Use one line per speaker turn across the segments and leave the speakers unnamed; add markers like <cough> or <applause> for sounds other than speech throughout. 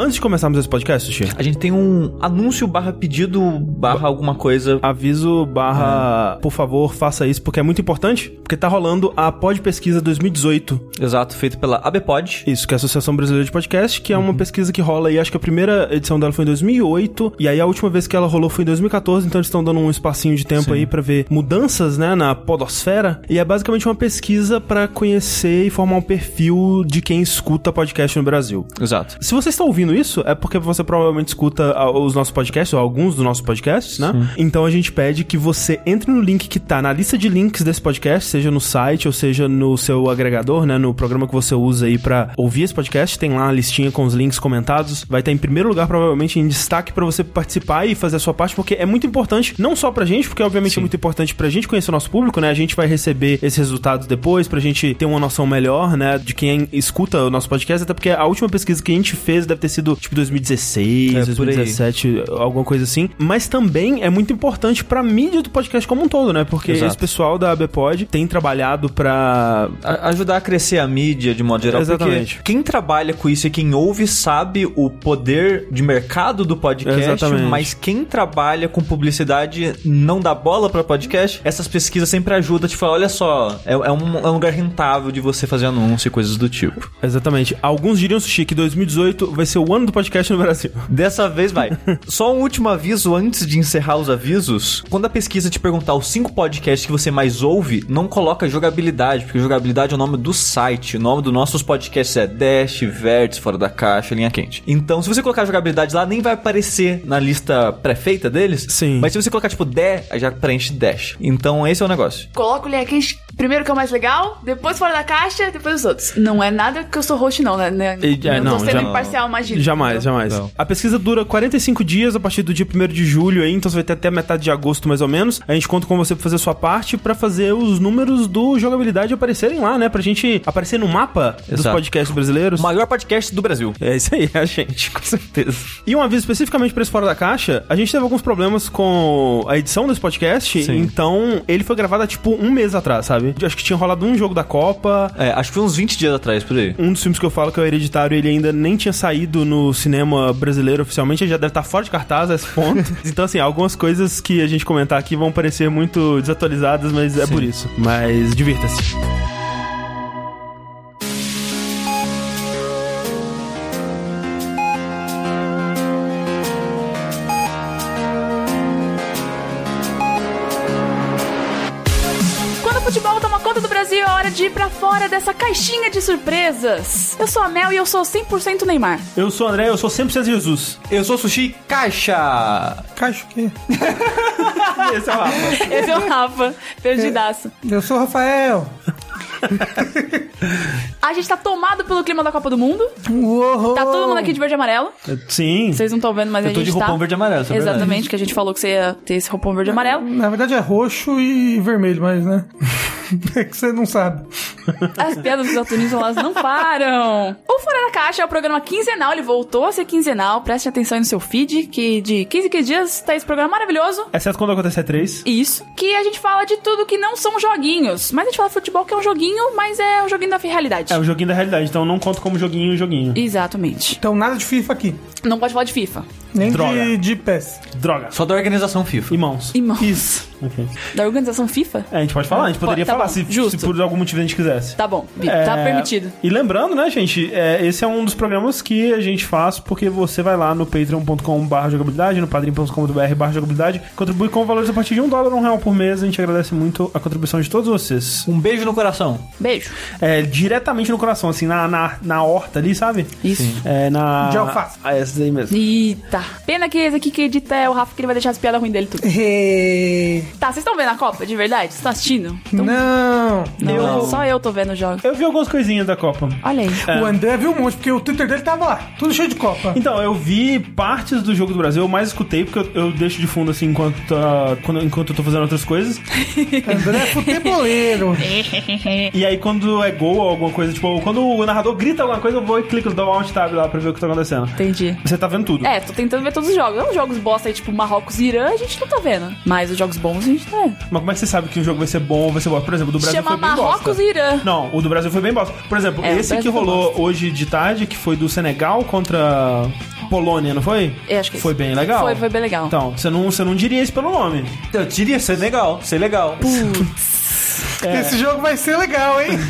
Antes de começarmos esse podcast, Xê,
A gente tem um anúncio barra pedido barra alguma coisa.
aviso barra, por favor, faça isso, porque é muito importante, porque tá rolando a Pod Pesquisa 2018.
Exato, feito pela ABPod.
Isso, que é a Associação Brasileira de Podcast, que é uma pesquisa que rola aí, acho que a primeira edição dela foi em 2008, e aí a última vez que ela rolou foi em 2014, então eles estão dando um espacinho de tempo aí pra ver mudanças, né, na podosfera, e é basicamente uma pesquisa pra conhecer e formar um perfil de quem escuta podcast no Brasil.
Exato.
Se você está ouvindo isso, é porque você provavelmente escuta ah, os nossos podcasts, ou alguns dos nossos podcasts, né? Então a gente pede que você entre no link que tá na lista de links desse podcast, seja no site ou seja no seu agregador, né? No programa que você usa aí pra ouvir esse podcast, tem lá a listinha com os links comentados. Vai estar em primeiro lugar, provavelmente, em destaque pra você participar e fazer a sua parte, porque é muito importante, não só pra gente, porque obviamente é muito importante pra gente conhecer o nosso público, né? A gente vai receber esses resultados depois, pra gente ter uma noção melhor, né? De quem escuta o nosso podcast, até porque a última pesquisa que a gente fez deve ter sido tipo 2016,
É, por aí.
2017, alguma coisa assim. Mas também é muito importante pra mídia do podcast como um todo, né? Porque
Exato.
esse pessoal da ABPod tem trabalhado pra.
A- ajudar a crescer a mídia de modo geral.
Exatamente.
Porque quem trabalha com isso e quem ouve sabe o poder de mercado do podcast,
Exatamente.
mas quem trabalha com publicidade não dá bola pra podcast. Essas pesquisas sempre ajudam a te falar: olha só, é, é um, é um lugar rentável de você fazer anúncio e coisas do tipo.
Exatamente. Alguns diriam, Sushi, que 2018 vai ser o ano do podcast no Brasil. <laughs>
Dessa vez vai. Só um último aviso antes de encerrar os avisos. Quando a pesquisa te perguntar os cinco podcasts que você mais ouve, não coloca jogabilidade, porque jogabilidade é o nome do site. O nome dos nossos podcasts é Dash, Vértice, Fora da Caixa, Linha Quente. Então, se você colocar jogabilidade lá, nem vai aparecer na lista pré-feita deles.
Sim.
Mas se você colocar tipo aí já preenche Dash. Então, esse é o negócio.
Coloca o Linhaquente primeiro que é o mais legal, depois fora da caixa, depois os outros. Não é nada que eu sou host, não, né? né?
E- é,
não,
não,
tô sendo
já-
imparcial, imagina.
Jamais, jamais.
Não.
A pesquisa dura 45 dias a partir do dia 1 de julho aí, então você vai ter até metade de agosto mais ou menos. A gente conta com você pra fazer a sua parte pra fazer os números do jogabilidade aparecerem lá, né? Pra gente aparecer no mapa dos
Exato.
podcasts brasileiros.
O maior podcast do Brasil.
É isso aí, é a gente, com certeza. E um aviso especificamente pra esse Fora da Caixa, a gente teve alguns problemas com a edição desse podcast,
Sim.
então ele foi gravado há tipo um mês atrás, sabe? Acho que tinha rolado um jogo da Copa,
É, acho que foi uns 20 dias atrás, por aí.
um dos filmes que eu falo que é o Hereditário, ele ainda nem tinha saído no cinema brasileiro oficialmente, ele já deve estar fora de cartaz a esse ponto. <laughs> então, assim, algumas coisas que a gente comentar aqui vão parecer muito desatualizadas, mas é por isso. Mas divirta-se.
Futebol toma conta do Brasil, é hora de ir pra fora dessa caixinha de surpresas. Eu sou a Mel e eu sou 100% Neymar.
Eu sou o André, eu sou 100% Jesus.
Eu sou Sushi Caixa.
Caixa o quê? <laughs>
Esse é o Rafa.
Esse é o Rafa, perdidaço.
Eu sou o Rafael. <laughs>
A gente tá tomado pelo clima da Copa do Mundo.
Uou!
Tá todo mundo aqui de verde e amarelo.
Sim.
Vocês não estão vendo, mas
Eu
a
tô
gente
de roupão
tá.
verde e amarelo, isso é verdade.
Exatamente, que a gente falou que você ia ter esse roupão verde e amarelo.
Na verdade é roxo e vermelho, mas né? <laughs> é que você não sabe.
As piadas dos atunistas, elas não param. O Fora da Caixa é o programa quinzenal, ele voltou a ser quinzenal. Preste atenção aí no seu feed, que de 15 em 15 dias tá esse programa maravilhoso.
Exceto quando acontece E3.
Isso. Que a gente fala de tudo que não são joguinhos. Mas a gente fala futebol que é um joguinho, mas é um joguinho da realidade.
É o joguinho da realidade, então não conta como joguinho, joguinho.
Exatamente.
Então nada de FIFA aqui.
Não pode falar de FIFA.
Nem
Droga.
de, de PES.
Droga.
Só da organização FIFA.
Irmãos.
Irmãos.
Isso.
Ok.
Da organização FIFA?
É, a gente pode falar, a gente poderia
Tá
falar
bom,
se,
justo.
se por algum motivo a gente quisesse.
Tá bom, Bi,
É,
tá permitido.
E lembrando, né, gente, é, esse é um dos programas que a gente faz porque você vai lá no patreon.com.br jogabilidade, no padrim.com.br jogabilidade, contribui com valores a partir de um dólar, um real por mês. A gente agradece muito a contribuição de todos vocês.
Um beijo no coração.
Beijo.
É, diretamente no coração, assim, na, na, na horta ali, sabe?
Isso.
É, na...
De alface.
Ah, essa aí mesmo.
Eita. Pena que esse aqui que edita é o Rafa, que ele vai deixar as piadas ruins dele tudo. Tá, vocês estão vendo a Copa, de verdade? Vocês estão assistindo? Então-
Não.
Não,
Eu-
só eu tô vendo os jogos.
Eu vi algumas coisinhas da Copa.
Olha aí.
O André viu um monte, porque o Twitter dele tava lá. Tudo cheio de Copa.
Então, eu vi partes do jogo do Brasil, eu mais escutei, porque eu, eu deixo de fundo assim enquanto, tá- quando, enquanto eu tô fazendo outras coisas. <laughs>
André é futeboleiro. <laughs>
E aí, quando é gol ou alguma coisa, tipo, quando o narrador grita alguma coisa, eu vou e clico, dou um alt tab lá pra ver o que tá acontecendo.
Entendi.
Você tá vendo tudo.
É, tô tentando ver todos os jogos. Os jogos bosta aí, tipo Marrocos e Irã, a gente não tá vendo. Mas os jogos bons tá.
Mas como é que você sabe que o jogo vai ser bom ou vai ser bosta? Por exemplo, o do Brasil
Chama
foi bem
Marrocos
bosta.
e Irã.
Não, o do Brasil foi bem bosta. Por exemplo,
É,
esse que rolou hoje de tarde, que foi do Senegal contra Polônia, não foi?
Eu acho que
Foi bem legal.
Foi, foi bem legal.
Então, você não, você não diria isso pelo nome.
Eu diria ser legal, ser legal. <laughs>
É.
Esse jogo vai ser legal, hein? <laughs>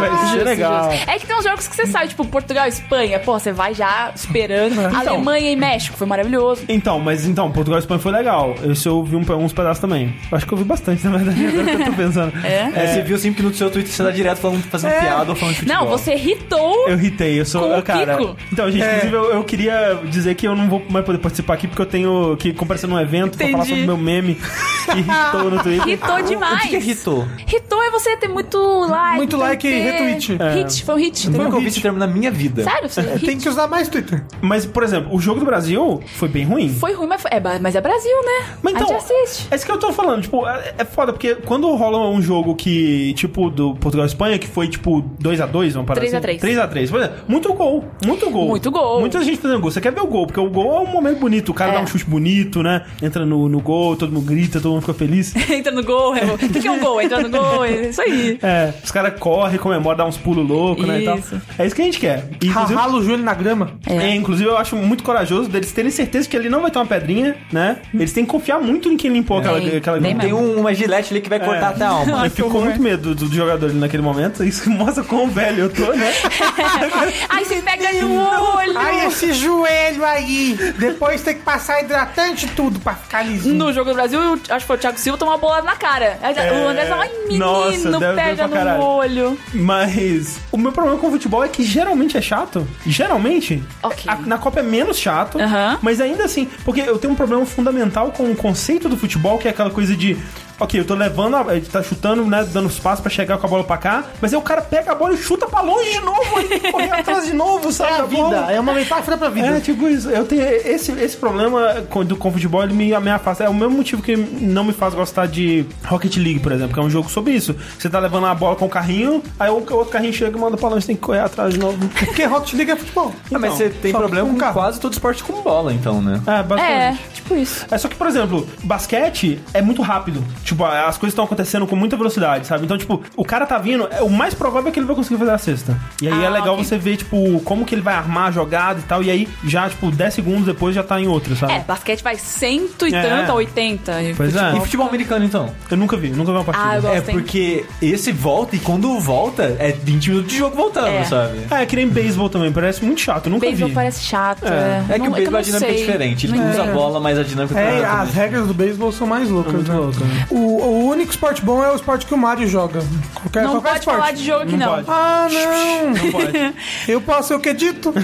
Vai ser legal.
É que tem uns jogos que você sabe, tipo Portugal e Espanha, pô, você vai já esperando.
Então.
Alemanha e México, foi maravilhoso.
Então, mas então, Portugal e Espanha foi legal. Esse eu vi um, uns pedaços também. Eu acho que eu vi bastante, na verdade, agora que eu tô pensando.
É?
É, você viu sempre que no seu Twitter você tá direto falando, fazendo piada ou falando de futebol.
Não, você irritou.
Eu irritei, eu sou.
Com o
cara.
Kiko?
Então, gente,
É.
inclusive, eu, eu queria dizer que eu não vou mais poder participar aqui porque eu tenho que comparecer num evento pra falar
Entendi.
sobre o meu meme que <laughs> irritou no Twitter.
Irritou demais.
O que, que irritou?
Hitou é você ter muito like.
Muito like
que
e retweet.
Hit, foi um hit.
Eu
entendeu?
nunca ouvi esse termo na minha vida.
Sério? Você hit?
Tem que usar mais Twitter.
Mas, por exemplo, o jogo do Brasil foi bem ruim.
Foi ruim, mas, foi... é, mas é Brasil, né?
Mas
A gente
então,
assiste.
é isso que eu tô falando, tipo, é, é foda, porque quando rola um jogo que, tipo, do Portugal e Espanha, que foi, tipo, 2x2, vamos parar
3 a
assim?
3.
3x3, por exemplo, muito gol, muito gol.
Muito gol.
Muita gente fazendo gol. Você quer ver o gol, porque o gol é um momento bonito, o cara
É.
dá um chute bonito, né? Entra no, no gol, todo mundo grita, todo mundo fica feliz. <laughs>
Entra no gol. é o- O que, que é um gol? Entra no gol, é isso aí.
É, os caras correm, comemoram, dá uns pulos loucos, né, e tal.
Isso.
É isso que a gente quer. E, inclusive,
Rala o joelho na grama.
É, inclusive eu acho muito corajoso deles terem certeza que ali não vai ter uma pedrinha, né? Eles têm que confiar muito em quem limpou aquela,
Tem,
aquela
tem
grama.
Tem um- uma gilete ali que vai cortar até a alma. <laughs>
Eu fico com muito medo do, do jogador ali naquele momento. Isso mostra quão velho eu tô, né? <laughs>
Ai, você pega no olho.
Ai, esse joelho aí. Depois tem que passar hidratante e tudo pra ficar lisinho.
No jogo do Brasil, eu acho que foi o Thiago Silva tomou uma bolada na cara. Aí O André falou, ai, menino,
Nossa, deve-
pega
deve
no olho.
Mas o meu problema com o futebol é que geralmente é chato. Geralmente.
Ok.
a- na Copa é menos chato. Mas ainda assim, porque eu tenho um problema fundamental com o conceito do futebol, que é aquela coisa de. Ok, eu tô levando, a, ele tá chutando, né, dando espaço pra chegar com a bola pra cá, mas aí o cara pega a bola e chuta pra longe de novo, aí tem que correr atrás de novo, sabe?
É a
da bola.
vida, é uma metáfora pra vida.
É, tipo isso. Eu tenho esse, esse problema do, com o futebol, ele me, me afasta. É o mesmo motivo que não me faz gostar de Rocket League, por exemplo, que é um jogo sobre isso. Você tá levando a bola com o carrinho, aí o outro carrinho chega e manda pra longe, você tem que correr atrás de novo.
Porque Rocket League é futebol.
Ah, mas você tem problema
com
com
carro.
quase todo esporte com bola, então, né?
É,
É,
basicamente.
tipo isso.
É só que, por exemplo, basquete é muito rápido. Tipo, as coisas estão acontecendo com muita velocidade, sabe? Então, tipo, o cara tá vindo, é, o mais provável é que ele vai conseguir fazer a cesta. E aí
Ah,
é legal
ok.
você ver, tipo, como que ele vai armar a jogada e tal. E aí, já, tipo, 10 segundos depois já tá em outra, sabe?
É, basquete vai cento e
É.
tanto a 80. e
Pois é.
futebol-
E futebol americano, então?
Eu nunca vi, nunca vi uma partida.
Ah, eu gosto,
É
hein?
porque esse volta e quando volta é 20 minutos de jogo voltando,
É.
sabe?
É, que nem beisebol também, parece muito chato, eu nunca
Beisebol
vi.
parece chato.
É.
É,
É que
Não-
o beisebol
eu
a dinâmica é
sei.
diferente. Ele
Não
usa a bola, mas a dinâmica
É,
é
as regras do beisebol são mais loucas,
muito
né?
louco, né?
O, o único esporte bom é o esporte que o Mario joga. Qualquer,
Não
qualquer
pode
esporte.
falar de jogo aqui,
Não
não.
pode.
Ah, não.
Não pode.
Eu posso ser o que dito? <laughs>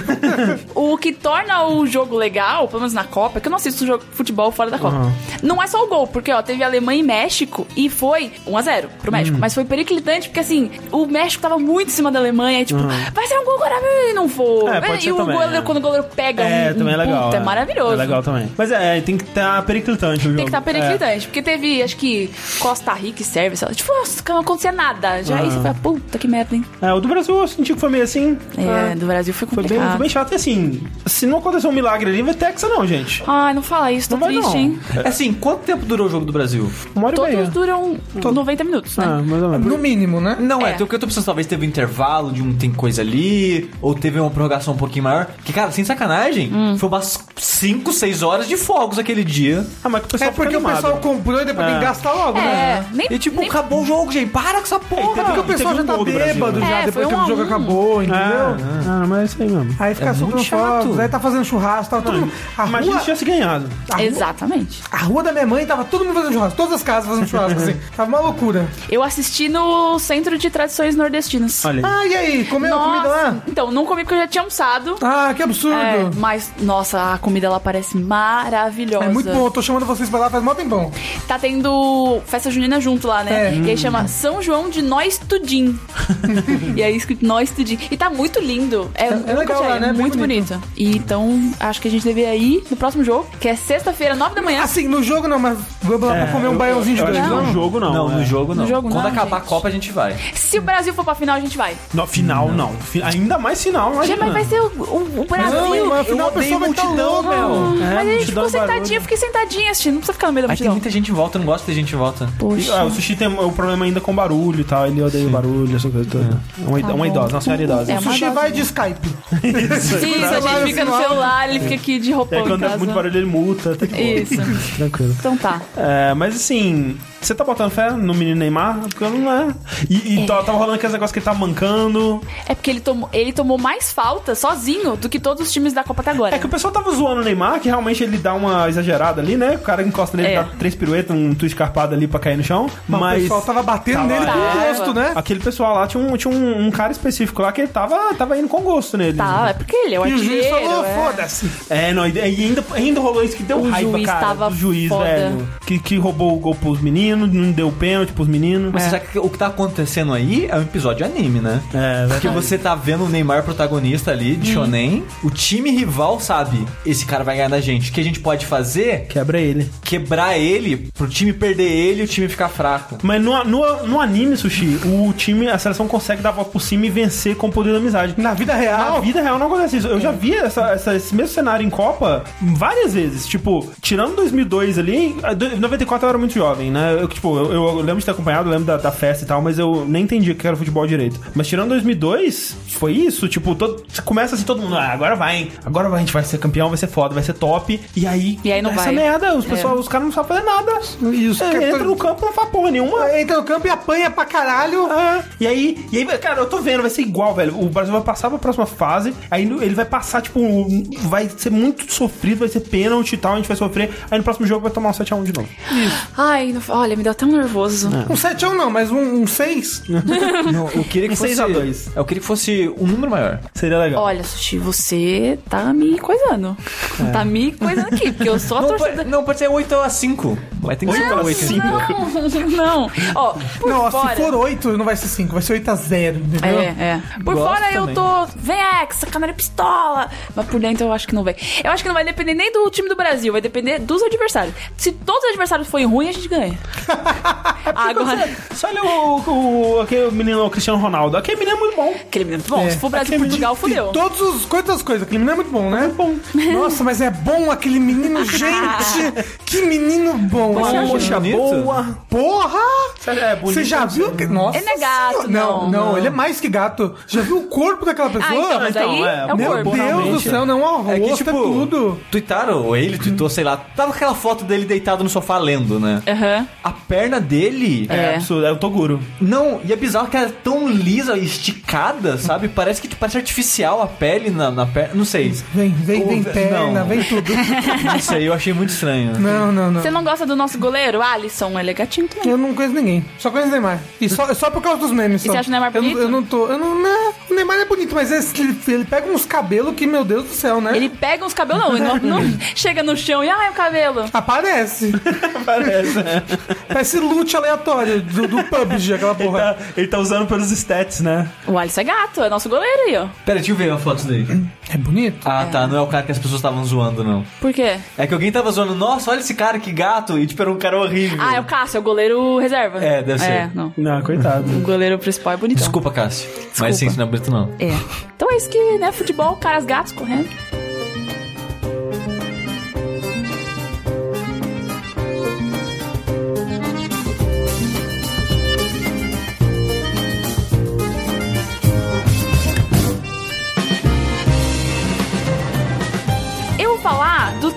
O que torna o jogo legal, pelo menos na Copa, é que eu não assisto jogo futebol fora da Copa.
Uhum.
Não é só o gol, porque ó, teve Alemanha e México e foi 1x0 pro México.
Uhum.
Mas foi periclitante, porque assim, o México tava muito em cima da Alemanha, e, tipo, vai ser um gol agora e não.
Uhum. É, pode
e
ser
o
também,
goleiro,
é.
quando o goleiro pega
É,
um,
também é legal.
puta, é maravilhoso.
É legal também. Mas é, tem que estar periclitante o jogo.
Tem que estar periclitante, porque teve, acho que, Costa Rica e Sérvia, tipo, nossa, não acontecia nada. Já aí você fala, puta que merda, hein?
É, o do Brasil eu senti que foi meio assim.
É,
é,
do Brasil foi
Foi bem,
complicado.
foi bem chato. E assim, se não acontecer um milagre ali, vai ter Hexa não, gente.
Ai, não fala isso, tô
Não vai,
triste,
não.
hein?
Assim, quanto tempo durou o jogo do Brasil?
Uma hora e meia.
Todos duram 90 minutos, né?
Ah, mais ou menos.
No mínimo, né?
Não, é,
É.
tem o que eu tô pensando, talvez teve um intervalo de um tem coisa ali, ou teve uma prorrogação um pouquinho maior. Que, cara, sem sacanagem,
Hum.
foi umas 5, 6 horas de fogos aquele dia.
Ah, mas que o pessoal
É porque o pessoal comprou e depois tem que
É.
gastar logo,
É,
né?
nem,
E tipo,
nem-
acabou o jogo, gente. Para com essa porra!
teve-
Porque o pessoal já
um
tá bêbado
né?
já,
É,
depois que
um
o jogo
um.
acabou, entendeu?
Ah, mas é isso aí mesmo.
Aí fica
É muito chato.
aí tá fazendo churrasco, tava todo mundo... A
Imagina
rua,
se tivesse ganhado.
a, rua,
Exatamente.
a rua da minha mãe tava todo mundo fazendo churrasco, todas as casas fazendo churrasco, <laughs> assim. Tava uma loucura.
Eu assisti no Centro de Tradições Nordestinas.
Olha aí.
Ah, e aí? Comeu a comida lá?
Então, não comi porque eu já tinha almoçado.
Ah, que absurdo.
É, mas, nossa, a comida lá parece maravilhosa.
É muito bom, eu tô chamando vocês pra lá faz mó tempão.
Tá tendo festa junina junto lá, né?
É.
E aí chama São João de Nós Tudim. <laughs> e aí escrito Nós Tudim. E tá muito lindo. É, eu nunca
legal lá, né? Bem
Muito
bonito.
bonito. E então, acho que a gente deveria ir no próximo jogo, que é sexta-feira, nove da manhã.
Assim, no jogo não, mas vamos lá pra comer um
eu-
baiãozinho de dois, não?
No jogo não.
Não,
é.
no jogo não.
No jogo
Quando
não,
acabar
gente.
a Copa, a gente vai.
Se o Brasil for pra final, a gente vai.
No, final, não. Fi- Ainda mais final,
Gente, mas vai ser o, o- o Brasil.
Não, mas afinal a
odeio
pessoa vai
multidão, meu.
Hum,
É,
mas a gente
multidão
ficou
é
eu fiquei sentadinha assistindo. Não precisa ficar no meio da
Aí tem
multidão.
muita gente em volta, eu não gosto de gente gente volta.
E,
Poxa.
ah, o sushi tem o problema ainda com barulho e tal. Ele odeia barulho, essa coisa toda. É uma,
Tá
uma idosa, uma senhora idosa.
É
O sushi vai de Skype. <laughs>
Isso, a gente fica no celular, ele fica aqui de
E
roupão
aí,
em
quando é
casa.
muito barulho, ele multa. Tá.
Isso. <laughs>
Tranquilo.
Então tá.
É, mas assim, você tá botando fé no menino Neymar? Porque eu não é. E, e tá- tava rolando aqueles negócios que ele tá mancando.
É porque ele tomou, ele tomou mais falta sozinho do que todos os times da Copa até agora.
É que o pessoal tava zoando o Neymar, que realmente ele dá uma exagerada ali, né? O cara encosta nele,
É.
dá três piruetas, um twist carpado ali pra cair no chão.
Mas
Mas.
o pessoal tava batendo
Tava-
nele com o
Tava.
rosto, né?
Aquele pessoal lá tinha, um, tinha um, um cara específico lá que ele tava, tava indo com gosto nele.
Tá, é porque ele é o
E o juiz falou,
é.
foda-se.
É, não, e e ainda, ainda rolou isso que deu
O
raiva,
juiz
cara,
tava
do juiz,
foda.
velho. Que, que roubou o gol pros meninos, não deu pênalti pros meninos.
Mas sabe que o que tá acontecendo aí é um episódio de anime, né?
É,
Porque você tá vendo o Neymar protagonista ali, de Shonen. O time rival sabe, esse cara vai ganhar da gente. O que a gente pode fazer?
Quebra ele.
Quebrar ele, pro time perder ele e o time ficar fraco.
Mas no, no, no anime, Sushi, o time, a seleção consegue dar a volta por cima e vencer com o poder da amizade.
Na vida
Na
real,
vida real não acontece isso. Eu já vi essa, essa- esse mesmo cenário em Copa várias vezes. Tipo, tirando 2002 ali, a do- em 94 eu era muito jovem, né? Eu, tipo, eu, eu lembro de ter acompanhado, eu lembro da, da festa e tal, mas eu nem entendi o que era futebol direito. Mas tirando 2002, foi isso. Tipo, todo, você começa assim, todo mundo, ah, agora vai, hein? Agora a gente vai ser campeão, vai ser foda, vai ser top. E aí,
E aí não
essa
vai.
merda. Os,
É.
pessoal, os caras não sabem fazer nada.
Isso,
É, entra no campo não faz porra nenhuma.
entra no campo e apanha pra caralho.
É, e aí, e aí, cara, eu tô vendo, vai ser igual, velho. O Brasil vai passar pra próxima fase, aí ele vai passar, tipo, vai ser muito sofrido, vai ser pênalti e tal, a gente vai sofrer. Aí no próximo jogo vai tomar um 7x1 de novo.
Ai, não- olha, me deu até um nervoso.
É.
Um 7 ou não, mas um 6. <laughs>
Não, eu queria que
Um
fosse.
6 a 2.
Eu queria que fosse um número maior.
Seria legal.
Olha, Sushi, você tá me coisando. Tá me coisando aqui, porque eu sou a
Não,
torcida.
pode, não, pode ser 8 a 5. Mas tem que ser
8 a
8
5.
Não, <laughs> não. Ó, por
Não,
fora...
se for 8, não vai ser 5, vai ser 8 a 0, entendeu?
É, é. Por
Gosto
fora eu
também.
tô. Vem X, sacanagem pistola. Mas por dentro eu acho que não vai. Eu acho que não vai depender nem do time do Brasil, vai depender dos adversários. Se todos os adversários forem ruins, a gente ganha. Agora.
Só olha o, o, aquele menino, o Cristiano Ronaldo. Aquele menino é muito bom.
Aquele menino. Bom,
É,
se for Brasil e Portugal, fudeu.
todos os quantas coisas, aquele menino é muito bom, né? bom. Nossa, mas é bom aquele menino, <laughs> gente! Que menino bom!
Poxa,
Olha.
Poxa,
Poxa,
bonito.
boa.
Porra!
É bonito.
Você já viu? que- Nossa
Ele é gato, não,
não. Não, ele é mais que gato. Já viu o corpo daquela pessoa?
Ah, então, mas
então,
aí
é,
é, o
Meu
corpo.
Deus do céu, não, o
É que,
rosto
tipo,
é tudo.
Tweetaram, ou ele tweetou, sei lá. Tava aquela foto dele deitado no sofá lendo, né?
Aham.
A perna dele.
É,
É.
absurdo, é o Toguro.
Não, e é bizarro que ela é tão lisa e esticada, sabe? Parece que tipo, parece artificial a pele na, na perna. Não sei.
Vem, vem,
Ou-
vem perna,
não.
vem tudo. <laughs>
Não sei, eu achei muito estranho.
Não, não, não.
Você não gosta do nosso goleiro? Alisson, ele é gatinho também.
Eu não conheço ninguém. Só conheço o Neymar. E só, só por causa dos memes.
E
só.
você acha o Neymar
eu, não-
bonito?
Eu não tô. Eu não, não, o Neymar é bonito, mas esse- ele, ele pega uns cabelos que, meu Deus do céu, né?
Ele pega uns cabelos, não, ele não, não <laughs> chega no chão e, ai, o cabelo.
Aparece. <laughs>
Parece, né?
Parece loot aleatório do, do PUBG, aquela
Ele
porra.
tá, ele tá usando pelos stats, né?
O Alisson é gato, é nosso goleiro aí, ó.
Pera, deixa eu ver a foto daí.
É bonito?
Ah, tá. Não é o cara que as pessoas estavam zoando, não.
Por quê?
É que alguém tava zoando, nossa, olha esse cara, que gato. E tipo, era um cara horrível.
Ah, é o Cássio, é o goleiro reserva.
É, deve ser.
É, não.
Não, coitado.
O goleiro principal é bonitão.
Desculpa, Cássio. Mas sim, isso não é bonito, não.
É. Então é isso que, né, futebol, caras gatos correndo.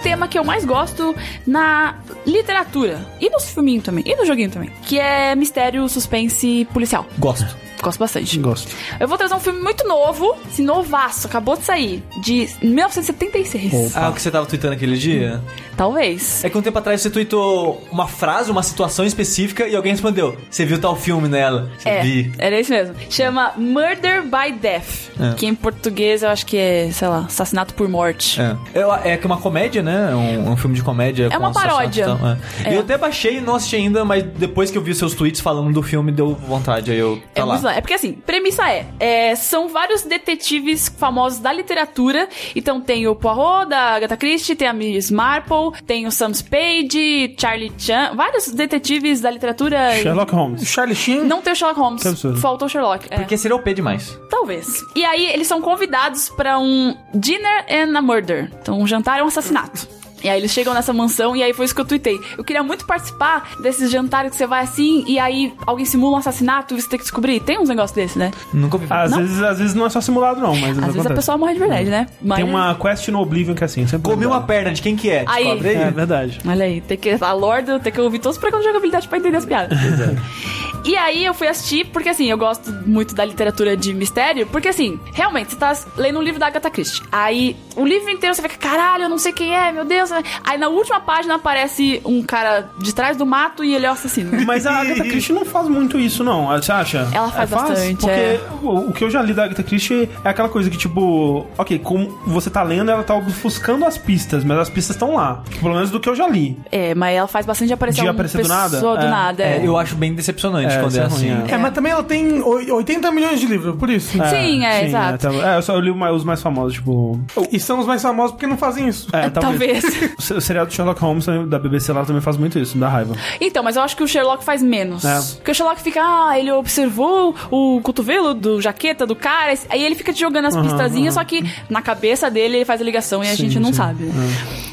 Tema que eu mais gosto na literatura. E nos filminhos também. E no joguinho também. Que é mistério, suspense policial.
Gosto.
Gosto bastante.
Gosto.
Eu vou trazer um filme muito novo, assim, novaço, acabou de sair, de 1976.
Ah, o que você tava tweetando aquele dia?
Talvez.
É que um tempo atrás você tweetou uma frase, uma situação específica e alguém respondeu: Você viu tal filme nela? Você
É,
vi.
era isso mesmo. Chama Murder by Death.
É.
Que em português eu acho que é, sei lá, assassinato por morte.
É. É, é que é uma comédia, né? Um, um filme de comédia.
É uma paródia.
tal, é.
É.
Eu até baixei e não assisti ainda, mas depois que eu vi seus tweets falando do filme, deu vontade. Aí eu. Tá
É,
lá.
é porque assim, premissa é, é, são vários detetives famosos da literatura. Então tem o Poirot da Agatha Christie, tem a Miss Marple, tem o Sam Spade, Charlie Chan, vários detetives da literatura.
Sherlock Holmes.
Charlie Sheen.
Não tem o Sherlock Holmes.
Que absurdo.
Faltou o Sherlock. é.
Porque seria OP demais.
Talvez. E aí, eles são convidados pra um dinner and a murder. Então, um jantar e um assassinato. E aí eles chegam nessa mansão e aí foi isso que eu tuitei. Eu queria muito participar desses jantares que você vai assim e aí alguém simula um assassinato e você tem que descobrir. Tem uns negócios desses, né?
Nunca ouvi falar.
Às
Não?
vezes, às vezes não é só simulado, não, mas
Às vezes a pessoa morre de verdade, né? Mas...
Tem uma quest no Oblivion que é assim, sempre.
Comi uma perna de quem que é?
Aí.
É verdade.
Olha aí, tem que. A Lorde tem que ouvir todos os programas de jogabilidade pra entender as piadas. E aí eu fui assistir, porque assim, eu gosto muito da literatura de mistério, porque assim, realmente, você tá lendo um livro da Agatha Christie. Aí o livro inteiro você fica, caralho, eu não sei quem é, meu Deus. Aí na última página aparece um cara de trás do mato e ele é o assassino. <laughs>
Mas a Agatha Christie não faz muito isso, não. Você acha?
Ela faz bastante,
Porque
é.
o, o que eu já li da Agatha Christie é aquela coisa que, tipo, ok, como você tá lendo, ela tá ofuscando as pistas, mas as pistas estão lá. Pelo menos do que eu já li.
É, mas ela faz bastante aparecer
De aparecer do nada?
do
É.
nada.
É,
É.
eu acho bem decepcionante
É,
quando é
é ruim,
assim.
é.
É, mas também ela tem oi- 80 milhões de livros, por isso.
Sim, é, exato.
É, eu só eu li os mais famosos, tipo.
E são os mais famosos porque não fazem isso.
É, <laughs>
Talvez.
Se- <laughs> o seriado do Sherlock Holmes da BBC lá também faz muito isso, dá raiva.
Então, mas eu acho que o Sherlock faz menos.
É.
Porque o Sherlock fica, ah, ele observou o cotovelo do jaqueta do cara, aí ele fica te jogando as pistazinhas, só que na cabeça dele ele faz a ligação e a
Sim,
gente não
sim.
sabe.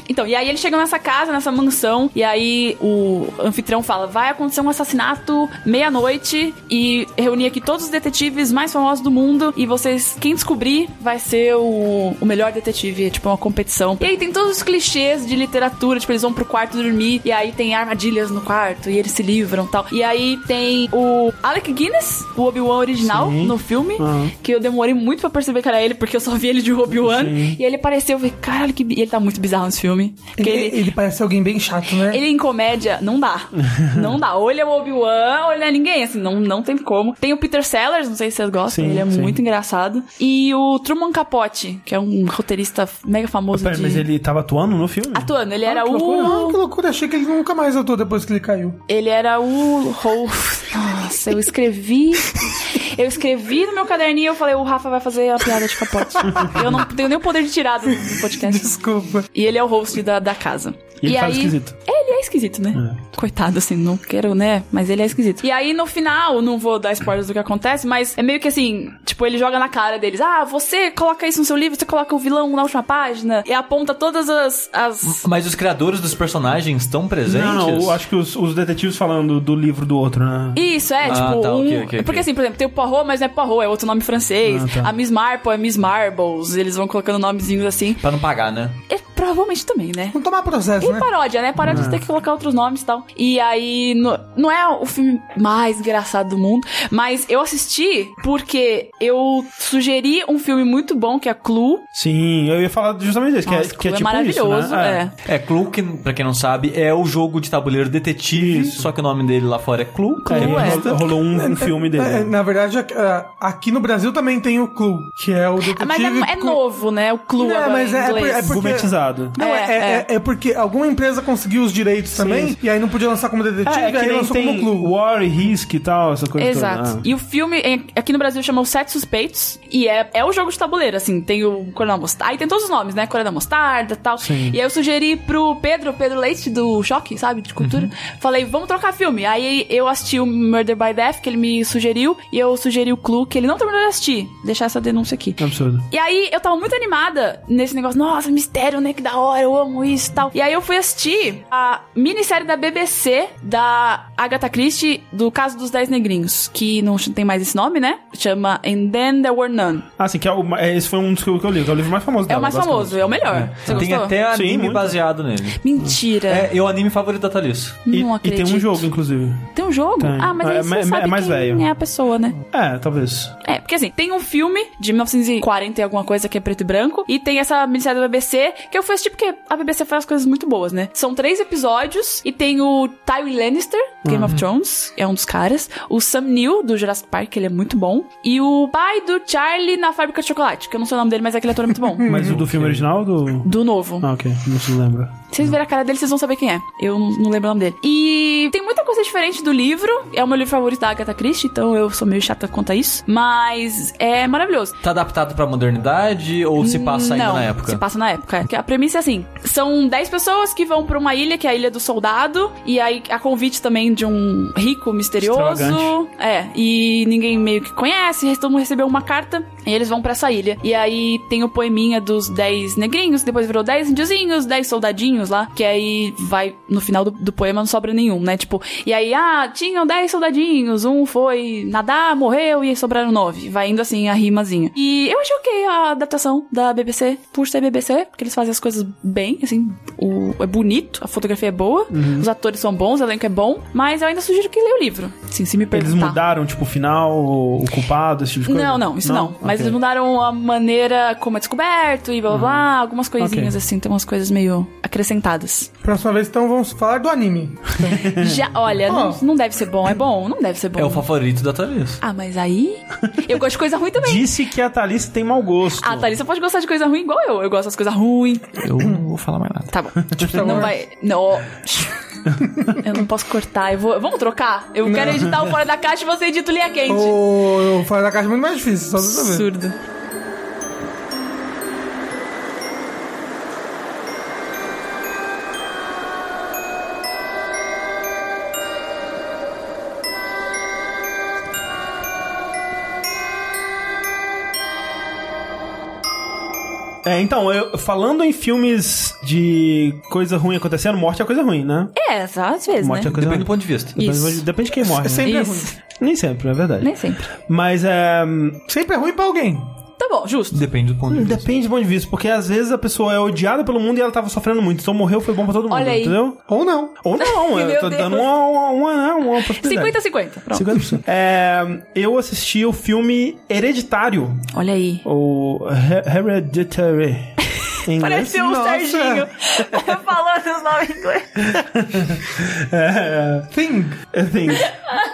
Então, e aí ele chega nessa casa, nessa mansão, e aí o anfitrião fala: vai acontecer um assassinato meia-noite e reunir aqui todos os detetives mais famosos do mundo. E vocês, quem descobrir, vai ser o, o melhor detetive. É tipo uma competição. E aí tem todos os clichês de literatura, tipo, eles vão pro quarto dormir, e aí tem armadilhas no quarto, e eles se livram e tal. E aí tem o Alec Guinness, o Obi-Wan original,
Sim.
no filme,
Aham.
que eu demorei muito pra perceber que era ele, porque eu só vi ele de Obi-Wan. E ele apareceu, eu falei, caralho, que. bi-" E ele tá muito bizarro nesse filme.
Ele,
ele,
ele parece alguém bem chato, né?
ele em comédia, não dá. <laughs> não dá. Ou ele é o Obi-Wan, ou ele é ninguém, assim, não, não tem como. Tem o Peter Sellers, não sei se vocês gostam,
Sim,
ele é
sim.
muito engraçado. E o Truman Capote, que é um roteirista mega famoso
Pera,
de...
mas ele tava atuando no filme?
Atuando, ele era
Ah, que loucura. Ah, que
o...
loucura. Achei que ele nunca mais atuou depois que ele caiu.
Ele era o... host. Nossa, eu escrevi... Eu escrevi no meu caderninho e eu falei, o Rafa vai fazer a piada de capote. eu não tenho nem o poder de tirar do, do podcast.
Desculpa.
E ele é o host da, da casa.
E ele faz esquisito.
Ele é esquisito, né? Coitado, assim, não quero, né? Mas ele é esquisito. E aí, no final, não vou dar spoilers do que acontece, mas é meio que assim, tipo, ele joga na cara deles. Ah, você coloca isso no seu livro, você coloca o vilão na última página. E aponta todas as... as...
Mas os criadores dos personagens estão presentes?
Não, eu acho que os, os detetives falando do livro do outro, né?
Isso, é,
Ah,
tipo,
tá,
um...
ok, ok,
Porque assim, por exemplo, tem o Poirot, mas não é Poirot, é outro nome francês.
Ah, tá.
A Miss Marple é Miss Marbles. Eles vão colocando nomezinhos assim.
Pra não pagar, né?
É, provavelmente também, né?
Vamos tomar processo,
E
né?
paródia, né? Paródia de ter que colocar outros nomes e tal. E aí, no- não é o filme mais engraçado do mundo, mas eu assisti porque eu sugeri um filme muito bom, que é Clue.
Sim, eu ia falar justamente desse, que é,
Nossa,
que é
Clue é
tipo
maravilhoso,
isso, né?
é.
É, Clue, que, pra quem não sabe, é o jogo de tabuleiro detetive,
Isso.
só que o nome dele lá fora é Clue.
É,
Clue, é.
rolou, rolou um, um filme dele.
É, na verdade, aqui- no Brasil também tem o Clue, que é o detetive...
Ah, Mas é, é novo, né? O Clue
Não,
agora
mas
em
é- é é porque-
Gourmetizado.
Não, é,
É,
é, é porque alguma empresa conseguiu os direitos também, e aí não podia lançar como detetive,
É, é que
aí lançou como Clue.
War e Risk e tal, essa coisa
Exato.
toda. Ah.
E o filme, aqui no Brasil, chama Os Sete Suspeitos. E é, é o jogo de tabuleiro, assim. Tem o Coronel Mostarda. Aí tem todos os nomes, né? Coronel Mostarda e tal.
Sim.
E aí eu sugeri pro Pedro, Pedro Leite, do Choque, sabe? De cultura.
Uhum.
Falei, vamos trocar filme. Aí eu assisti o Murder by Death, que ele me sugeriu. E eu sugeri o Clue, que ele não terminou de assistir. Deixar essa denúncia aqui.
É absurdo.
E aí, eu tava muito animada nesse negócio. Nossa, mistério, né? Que da hora, eu amo isso e tal. E aí, eu fui assistir a minissérie da BBC da Agatha Christie, do Caso dos Dez Negrinhos, que não tem mais esse nome, né? Chama And Then There Were None.
Ah, sim, que é o, é, esse foi um dos que eu, li, que é o livro mais famoso
É
dela.
o mais famoso, é o melhor. Você
Tem
gostou?
até
Sim,
anime
muito.
baseado nele.
Mentira.
É, é o anime favorito da Thalissa.
E,
não
e
acredito.
tem um jogo, inclusive.
Tem um jogo?
Tem.
Ah, mas
É,
aí
é
você
mais-
sabe
é mais
quem
velho.
é a pessoa, né?
É, talvez.
É, porque assim, tem um filme de 1940 e alguma coisa que é preto e branco, e tem essa minissérie da BBC, que eu fui assistir porque a BBC faz coisas muito boas, né? São três episódios, e tem o Tywin Lannister, Game of Thrones, é um dos caras, o Sam Neill, do Jurassic Park, ele é muito bom, e o pai do Charlie na Fábrica de Chocolate, que eu não sei o nome dele, mas aquele ator é muito bom. <laughs>
Mas o do filme original ou do.
Do novo.
Ah, ok. Não se lembra.
Vocês verem a cara dele, vocês vão saber quem é. Eu não lembro o nome dele. E tem muita coisa diferente do livro. É o meu livro favorito da Agatha Christie, então eu sou meio chata quanto a isso. Mas é maravilhoso.
Tá adaptado pra modernidade ou se passa ainda
Não,
na época?
Se passa na época. Que a premissa é assim: são 10 pessoas que vão pra uma ilha, que é a Ilha do Soldado, e aí a convite também de um rico misterioso. É, e ninguém meio que conhece, todo mundo recebeu uma carta E eles vão pra essa ilha. E aí tem o poeminha dos 10 negrinhos, depois virou 10 índiozinhos, 10 soldadinhos lá, que aí vai, no final do, do poema não sobra nenhum, né? Tipo, e aí, ah, tinham 10 soldadinhos, um foi nadar, morreu e aí sobraram 9. Vai indo assim a rimazinha. E eu achei ok a adaptação da BBC, por ser BBC, porque eles fazem as coisas bem, assim, o, é bonito, a fotografia é boa,
Uhum.
os atores são bons, o elenco é bom, mas eu ainda sugiro que leia o livro. Sim, se me perguntar.
Eles mudaram, tipo, o final, o culpado, esse tipo de coisa?
Não, não, isso não. Mas
Ok.
eles mudaram a maneira como é descoberto e blá blá blá, algumas coisinhas
Ok.
assim, tem umas coisas meio acrescentadas.
Próxima vez, então, vamos falar do anime. <laughs>
Já, olha, não,
Oh.
não deve ser bom, é bom? Não deve ser bom.
É o favorito da Thalissa.
Ah, mas aí. Eu gosto de coisa ruim também.
Disse que a Thalissa tem mau gosto.
A Thalissa pode gostar de coisa ruim igual eu. Eu gosto das coisas ruins.
Eu não vou falar mais nada.
Tá bom. <laughs> não vai. Não. Eu não posso cortar. Eu vou... Vamos trocar? Eu quero editar o fora da caixa e você edita o linha quente.
O, o Fora da Caixa é muito mais difícil, só pra saber.
Absurdo.
É, então, eu, falando em filmes de coisa ruim acontecendo, morte é coisa ruim, né?
É, só às vezes,
Morte
né?
é coisa
Depende
ruim.
do ponto de vista.
Depende,
Isso.
depende de quem morre. né?
Sempre é ruim.
Isso.
Nem sempre, é verdade.
Nem sempre.
Mas é.
Sempre é ruim pra alguém.
Tá bom, justo.
Depende do ponto de vista.
Depende do ponto de vista, porque às vezes a pessoa é odiada pelo mundo e ela tava sofrendo muito. Então morreu foi bom pra todo mundo,
Olha aí.
entendeu?
Ou não.
Ou <laughs> não, eu tô
Deus.
dando uma, uma, uma, né, uma possibilidade.
50-50. Pronto.
50%. É, eu assisti o filme Hereditário,
Olha aí.
He- Hereditary. <laughs>
Pareceu o
Nossa.
Serginho <laughs> falando os nomes em inglês.
É,
Thing.
assim,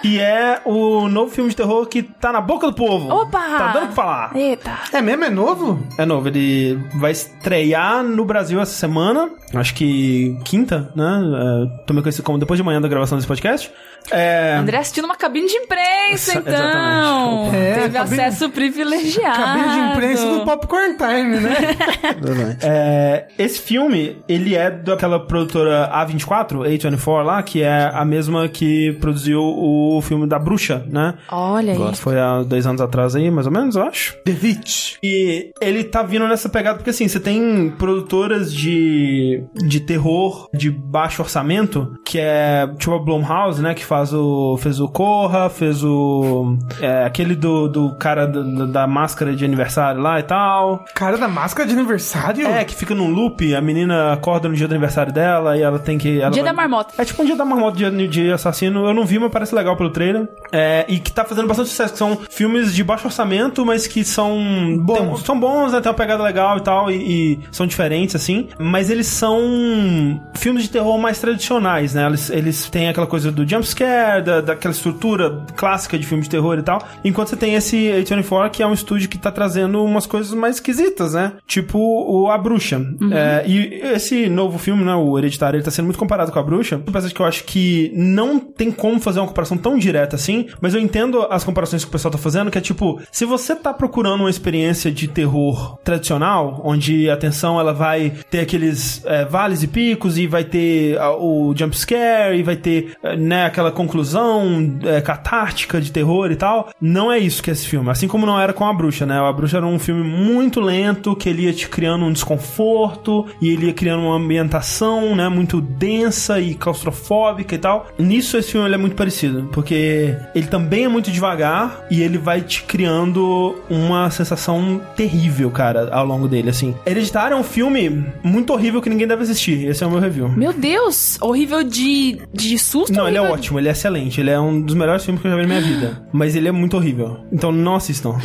e é o novo filme de terror que tá na boca do povo.
Opa!
Tá dando o que falar.
Eita.
É mesmo? É novo?
É novo, ele vai estrear no Brasil essa semana, acho que quinta, né? É, também conhecido como depois de manhã da gravação desse podcast. É,
André assistindo uma cabine de imprensa, então.
exatamente.
É,
Teve
cabine-
acesso privilegiado.
Cabine de imprensa do Popcorn Time, né? <laughs>
É, esse filme, ele é daquela produtora A24, A24 lá, que é a mesma que produziu o filme da Bruxa, né?
Olha aí.
Foi há dois anos atrás aí, mais ou menos, eu acho.
The Witch.
E ele tá vindo nessa pegada, porque assim, você tem produtoras de, de terror de baixo orçamento, que é tipo a Blumhouse, né? Que faz o. fez o Corra, fez o. É, aquele do, do cara do- da máscara de aniversário lá e tal.
Cara da máscara de aniversário?
É, que fica num loop, a menina acorda no dia do aniversário dela e ela tem que. ela
Dia
vai-
da marmota.
É tipo um dia da marmota de, de assassino. Eu não vi, mas parece legal pelo trailer. É, e que tá fazendo bastante sucesso, que são filmes de baixo orçamento, mas que são
Bons.
tem- são bons, né? Tem uma pegada legal e tal, e, e são diferentes, assim. Mas eles são filmes de terror mais tradicionais, né? Eles, eles têm aquela coisa do jumpscare, da, daquela estrutura clássica de filme de terror e tal. Enquanto você tem esse A24, que é um estúdio que tá trazendo umas coisas mais esquisitas, né? Tipo o A Bruxa. É, e esse novo filme, né? O Hereditário, ele tá sendo muito comparado com A Bruxa. Apesar de que eu acho que não tem como fazer uma comparação tão direta assim, mas eu entendo as comparações que o pessoal tá fazendo, que é tipo, se você tá procurando uma experiência de terror tradicional, onde a tensão ela vai ter aqueles é, vales e picos, e vai ter ah, o jump scare, e vai ter, eh, né, aquela conclusão é, catártica de terror e tal, não é isso que é esse filme. Assim como não era com A Bruxa, né? A Bruxa era um filme muito lento, que ele ia te criando um desconforto, e ele ia criando uma ambientação, né, muito densa e claustrofóbica e tal. Nisso esse filme é muito parecido, porque ele também é muito devagar e ele vai te criando uma sensação terrível, cara, ao longo dele, assim. Hereditário é um filme muito horrível que ninguém deve assistir. Esse é o meu review.
Meu Deus, horrível de, de susto?
Não, ele é
horrível-
ótimo, ele é excelente. Ele é um dos melhores filmes que eu já vi na minha vida. <gasps> Mas ele é muito horrível. Então não assistam. <laughs>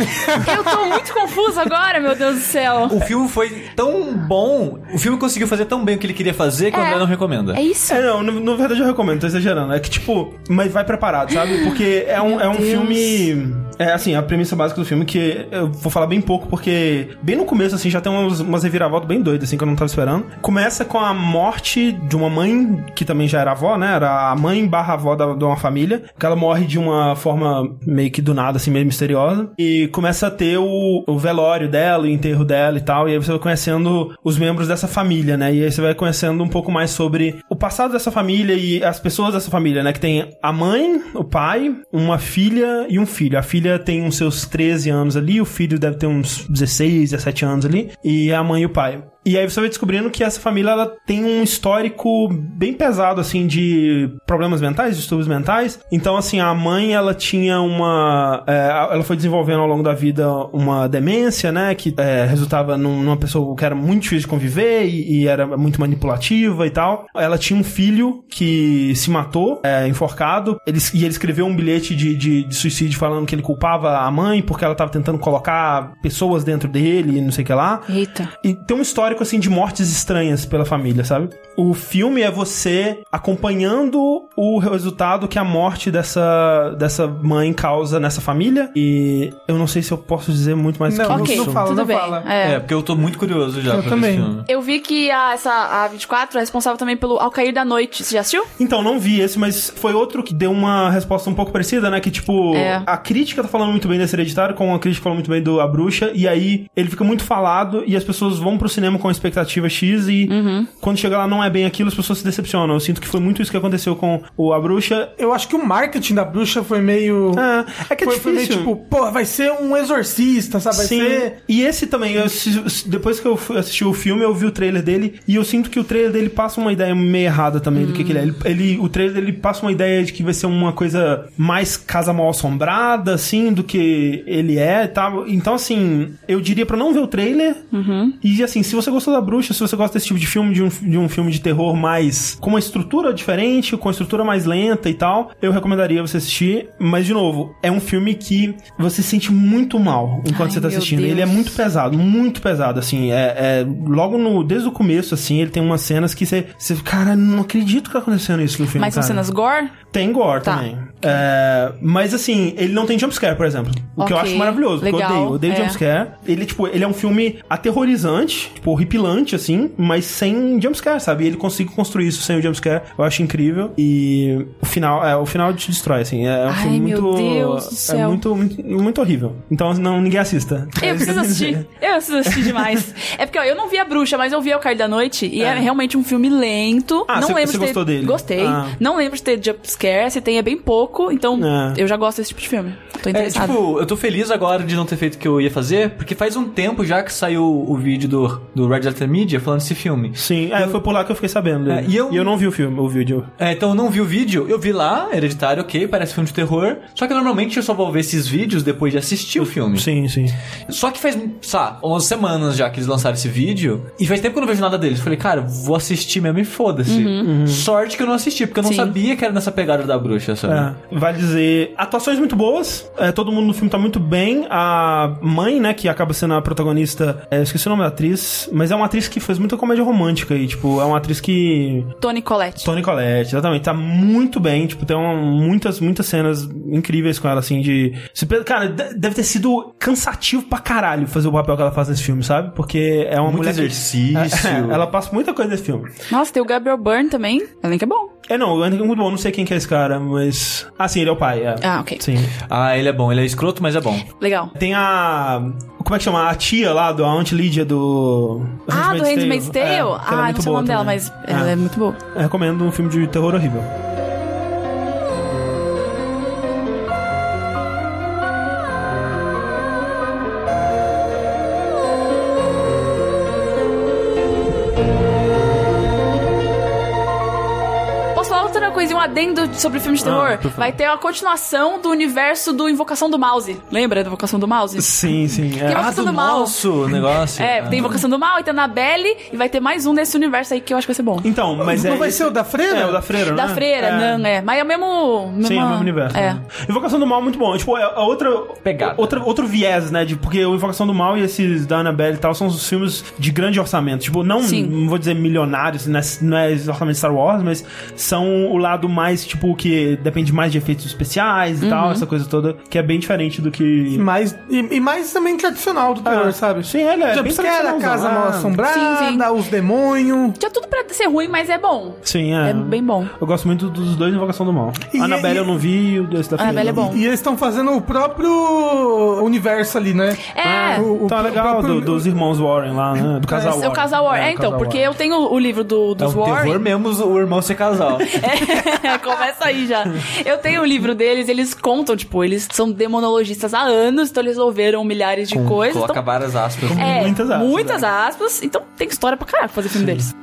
Eu tô muito confusa agora, meu Deus do céu.
O filme foi tão bom, o filme conseguiu fazer tão bem o que ele queria fazer que o
É.
André não recomenda.
É isso?
É, não, na verdade eu recomendo, tô exagerando. É que, tipo, mas vai preparado, sabe? Porque é um,
Meu
é um
Deus.
filme. É assim, a premissa básica do filme, que eu vou falar bem pouco, porque bem no começo, assim, já tem umas, umas reviravoltas bem doidas, assim, que eu não tava esperando. Começa com a morte de uma mãe, que também já era avó, né? Era a mãe barra avó da- de uma família, que ela morre de uma forma meio que do nada, assim, meio misteriosa, e começa a ter o, o velório dela, o enterro dela e tal, e aí você vai conhecendo os membros dessa família, né? E aí você vai conhecendo um pouco mais sobre o passado dessa família e as pessoas dessa família, né? Que tem a mãe, o pai, uma filha e um filho. A filha tem uns seus 13 anos ali, o filho deve ter uns 16, 17 anos ali, e a mãe e o pai. E aí você vai descobrindo que essa família ela tem um histórico bem pesado assim de problemas mentais, distúrbios mentais. Então assim, a mãe ela tinha uma é, ela foi desenvolvendo ao longo da vida uma demência, né, que é, resultava num- numa pessoa que era muito difícil de conviver e, e era muito manipulativa e tal. Ela tinha um filho que se matou, é, enforcado. Ele, e ele escreveu um bilhete de, de, de suicídio falando que ele culpava a mãe porque ela tava tentando colocar pessoas dentro dele e não sei o que lá.
Eita.
E tem um histórico, assim, de mortes estranhas pela família, sabe? O filme é você acompanhando o resultado que a morte dessa, dessa mãe causa nessa família. E eu não sei se eu posso dizer muito mais
Não,
que
Ok,
isso.
não fala,
tudo
não
bem.
fala.
É.
É, porque eu tô muito curioso já
Eu
pra
também.
filme.
Eu vi que a, essa, a 24 é responsável também pelo Ao Cair da Noite. Você já assistiu?
Então, não vi esse, mas foi outro que deu uma resposta um pouco parecida, né? Que, tipo,
É.
a crítica tá falando muito bem desse hereditário, como a crítica falou muito bem do A Bruxa, e aí ele fica muito falado e as pessoas vão pro cinema com a expectativa X e
Uhum.
quando chega lá não é bem aquilo, as pessoas se decepcionam. Eu sinto que foi muito isso que aconteceu com o A Bruxa.
Eu acho que o marketing da bruxa foi meio.
É, é que é
foi, foi meio
difícil.
tipo, pô, vai ser um exorcista, sabe? Vai
Sim.
ser.
E esse também, eu depois que eu fui assistir o filme, eu vi o trailer dele e eu sinto que o trailer dele passa uma ideia meio errada também do que, que ele é. Ele, ele- o trailer dele passa uma ideia de que vai ser uma coisa mais casa mal assombrada, assim, do que ele é e tal. Então, assim, eu diria pra não ver o trailer. E, assim, se você gostou da bruxa, se você gosta desse tipo de filme, de um, de um filme de terror mais. com uma estrutura diferente, com uma estrutura mais lenta e tal, eu recomendaria você assistir. Mas, de novo, é um filme que você se sente muito mal enquanto
Ai,
você tá assistindo. Ele é
Deus.
muito pesado, muito pesado, assim. É, é- logo no. Desde o começo, assim, ele tem umas cenas que você. você cara, não acredito que tá acontecendo isso no filme.
Mas são cenas gore?
Tem gore
Tá.
também. É, mas assim, ele não tem jumpscare, por exemplo. O que eu acho maravilhoso, porque eu
legal,
odeio. Eu odeio
é.
jumpscare. Ele, tipo, ele é um filme aterrorizante, tipo, horripilante, assim, mas sem jumpscare, sabe? E ele consegue construir isso sem o jumpscare. Eu acho incrível. E o final, é, o final te destrói, assim. É um
Ai,
filme
meu
muito.
Deus do
É muito, muito, muito horrível. Então, não, ninguém assista.
Eu <laughs> preciso assistir. <laughs> Eu preciso assistir demais. É porque, ó, eu não vi a bruxa, mas eu vi Ao Cair da Noite e é, realmente um filme lento.
Ah,
não
você-
lembro
você
de ter...
gostou dele?
Gostei.
Ah.
Não lembro de ter jumpscare. Se tem, é bem pouco. Então,
É.
eu já gosto desse tipo de filme. Tô
É,
interessada.
tipo, eu tô feliz agora de não ter feito o que eu ia fazer, porque faz um tempo já que saiu o vídeo do, do Red Letter Media falando desse filme.
Sim, é, foi por lá que eu fiquei sabendo.
É, e eu-
não vi o filme, o vídeo.
É, então eu não vi o vídeo, eu vi lá, Hereditário, ok, parece filme de terror, só que normalmente eu só vou ver esses vídeos depois de assistir o filme.
Sim, sim.
Só que faz, sabe, umas semanas já que eles lançaram esse vídeo, e faz tempo que eu não vejo nada deles. Eu falei, cara, vou assistir mesmo e foda-se. Sorte que eu não assisti, porque eu não
Sim.
sabia que era nessa pegada da bruxa, sabe?
Vale dizer, atuações muito boas, é, todo mundo no filme tá muito bem. A mãe, né, que acaba sendo a protagonista, é, eu esqueci o nome da atriz, mas é uma atriz que fez muita comédia romântica e, tipo, é uma atriz que.
Tony Collette.
Tony Collette, exatamente, tá muito bem, tipo, tem uma- muitas, muitas cenas incríveis com ela, assim, de... Cara, de- deve ter sido cansativo pra caralho fazer o papel que ela faz nesse filme, sabe? Porque é uma
Muito
mulher que-
exercício.
É, <laughs> ela passa muita coisa nesse filme.
Nossa, tem o Gabriel Byrne também. O elenco é bom.
É, não, o Andy é muito bom, não sei quem que é esse cara, mas... Ah, sim, ele é o pai, é.
Ah, ok.
Sim.
Ah, ele é bom, ele é escroto, mas é bom.
Legal.
Tem a. Como é que chama? A tia lá, do, a Aunt Lídia do.
Ah, do Handmaid's Tale?
É, é
ah, não
muito
sei o nome dela,
também.
mas ela é muito boa.
Eu recomendo um filme de terror horrível.
Adendo sobre filme de terror?
por favor.
Vai ter uma continuação do universo do Invocação do Mouse. Lembra da Invocação do Mouse?
Sim, sim. É.
Tem uma-
Ah,
Invocação
do
do Mal.
nosso negócio. <laughs>
É,
Ah.
tem Invocação do Mal, e tem Annabelle, e vai ter mais um nesse universo aí que eu acho que vai ser bom.
Então, mas
não
é.
vai
esse-
ser o da freira?
É, o da freira,
Da
né?
freira,
é.
não, é. Mas é o mesmo. mesma-
Sim, é o mesmo universo.
É.
né? Invocação do Mal é muito bom. Tipo, é a outra.
Pegada.
Outra, outro viés, né? De, porque o Invocação do Mal e esses da Annabelle e tal são os filmes de grande orçamento. Tipo, não, não vou dizer milionários, não é, não é orçamento de Star Wars, mas são o lado mais, tipo, que depende mais de efeitos especiais e
Uhum.
tal, essa coisa toda, que é bem diferente do que.
E mais, e, e mais também tradicional do terror,
Ah,
sabe?
sim, ele é
Já
bem
que era a casa
ah.
mal assombrada,
Sim, sim.
os demônios.
Tinha tudo pra ser ruim, mas é bom.
Sim, é.
É bem bom.
Eu gosto muito dos dois Invocação do Mal.
E-
Annabelle
e-
eu não vi e o desse da filha
Annabelle é bom.
E eles estão fazendo o próprio universo ali, né?
É.
O- o-
Tá
o
legal,
próprio-
do- dos irmãos Warren lá, né? Do casal
É
Warren.
o casal Warren. É, então,
casal
porque
Warren.
eu tenho o livro do,
É
dos
um
Warren.
terror mesmo o irmão ser casal.
É, <laughs> começa aí já. Eu tenho o livro deles, eles contam, tipo, eles são demonologistas há anos, então eles resolveram milhares de coisas.
Coloca
Então,
várias aspas.
é,
muitas aspas,
Muitas aspas. Então tem história pra caralho fazer filme deles.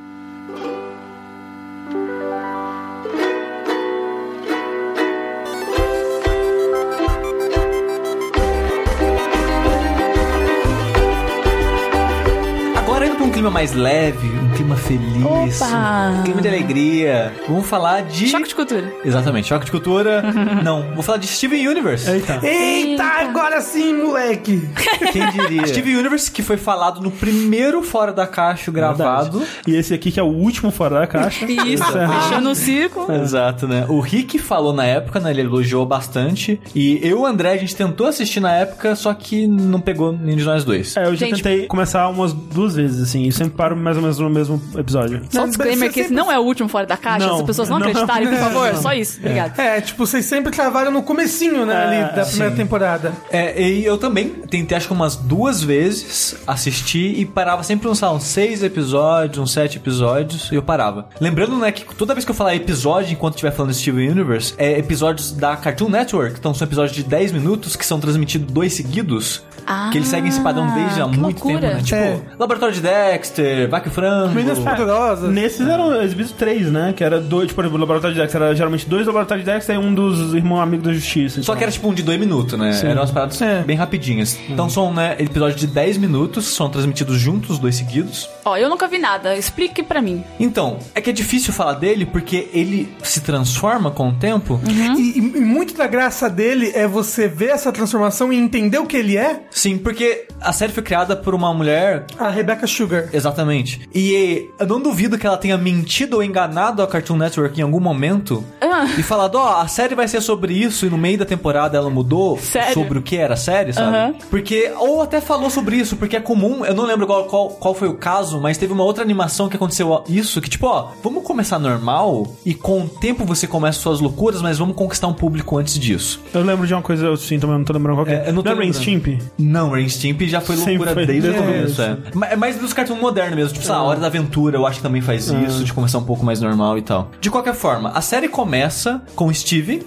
Clima mais leve, um clima feliz,
Opa!
um clima de alegria. Vamos falar de.
Choque de cultura.
Exatamente, choque de cultura. <laughs> Não, vou falar de Steven Universe.
Eita.
Eita, agora sim, moleque! <laughs>
Quem diria? Steven Universe, que foi falado no primeiro Fora da Caixa gravado.
Verdade. E esse aqui que é o último fora da caixa. <laughs>
Isso, fechando o circo.
Exato, né? O Rick falou na época, né? Ele elogiou bastante. E eu e o André, a gente tentou assistir na época, só que não pegou nenhum de nós dois.
É, eu já
Gente-
tentei começar umas duas vezes, assim, e sempre paro mais ou menos no mesmo episódio.
Só um disclaimer
você
que esse
sempre-
não é o último fora da caixa,
Não,
as pessoas não,
não.
acreditarem, por favor. Só isso. Obrigado.
É, tipo, vocês sempre travaram no comecinho, né, ali da primeira temporada.
É, e eu também tentei, acho que umas duas vezes assistir e parava sempre uns, uns seis episódios, uns sete episódios, e eu parava. Lembrando, né, que toda vez que eu falar episódio enquanto estiver falando de Steven Universe, é episódios da Cartoon Network, então são episódios de 10 minutos que são transmitidos dois seguidos.
Ah,
que eles seguem esse padrão desde há muito
loucura.
tempo, né? Tipo,
É.
Laboratório de Dexter, Vaca e Frango.
Meninas poderosas.
Nesses eram exibidos três, né? Que era dois, por exemplo, o Laboratório de Dexter era geralmente dois Laboratórios de Dexter e um dos irmãos amigos da justiça.
Só que era tipo um de dois minutos, né? Eram umas paradas
É.
bem rapidinhas. Então são, né, episódios de 10 minutos, são transmitidos juntos, dois seguidos.
Ó, eu nunca vi nada. Explique pra mim.
Então, é que é difícil falar dele porque ele se transforma com o tempo.
E, e- e muito da graça dele é você ver essa transformação e entender o que ele é.
Sim, porque a série foi criada por uma mulher.
A Rebecca Sugar.
Exatamente. E eu não duvido que ela tenha mentido ou enganado a Cartoon Network em algum momento
Ah.
e falado, ó, a série vai ser sobre isso e no meio da temporada ela mudou
Sério?
sobre o que era a série, sabe?
Aham.
Porque, ou até falou sobre isso, porque é comum, eu não lembro qual, qual, qual foi o caso, mas teve uma outra animação que aconteceu isso, que tipo, ó, vamos começar normal e com o tempo você começa suas loucuras, mas vamos conquistar um público antes disso.
Eu lembro de uma coisa, eu sim, também não tô lembrando qual que
É,
é.
eu não tô
é Rain. Stimp?
Não, Rain Stimp já foi loucura desde o começo, é. É mais dos cartoons modernos mesmo, tipo, sei lá, a Hora da Aventura, eu acho que também faz isso, de começar um pouco mais normal e tal. De qualquer forma, a série começa com Steve,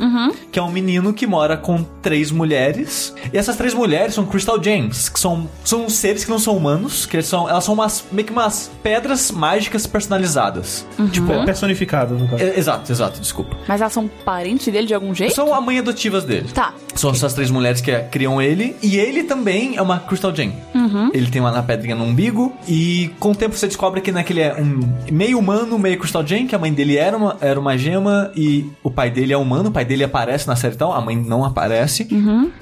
que é um menino que mora com três mulheres, e essas três mulheres são Crystal Gems, que são, são seres que não são humanos, que eles são, elas são umas, meio que umas pedras mágicas personalizadas. Tipo,
É personificado, no caso.
é- exato, exato, desculpa.
Mas elas são parentes dele de algum jeito?
São a mãe adotivas dele.
Tá.
São essas três mulheres que criam ele. E ele também é uma Crystal Gem. Ele tem uma na pedrinha no umbigo. E com o tempo você descobre que, né, que ele é um meio humano, meio Crystal Gem. Que a mãe dele era uma, era uma gema. E o pai dele é humano. O pai dele aparece na série tal. A mãe não aparece.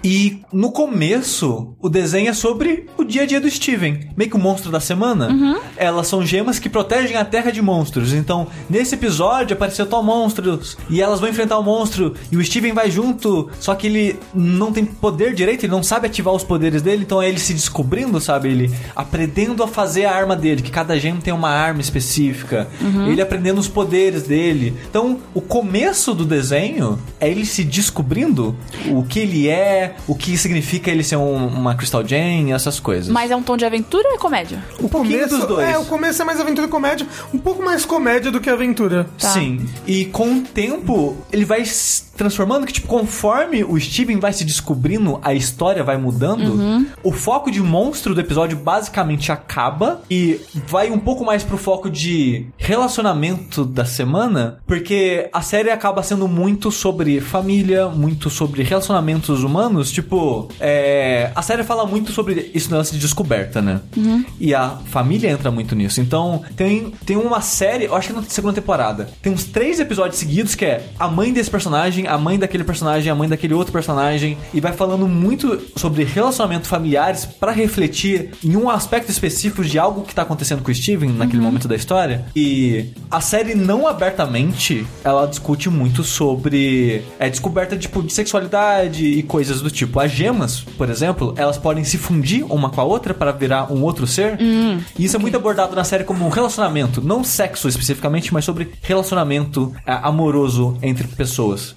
E no começo, o desenho é sobre o dia a dia do Steven. Meio que o monstro da semana. Elas são gemas que protegem a terra de monstros. Então, nesse episódio apareceu tal monstro. E elas vão enfrentar o monstro. E o Steven vai junto. Só que ele não tem poder direito, ele não sabe ativar os poderes dele. Então é ele se descobrindo, sabe? Ele aprendendo a fazer a arma dele. Que cada gema tem uma arma específica. Ele aprendendo os poderes dele. Então, o começo do desenho é ele se descobrindo o que ele é, o que significa ele ser um- uma Crystal Gem, essas coisas.
Mas é um tom de aventura ou é comédia?
O começo,
dos dois.
É, o começo é mais aventura e comédia. Um pouco mais comédia do que aventura.
Tá.
Sim. E com o tempo, ele vai se transformando que, tipo, conforme o Steven vai se descobrindo, a história vai mudando. O foco de monstro do episódio basicamente acaba e vai um pouco mais pro foco de relacionamento da semana, porque a série acaba sendo muito sobre família, muito sobre relacionamentos humanos. Tipo, é, a série fala muito sobre esse lance de descoberta, né? E a família entra muito nisso. Então, tem, tem uma série, eu acho que na segunda temporada, tem uns três episódios seguidos que é a mãe desse personagem a mãe daquele personagem, a mãe daquele outro personagem, e vai falando muito sobre relacionamento familiares pra refletir em um aspecto específico de algo que tá acontecendo com o Steven naquele momento da história. E a série não abertamente, ela discute muito sobre é descoberta tipo de sexualidade e coisas do tipo. As gemas, por exemplo, elas podem se fundir uma com a outra para virar um outro ser. e isso é muito abordado na série como um relacionamento, não sexo especificamente, mas sobre relacionamento é, amoroso entre pessoas.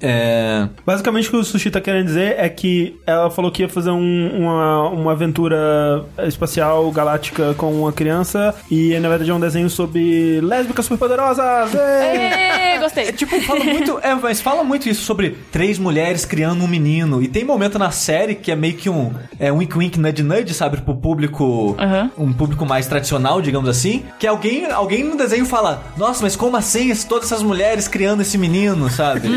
É,
Basicamente o que o Sushi tá querendo dizer é que ela falou que ia fazer um- uma, uma aventura espacial galáctica com uma criança e na verdade é um desenho sobre lésbicas superpoderosas. Ê,
gostei.
É tipo, fala muito. É, mas fala muito isso sobre três mulheres criando um menino. E tem momento na série que é meio que um. É um wink wink nudge nudge, sabe? Pro público.
Aham.
Um público mais tradicional, digamos assim. Que alguém, alguém no desenho fala: Nossa, mas como assim todas essas mulheres criando esse menino, sabe?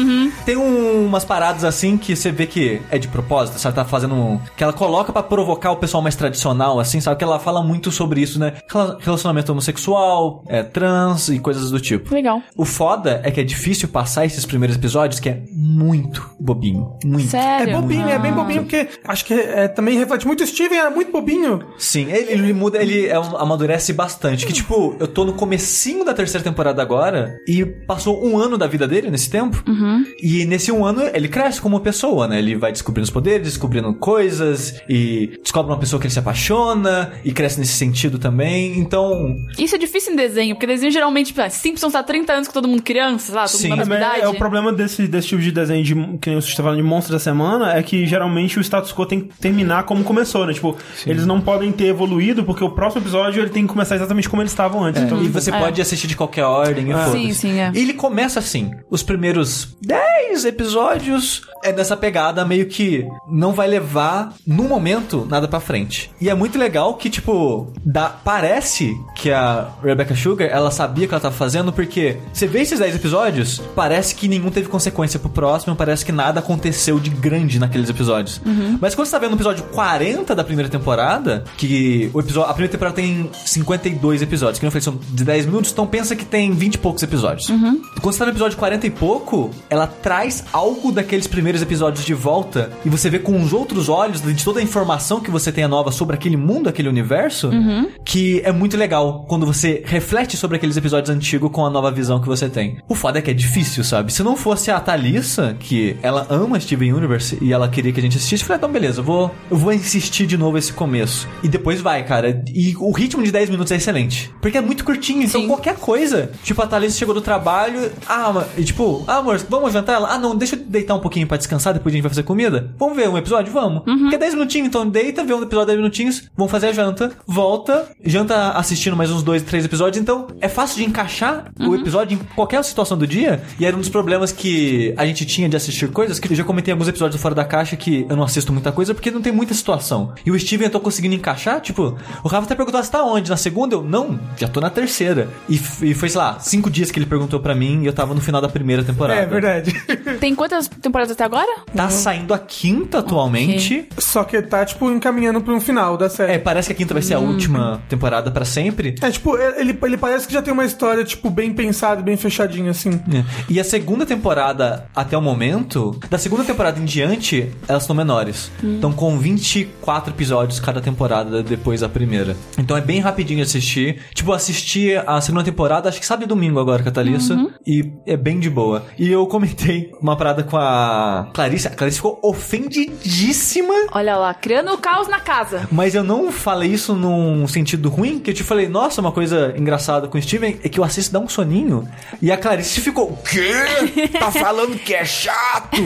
Tem um- umas paradas assim que você vê que é de propósito, sabe? Tá fazendo. um- Que ela coloca pra provocar o pessoal mais tradicional, assim, sabe? Que ela fala muito sobre isso, né? Rela- Relacionamento homossexual, é, trans e coisas do tipo.
Legal.
O foda é que é difícil passar esses primeiros episódios, que é muito bobinho. Muito.
Sério?
É bobinho, é bem
Ah.
bobinho, porque acho que é, também reflete muito. O Steven era muito bobinho.
Sim, ele, ele muda, ele é amadurece bastante. Que tipo, eu tô no comecinho da terceira temporada agora e passou um ano da vida dele nesse tempo. E nesse um ano ele cresce como pessoa, né? Ele vai descobrindo os poderes, descobrindo coisas e descobre uma pessoa que ele se apaixona e cresce nesse sentido também. Então,
Isso é difícil em desenho, porque desenho geralmente, tipo, ah, Simpsons tá 30 anos com todo mundo criança, lá, todo
Sim.
mundo na
É, é o problema desse, desse tipo de desenho de que nem você tá falando de monstro da semana é que geralmente o status quo tem que terminar como começou, né? Tipo, eles não podem ter evoluído porque o próximo episódio ele tem que começar exatamente como eles estavam antes. Então,
e você
É.
pode assistir de qualquer ordem e foda-se.
Sim, sim, é.
E ele começa assim. Os primeiros 10 episódios é nessa pegada meio que não vai levar, no momento, nada pra frente. E é muito legal que, tipo, dá, parece que a Rebecca Sugar, ela sabia o que ela tava fazendo, porque você vê esses 10 episódios, parece que nenhum teve consequência pro próximo, parece que nada aconteceu de grande naqueles episódios. Mas quando você tá vendo o episódio 40 da primeira temporada, que o episódio, a primeira temporada tem 52 episódios, que não falei, são de 10 minutos, então pensa que tem 20 e poucos episódios. Quando você tá no episódio 40 e pouco, ela traz algo daqueles primeiros episódios de volta e você vê com os outros olhos de toda a informação que você tem nova sobre aquele mundo, aquele universo, que é muito legal quando você reflete sobre aqueles episódios antigos com a nova visão que você tem. O foda é que é difícil, sabe? Se não fosse a Thalissa, que ela ama Steven Universe e ela queria que a gente assistisse, eu falei, então beleza, eu vou, eu vou insistir de novo esse começo. E depois vai, cara. E o ritmo de 10 minutos é excelente. Porque é muito curtinho, então
Sim.
qualquer coisa. Tipo, a Thalissa chegou do trabalho, ah, e tipo, ah, amor, vamos jantar? Ela, ah, não, deixa eu deitar um pouquinho pra descansar, depois a gente vai fazer comida. Vamos ver um episódio? Vamos. Porque é 10 minutinhos, então deita, vê um episódio 10 minutinhos, vamos fazer a janta, volta, janta assistindo mais uns dois, três episódios, então é fácil de encaixar o episódio em qualquer situação do dia. E era um dos problemas que a gente tinha de assistir coisas, que eu já comentei em alguns episódios do Fora da Caixa que eu não assisto muita coisa porque não tem muita situação. E o Steven eu tô conseguindo encaixar, tipo, o Rafa até perguntou, você tá onde? Na segunda? Eu, não, já tô na terceira. E, e foi, sei lá, cinco dias que ele perguntou pra mim e eu tava no final da primeira temporada.
É verdade.
Tem quantas temporadas até agora?
Tá saindo a quinta atualmente.
Só que tá, tipo, encaminhando pra um final da série.
É, parece que a quinta vai ser a última temporada pra sempre.
É, tipo, ele, ele parece que já tem uma história, tipo, bem pensada, bem fechadinha, assim.
É. E a segunda temporada, até o momento, da segunda temporada em diante, elas estão menores. Estão com 24 episódios cada temporada depois da primeira. Então é bem rapidinho de assistir. Tipo, assisti a segunda temporada, acho que sábado e domingo agora com a Thalissa. E é bem de boa. E eu comentei uma parada com a Clarice. A Clarice ficou ofendidíssima.
Olha lá, criando o caos na casa.
Mas eu não falei isso num sentido ruim, que eu te falei, nossa, uma coisa engraçada com o Steven é que eu assisto dá um soninho. E a Clarice ficou, o quê? Tá <laughs> falando que é chato?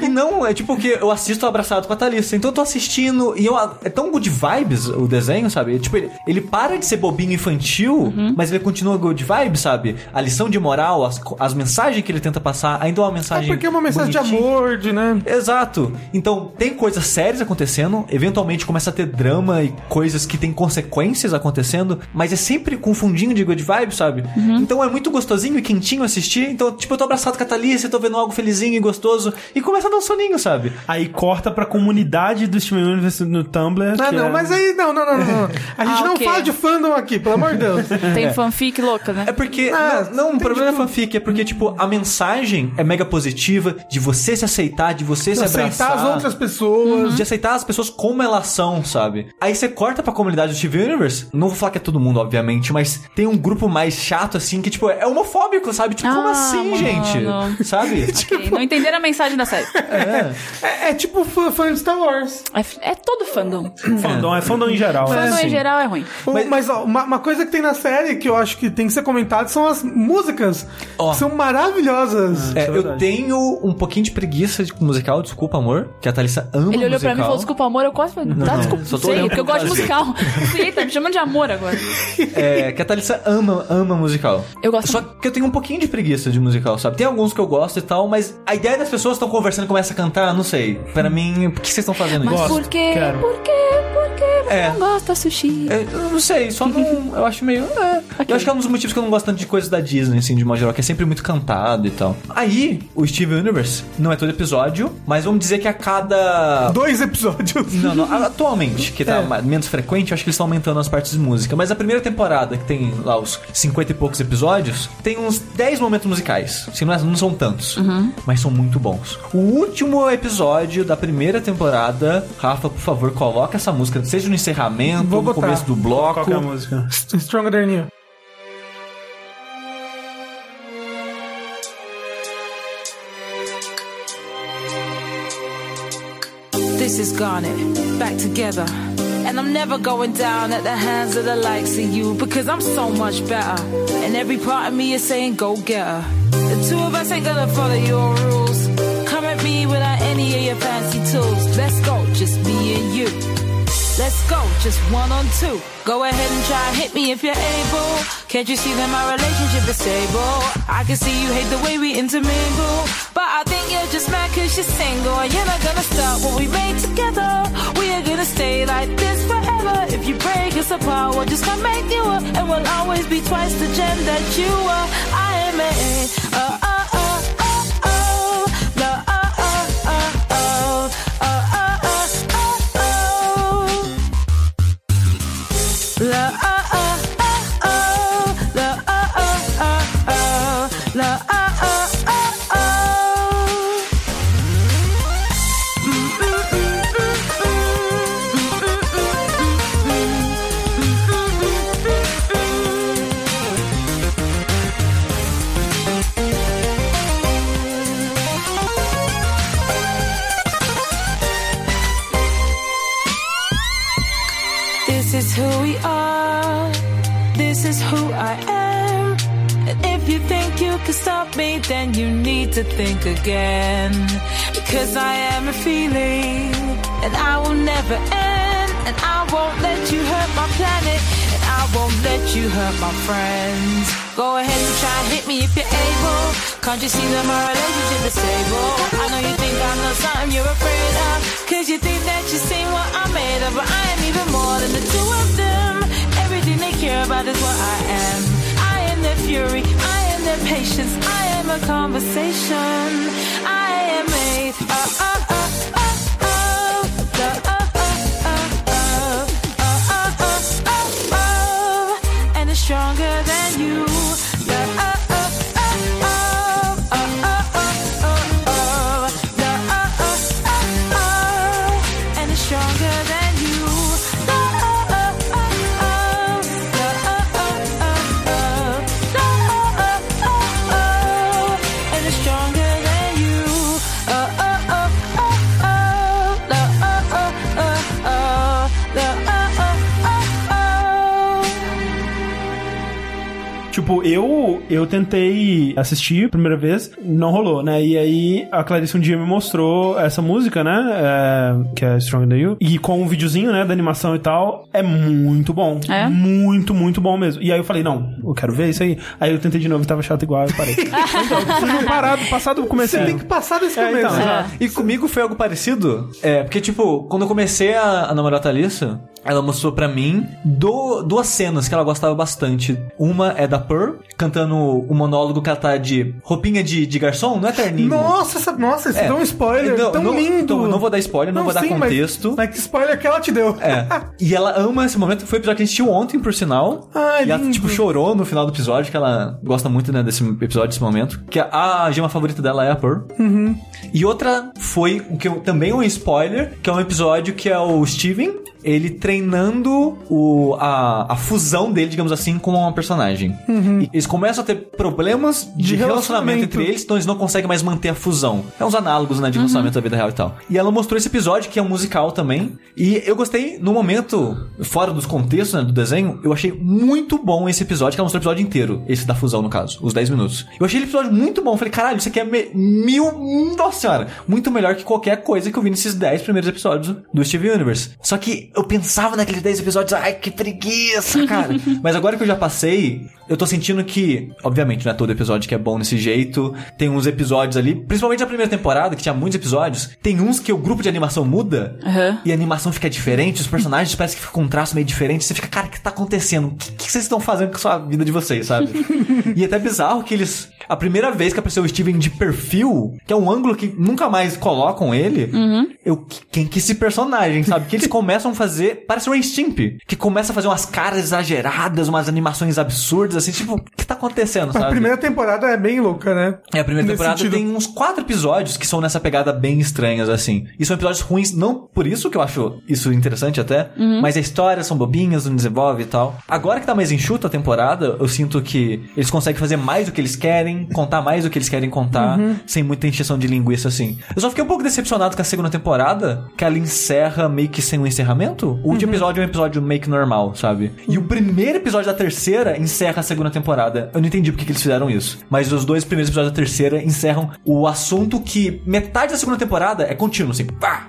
e não, é tipo que eu assisto abraçado com a Thalissa. Então eu tô assistindo e eu, é tão good vibes o desenho, sabe? Tipo, ele, ele para de ser bobinho infantil, mas ele continua good vibes, sabe? A lição de moral, as, as mensagens que ele tenta passar, ainda é uma
É
mensagem.
porque é uma mensagem de
bonitinha.
amor, de, né?
Exato. Então, tem coisas sérias acontecendo, eventualmente começa a ter drama e coisas que tem consequências acontecendo, mas é sempre com um fundinho de good vibe, sabe? Então é muito gostosinho e quentinho assistir. Então, tipo, eu tô abraçado com a Thalissa, eu tô vendo algo felizinho e gostoso, e começa a dar um soninho, sabe?
Aí corta pra comunidade do Steven Universe no Tumblr.
Ah,
que
não,
é-
mas aí, não, não, não, não. não. <laughs> A gente
Ah,
não
ok.
fala de fandom aqui, pelo amor de Deus. <laughs>
Tem fanfic louca, né?
É porque.
Ah,
não, não o problema é fanfic, é porque, tipo, a mensagem é mega positiva, de você se aceitar, de você se
Aceitar
abraçar.
as outras pessoas.
De aceitar as pessoas como elas são, sabe? Aí você corta pra comunidade do Steve Universe. Não vou falar que é todo mundo, obviamente, mas tem um grupo mais chato, assim, que, tipo, é homofóbico, sabe? Tipo, como
Ah,
assim,
mano.
gente? Sabe?
Ok, não entenderam a mensagem da série. <laughs>
É, é tipo fã, fã de Star Wars.
É, é todo fandom.
Fandom, é fandom em geral.
Fandom
sim.
em geral é ruim.
Mas, mas, ó, uma, uma coisa que tem na série que eu acho que tem que ser comentado são as músicas.
Ó.
São maravilhosas.
É,
é
eu tenho um pouquinho de preguiça de musical, desculpa, amor, que a Thalissa ama
Ele olhou pra
musical.
mim e falou, desculpa, amor, eu quase falei, tá, desculpa,
só tô
sei, porque eu
pra
gosto de musical. <laughs> Falei, eita, me chamando de amor agora.
É, que a Thalissa ama, ama musical.
Eu gosto
Só que eu tenho um pouquinho de preguiça de musical, sabe? Tem alguns que eu gosto e tal, mas a ideia das pessoas estão conversando e começa a cantar, não sei. Pra mim, por que vocês estão fazendo
Mas
isso?
Gosto,
por quê?
quero.
Por quê? Por quê você
É.
não gosta sushi?
É, Eu não sei, só não. <laughs> Eu acho meio. é. Eu acho que é um dos motivos que eu não gosto tanto de coisas da Disney, assim, de modo geral, que é sempre muito cantado e tal. Aí, o Steve Universe, não é todo episódio, mas vamos dizer que a cada.
Dois episódios.
Não, não, atualmente, que tá
É.
menos frequente, eu acho que eles estão aumentando as partes de música. Mas a primeira temporada, que tem lá os 50 e poucos episódios, tem uns 10 momentos musicais. Assim, não, é- não são tantos, mas são muito bons. O último episódio da primeira temporada, Rafa, por favor, coloca essa música, seja no encerramento,
Vou
no
botar.
começo do bloco.
Qual que é a música?
Stronger Than You.
This is Garnet, back together. And I'm never going down at the hands of the likes of you because I'm so much better. And every part of me is saying, go get her. The two of us ain't gonna follow your rules. Come at me without any of your fancy tools. Let's go, just me and you. Let's go, just one on two. Go ahead and try and hit me if you're able. Can't you see that my relationship is stable? I can see you hate the way we intermingle. But I think you're just mad cause you're single. And you're not gonna stop what we made together. We are gonna stay like this forever. If you break us apart, we'll just come make you up. And we'll always be twice the gem that you are. I am a. Uh, uh, never end. And I won't let you hurt my planet, and I won't let you hurt my friends. Go ahead and try and hit me if you're able. Can't you see that my relationship is stable? I know you think I'm know something you're afraid of. Cause you think that you seen what I'm made of, but I am even more than the two of them. Everything they care about is what I am. I am their fury, I am their patience, I am a conversation. I am a uh uh
eu tentei assistir a primeira vez, não rolou, né? E aí a Clarice um dia me mostrou essa música, né? É, que é Stronger Than You. E com um videozinho, né? Da animação e tal. É muito bom.
É?
Muito, muito bom mesmo. E aí eu falei, não, eu quero ver isso aí. Aí eu tentei de novo e tava chato igual, eu parei. <laughs> então, eu preciso parar do passado do começo.
Você tem que passar desse
É,
começo.
então,
É.
E comigo foi algo parecido. É, porque, tipo, quando eu comecei a, a namorar a Thalissa, ela mostrou pra mim do- duas cenas que ela gostava bastante. Uma é da Pearl, cantando mostrando o monólogo que ela tá de roupinha de, de garçom, não é terninho.
Nossa, essa, nossa, isso
É.
um spoiler
Não,
tão
não-
lindo.
então, não vou dar spoiler, não, vou dar
sim, mas-
contexto.
Mas, que spoiler que ela te deu.
É. E ela ama esse momento. Foi o episódio que a gente assistiu ontem, por sinal.
Ai,
e ela,
lindo.
tipo, chorou no final do episódio, que ela gosta muito, né, desse episódio, desse momento. Que a, a gema favorita dela é a Pearl.
Uhum.
E outra foi o que eu, também um spoiler, que é um episódio que é o Steven, ele treinando o, a, a fusão dele, digamos assim, com uma personagem. E eles começam a ter problemas de,
Uhum. De
relacionamento
relacionamento.
entre eles, então eles não conseguem mais manter a fusão. É uns análogos, né, de relacionamento da vida real e tal. E ela mostrou esse episódio, que é um musical também. E eu gostei, no momento, fora dos contextos, né, do desenho, eu achei muito bom esse episódio, que ela mostrou o episódio inteiro. Esse da fusão, no caso, os 10 minutos. Eu achei esse episódio muito bom. Eu Falei, caralho, isso aqui é mil. Nossa senhora, muito melhor que qualquer coisa que eu vi nesses 10 primeiros episódios do Steve Universe. Só que eu pensava naqueles 10 episódios, ai, que preguiça, cara. <laughs> Mas agora que eu já passei, eu tô sentindo que, obviamente, não é todo episódio que é bom desse jeito. Tem uns episódios ali, principalmente na primeira temporada, que tinha muitos episódios. Tem uns que o grupo de animação muda
Aham.
e a animação fica diferente, os personagens parecem que ficam com um traço meio diferente. Você fica, cara, o que tá acontecendo? O que, que vocês estão fazendo com a sua vida de vocês, sabe? <laughs> e é até bizarro que eles. A primeira vez que apareceu o Steven de perfil, que é um ângulo que nunca mais colocam ele, eu, que- quem que esse personagem, sabe? Que eles <laughs> começam a fazer. Parece um Stimp, que começa a fazer umas caras exageradas, umas animações absurdas, assim, tipo, o que tá acontecendo,
A
sabe?
primeira temporada é bem louca, né?
É, a primeira
Nesse
temporada
sentido.
tem uns quatro episódios que são nessa pegada bem estranhas, assim. E são episódios ruins, não por isso que eu acho isso interessante até, mas a história são bobinhas, não desenvolve e tal. Agora que tá mais enxuta a temporada, eu sinto que eles conseguem fazer mais do que eles querem, contar mais do que eles querem contar, sem muita encheção de linguiça, assim. Eu só fiquei um pouco decepcionado com a segunda temporada, que ela encerra meio que sem um encerramento. O último episódio é um episódio meio que normal, sabe? E o primeiro episódio da terceira encerra a segunda temporada. Eu não entendi porque que eles fizeram isso. Mas os dois primeiros episódios da terceira encerram o assunto que metade da segunda temporada é contínuo, assim, pá!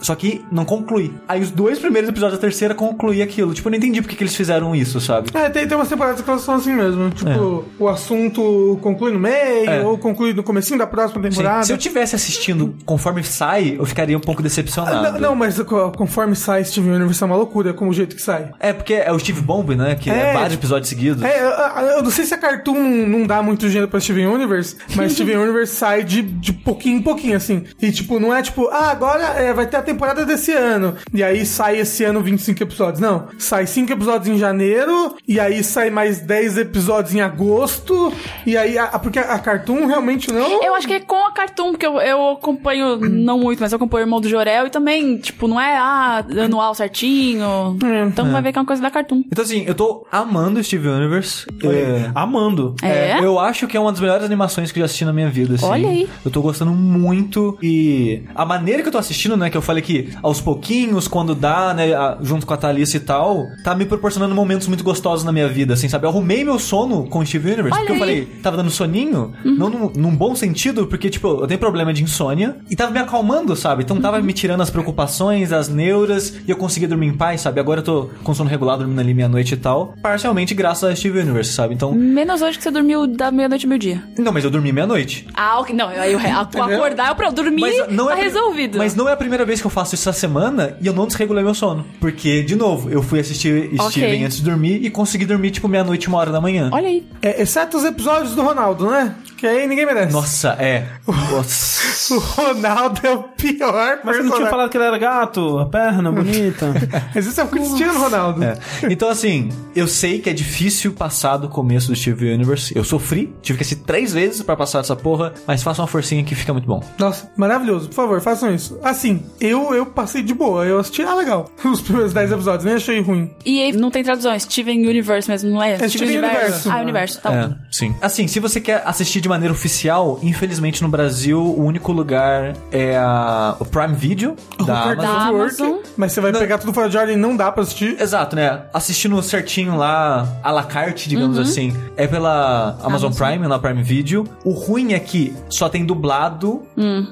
Só que não conclui. Aí os dois primeiros episódios da terceira concluem aquilo. Tipo, eu não entendi porque que eles fizeram isso, sabe?
É, tem, tem umas temporadas que elas são assim mesmo. Tipo, o assunto conclui no meio,
É.
ou conclui no comecinho da próxima
Sim.
temporada.
Se eu tivesse assistindo conforme sai, eu ficaria um pouco
Ah,
decepcionado.
Não, não, mas co- conforme sai Steven Universe é uma loucura, como o jeito que sai.
É porque é o Steve Bomb, né? Que é,
É.
vários episódios seguidos.
É, eu, eu não sei se a Cartoon não, dá muito dinheiro pra Steven Universe, mas <laughs> Steven Universe sai de, de pouquinho em pouquinho, assim. E, tipo, não é tipo, ah, agora é, vai ter a temporada desse ano. E aí sai esse ano 25 episódios. Não. Sai 5 episódios em janeiro, e aí sai mais 10 episódios em agosto. E aí, a, porque a Cartoon realmente não.
Eu acho que é com a Cartoon, porque eu, eu acompanho, não muito, mas eu acompanho o irmão do Jorel e também, tipo, não é ah, anual certinho.
É.
então vai ver que é uma coisa da Cartoon.
Então, assim, eu tô amando Steve Universe. É,
Amando.
É?
eu acho que é uma das melhores animações que eu já assisti na minha vida, assim.
Olha aí.
Eu tô gostando muito e a maneira que eu tô assistindo, né, que eu falei que aos pouquinhos, quando dá, né, junto com a Thalissa e tal, tá me proporcionando momentos muito gostosos na minha vida, assim, sabe? Eu arrumei meu sono com Steve Universe,
Olha
porque eu
aí.
falei, tava dando soninho, não num, num bom sentido, porque, tipo, eu tenho problema de insônia e tava me acalmando, sabe? Então tava me tirando as preocupações, as neuras e eu conseguia dormir em paz, sabe? Agora eu tô com sono regular, dormindo ali meia-noite e tal, parcialmente graças a Steve Universe, sabe? Então,
Menos hoje que você dormiu da meia-noite ao meio-dia.
não, mas eu dormi meia-noite.
Ah, ok. Não, aí eu, acordar eu pra eu dormir,
não
tá
é pri-
resolvido.
Mas não é a primeira vez que eu faço isso essa semana e eu não desregulei meu sono. Porque, de novo, eu fui assistir
Ok.
Steven antes de dormir e consegui dormir, tipo, meia-noite, uma hora da manhã.
Olha aí.
É, exceto os episódios do Ronaldo, né? Que aí ninguém merece.
Nossa, é. Nossa. <laughs>
O Ronaldo é o pior
Mas você não tinha falado que ele era gato, a perna <laughs> bonita.
Mas isso é o Cristiano Ronaldo.
É. Então, assim, eu sei que é difícil passar do começo do Steve Universe. Eu sofri, tive que assistir três vezes pra passar dessa porra, mas faça uma forcinha que fica muito bom.
Nossa, maravilhoso. Por favor, façam isso. Assim, eu, eu passei de boa. Eu assisti, ah, legal. <laughs> Os primeiros 10 episódios, nem achei ruim.
E aí, não tem tradução, é Steven Universe mesmo, não é?
É Steven Universo.
Ah, Universo, tá
É,
bom.
sim. Assim, se você quer assistir de maneira oficial, infelizmente no Brasil, o único lugar é a, o Prime Video da Amazon.
Da Amazon.
Mas você vai pegar tudo fora de ordem e não dá pra assistir.
Exato, né? Assistindo certinho lá, à la carte, digamos
Uhum.
assim. É pela Amazon, Prime, na Prime Video. O ruim é que só tem dublado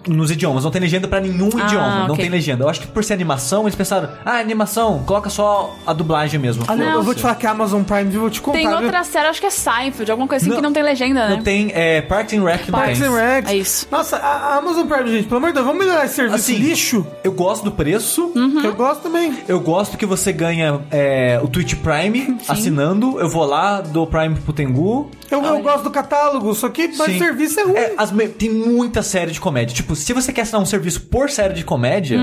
nos idiomas. Não tem legenda pra nenhum
Hum. Ah,
idioma. Não
ok.
tem legenda. Eu acho que por ser animação, eles pensaram, ah, animação, coloca só a dublagem mesmo.
Ah, não,
Não.
eu vou te falar que a Amazon Prime, viu? vou te contar.
Tem outra série, acho que é Seinfeld, alguma coisa assim
Não-
que não tem legenda, né?
Não tem, é, Parks and Rec
Parks and Rec.
É isso.
Nossa, a a Amazon Prime, gente, pelo amor de Deus, vamos melhorar esse serviço
Assim,
lixo.
Eu gosto do preço.
Uhum.
Eu gosto também.
Eu gosto que você ganha é, o Twitch Prime <laughs> assinando. Eu vou lá, dou Prime pro Tengu.
Eu, eu gosto do catálogo, só que mas o
Sim.
serviço é ruim.
É, as me- tem muita série de comédia. Tipo, se você quer assinar um serviço por série de comédia,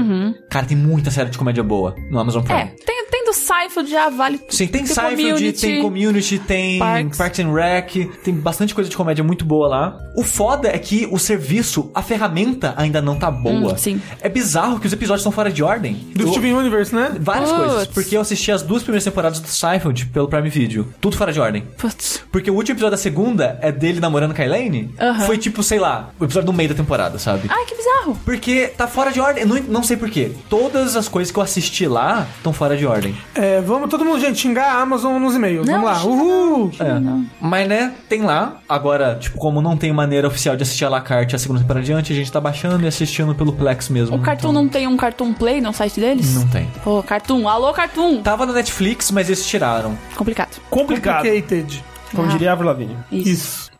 cara, tem muita série de comédia boa no Amazon Prime.
É, tem, tem Seinfeld já vale.
Sim, tem
tem
Seinfeld,
Community.
tem Community, tem
Parks.
Parks. and Rec, tem bastante coisa de comédia muito boa lá. O foda é que o serviço, a ferramenta ainda não tá boa.
Hum, sim.
É bizarro que os episódios estão fora de ordem.
Do
Eu-
Steven Universe, né?
Várias
Putz.
coisas. Porque eu assisti as duas primeiras temporadas do Seinfeld pelo Prime Video. Tudo fora de ordem.
Putz.
Porque o último episódio da segunda é dele namorando com a Elaine. Foi tipo, sei lá, o episódio no meio da temporada, sabe?
Ai, que bizarro.
Porque tá fora de ordem. Não, não sei porquê. Todas as coisas que eu assisti lá estão fora de ordem.
É, vamos todo mundo, gente, xingar a Amazon nos e-mails.
Não,
vamos lá.
xinga
Uhul!
É. Mas, né, tem lá. Agora, tipo, como não tem maneira oficial de assistir a la carte a segunda temporada adiante, a gente tá baixando e assistindo pelo Plex mesmo.
O Cartoon
então-
não tem um Cartoon Play no site deles?
Não tem.
Pô, Cartoon. Alô, Cartoon.
Tava na Netflix, mas eles tiraram.
Complicado.
Complicado.
Complicated.
Como
Ah.
diria a Avril Lavigne.
Isso.
Isso.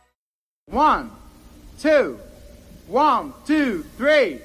One, two, one, two, three.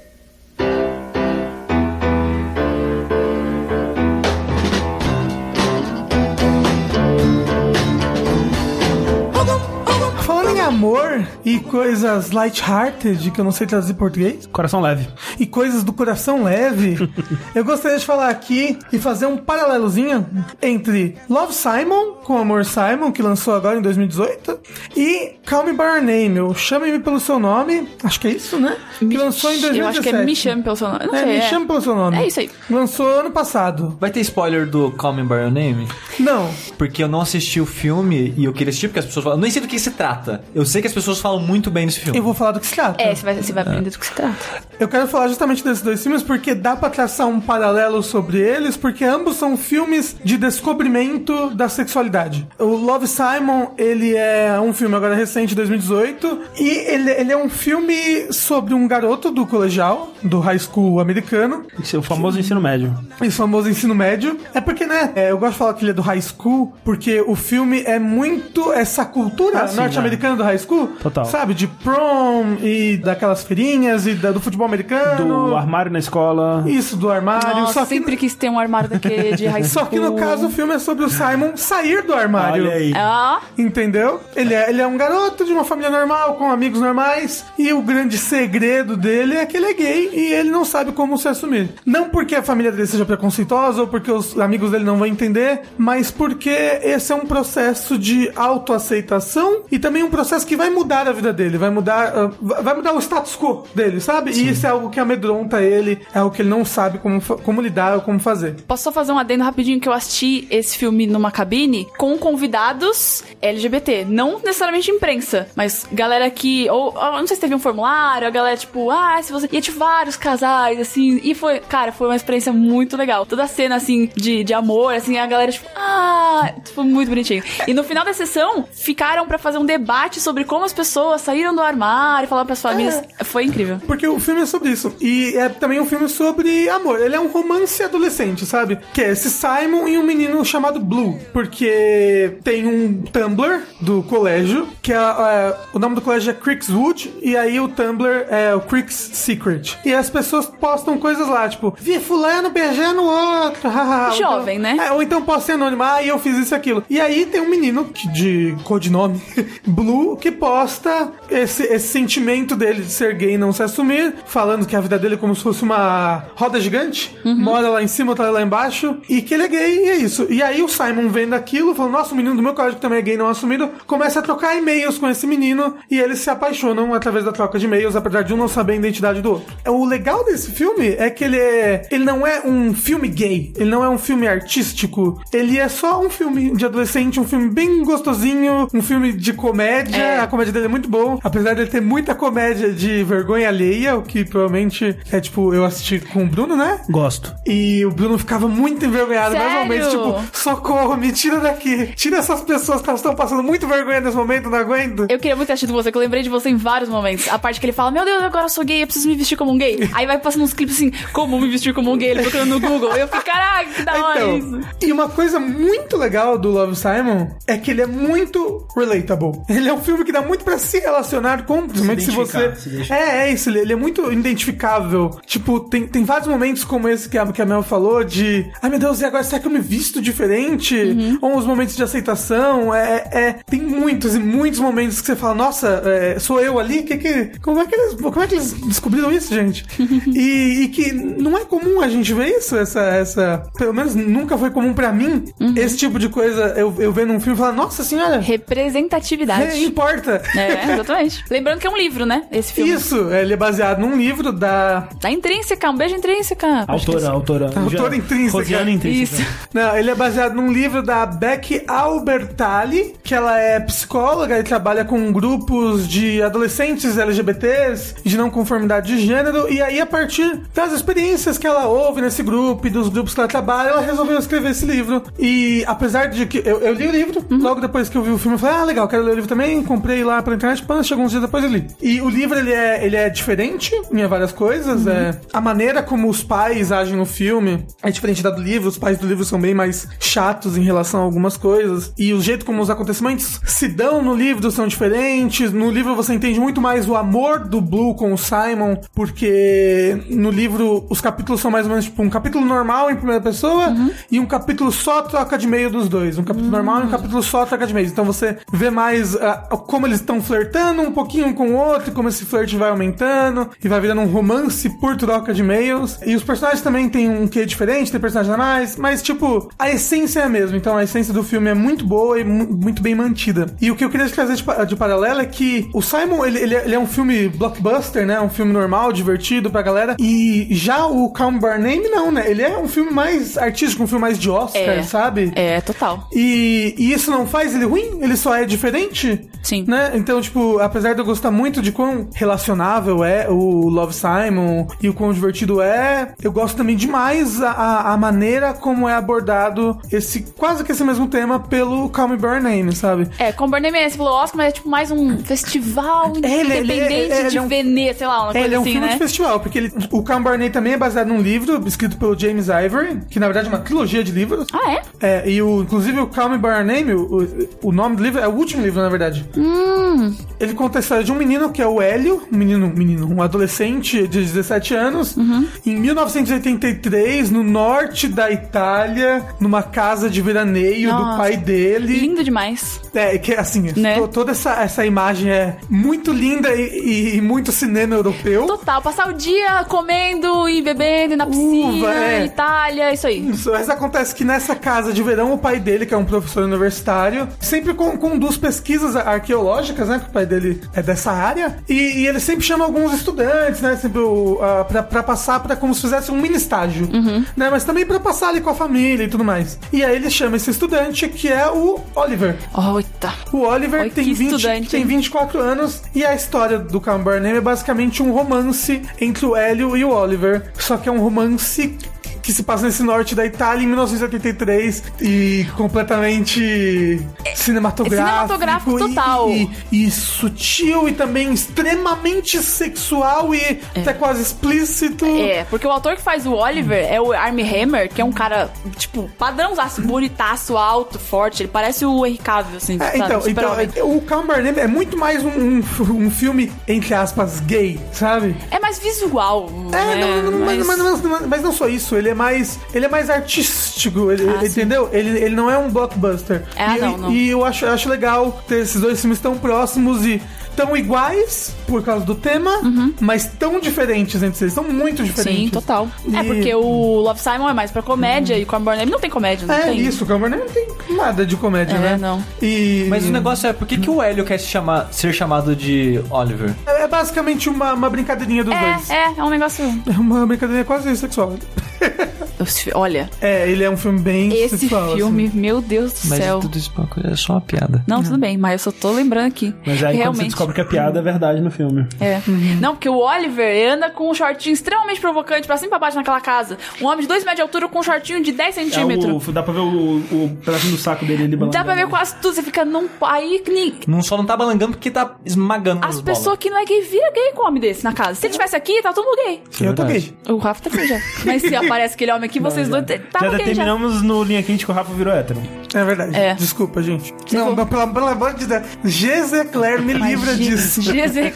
Amor e coisas light-hearted, que eu não sei traduzir em português,
Coração leve.
e coisas do coração leve, <laughs> eu gostaria de falar aqui e fazer um paralelozinho entre Love Simon, com Amor Simon, que lançou agora em 2018, e Call Me By Your Name, ou Chame-me Pelo Seu Nome, acho que é isso, né? Que lançou em 2017.
Eu acho que é Me Chame Pelo Seu Nome. Não
É,
sei.
Me
é.
Chame Pelo Seu Nome.
É isso aí.
Lançou ano passado.
Vai ter spoiler do Call Me By Your Name?
Não,
Porque eu não assisti o filme e eu queria assistir porque as pessoas falam. Eu nem sei do que se trata. Eu sei que as pessoas falam muito bem desse filme.
eu vou falar do que se trata.
É, você vai, você vai aprender do que se trata.
Eu quero falar justamente desses dois filmes porque dá pra traçar um paralelo sobre eles, porque ambos são filmes de descobrimento da sexualidade. O Love Simon, ele é um filme agora recente, de 2018, e ele, ele é um filme sobre um garoto do colegial, do high school americano,
Esse é o famoso ensino médio.
esse famoso ensino médio. É porque, né, é, eu gosto de falar que ele é do high school, porque o filme é muito essa cultura
Ah, sim,
norte-americana do high school.
Total.
Sabe, de prom e daquelas feirinhas e da- do futebol americano.
Do armário na escola.
Isso, do armário.
Nossa,
só, que,
sempre quis ter um armário daquele de high <laughs>
só que no
school.
caso o filme é sobre o Simon sair do armário.
Olha aí.
Ah,
Entendeu? Ele é, ele é um garoto de uma família normal, com amigos normais, e o grande segredo dele é que ele é gay e ele não sabe como se assumir. Não porque a família dele seja preconceituosa ou porque os amigos dele não vão entender, mas porque esse é um processo de autoaceitação e também um processo que vai mudar a vida dele, vai mudar, ah, vai mudar o status quo dele, sabe? E isso é algo que amedronta ele, é algo que ele não sabe como, como lidar ou como fazer.
posso só fazer um adendo rapidinho que eu assisti esse filme numa cabine com convidados LGBT. Não necessariamente imprensa, mas galera que. Ou, ou não sei se teve um formulário, a galera, tipo, ah, se você. Ia de vários casais, assim. E foi, cara, foi uma experiência muito legal. Toda a cena, assim, de, de amor, assim, a galera, tipo, ah, foi muito bonitinho. E no final da sessão, ficaram pra fazer um debate sobre como as pessoas saíram do armário, falaram pras famílias. Foi incrível.
Porque o filme é sobre isso. E é também um filme sobre amor. Ele é um romance adolescente, sabe? Que é esse Simon e um menino chamado Blue. Porque tem um Tumblr do colégio, que é, é, o nome do colégio é Crickswood, e aí o Tumblr é o Cricks Secret. E as pessoas postam coisas lá, tipo, vi fulano beijando outro. <laughs> Ou
Jovem,
então-
né?
É, ou então posso ser anônimo, ah, e eu fiz isso e aquilo. E aí tem um menino que- de codinome <laughs> Blue que posta esse, esse sentimento dele de ser gay e não se assumir, falando que a vida dele é como se fosse uma roda gigante, mora lá em cima, outra lá embaixo, e que ele é gay e é isso. E aí o Simon vendo aquilo, falando, nossa, o menino do meu colégio que também é gay não assumido, começa a trocar e-mails com esse menino e eles se apaixonam através da troca de e-mails, apesar de um não saber a identidade do outro. O legal desse filme é que ele é. Ele não é um filme gay, ele não é um filme artístico, ele é só um filme de adolescente, um filme bem gostosinho, um filme de comédia.
É.
A comédia dele é muito bom, apesar dele ter muita comédia de vergonha alheia, o que provavelmente é tipo, eu assisti com o Bruno, né?
Gosto.
E o Bruno ficava muito envergonhado
Sério?
momentos, tipo, socorro, me tira daqui. Tira essas pessoas que elas estão passando muito vergonha nesse momento, não aguento.
Eu queria muito ter assistido você, que eu lembrei de você em vários momentos. A parte que ele fala, meu Deus, agora eu sou gay, eu preciso me vestir como um gay. Aí vai passando uns clipes assim, como me vestir como um gay, ele procurando no Google. Eu fico, caraca, que da hora
Então,
isso.
e uma coisa muito legal do Love Simon é que ele é muito relatable. Ele é um filme filme que dá muito pra se relacionar com, principalmente se, você.
identificar, se
é, é isso, ele, ele é muito identificável. Tipo, tem, tem vários momentos como esse que a, que a Mel falou de. Ai meu Deus, e agora será que eu me visto diferente? Ou os momentos de aceitação. É, é, tem muitos e muitos momentos que você fala, nossa, é, sou eu ali? Que, que, como, é que eles, como é que eles descobriram isso, gente? <laughs> e, e que não é comum a gente ver isso, essa. essa pelo menos nunca foi comum pra mim, esse tipo de coisa eu, eu ver num filme e falar, nossa senhora,
Representatividade.
é, importa.
É, exatamente. <laughs> Lembrando que é um livro, né? Esse filme.
Isso, ele é baseado num livro da.
Da Intrínseca, um beijo Intrínseca.
Autora, autora.
Autora intrínseca.
Rosiana intrínseca.
Isso. <laughs>
Não, ele é baseado num livro da Beck Albertalli, que ela é psicóloga e trabalha com grupos de adolescentes LGBTs de não conformidade de gênero. E aí, a partir das experiências que ela ouve nesse grupo e dos grupos que ela trabalha, ela resolveu escrever esse livro. E apesar de que eu, eu li o livro, logo depois que eu vi o filme, eu falei, ah, legal, quero ler o livro também. Comprei lá pela internet, pã, chegou uns dias depois eu li. E o livro, ele é, ele é diferente em várias coisas. É, a maneira como os pais agem no filme é diferente da do livro. Os pais do livro são bem mais chatos em relação a algumas coisas. E o jeito como os acontecimentos se dão no livro são diferentes. No livro você entende muito mais o amor do Blue com o Simon, porque no livro os capítulos são mais ou menos tipo um capítulo normal em primeira pessoa e um capítulo só troca de meio dos dois. Um capítulo normal e um capítulo só troca de meio. Então você vê mais ah, como eles estão flertando um pouquinho com o outro, como esse flerte vai aumentando e vai virando um romance por troca de e-mails. E os personagens também têm um quê diferente, tem personagens a mais, mas tipo, a essência é a mesma. Então a essência do filme é muito boa e mu- muito bem mantida. E o que eu queria trazer de, pa- de paralelo é que o Simon, ele, ele é, ele é um filme blockbuster, né? Um filme normal, divertido pra galera. E já o Calm Bar Name, não, né? Ele é um filme mais artístico, um filme mais de Oscar,
É.
sabe?
É, total.
E, e isso não faz ele ruim? Ele só é diferente?
Sim.
Né? Então, tipo, apesar de eu gostar muito de quão relacionável é o Love Simon e o quão divertido é, eu gosto também demais a, a, maneira como é abordado esse quase que esse mesmo tema pelo Call Me By Your Name, sabe?
É, com Burning Man, você falou Oscar, mas é tipo mais um festival
É, ele-
independente
é- é- ele
de
é um-
Veneza, sei lá, uma
É,
coisa
ele é um
assim,
filme
né?
de festival, porque ele, o Cam Barney também é baseado num livro escrito pelo James Ivory, que na verdade é uma trilogia de livros.
Ah, é?
É, e o, inclusive o Call Me By Your Name, o, o nome do livro é o último livro, na verdade. Ele conta a história de um menino que é o Hélio, um menino, um menino, um adolescente de 17 anos, em 1983, no norte da Itália, numa casa de veraneio do
Nossa.
pai dele.
Lindo demais.
É, que assim,
Né?
to- toda essa, essa imagem é muito linda e, e- muito cinema europeu.
Total, passar o dia comendo e bebendo na piscina,
Uva, é.
Itália, isso aí.
Isso, mas acontece que nessa casa de verão, o pai dele, que é um professor universitário, sempre con- conduz pesquisas arqueológicas, né? Que o pai dele é dessa área. E, e ele sempre chama alguns estudantes, né? Sempre o, a- pra, pra passar pra como se fizesse um mini estágio. Né? Mas também pra passar ali com a família e tudo mais. E aí ele chama esse estudante, que é o Oliver.
Oita.
O Oliver
Oi,
tem,
que
20,
estudante,
tem
hein?
24 anos e a história do Burnham é basicamente um romance entre o Hélio e o Oliver. Só que é um romance que se passa nesse norte da Itália em 1983 e completamente cinematográfico.
cinematográfico
e-
total.
E, e sutil e também extremamente sexual e até quase explícito.
É, porque o autor que faz o Oliver é o Armie Hammer, que é um cara, tipo, padrãozaço, <laughs> bonitaço, alto, forte. Ele parece o Henry Cavill, assim,
É, então, então
Super-homem.
o Calm Burnham é muito mais um, um, um filme, entre aspas, gay, sabe?
É mais visual,
É,
né?
não, não, mas,
Mas-
mas, mas- mas não só isso, ele é mais, ele é mais artístico, ele-
Ah,
entendeu? Ele, ele não é um blockbuster.
Ah,
e,
não, não.
e eu acho, acho legal ter esses dois filmes tão próximos e tão iguais por causa do tema, mas tão diferentes entre eles, são muito diferentes.
Uhum. Sim, total. É
E-
porque o Love Simon é mais pra comédia e o Corn Burnham não tem comédia, não
É
tem.
isso, o Cameron não tem nada de comédia,
É,
né?
não.
E,
Mas o negócio é, por que, que o Hélio quer se chamar, ser chamado de Oliver?
é basicamente uma, uma brincadeirinha dos dois.
É, é, é um negócio.
É uma brincadeirinha quase sexual. <laughs>
Olha,
É, ele é um filme bem
esse
sexual.
filme,
assim.
meu Deus do
Mas
céu.
tudo isso é só uma piada.
Não, tudo bem, mas eu só tô lembrando aqui.
Mas aí quando você
Realmente.
descobre que a piada é verdade no filme.
É. Não, porque o Oliver anda com um shortinho extremamente provocante pra cima e pra baixo naquela casa. Um homem de 2 metros de altura com um shortinho de 10
É
centímetros.
o, dá pra ver o, o pedacinho do saco dele ali
Dá pra ver
balançando.
quase tudo. Você fica num. Aí
Não só não tá balangando porque tá esmagando
As
as
pessoas que não é gay vira gay com um homem desse na casa. Se ele tivesse aqui, tá todo mundo gay.
Eu tô gay.
O Rafa também já. Mas se <laughs> aparece aquele homem que vocês
já,
dois.
já
a gente já-
determinamos no linha quente que o Rafa virou hétero.
É verdade.
É.
Desculpa, gente.
Tipo-
Não, pelo, pelo amor de Deus. Gisecler, me livra disso.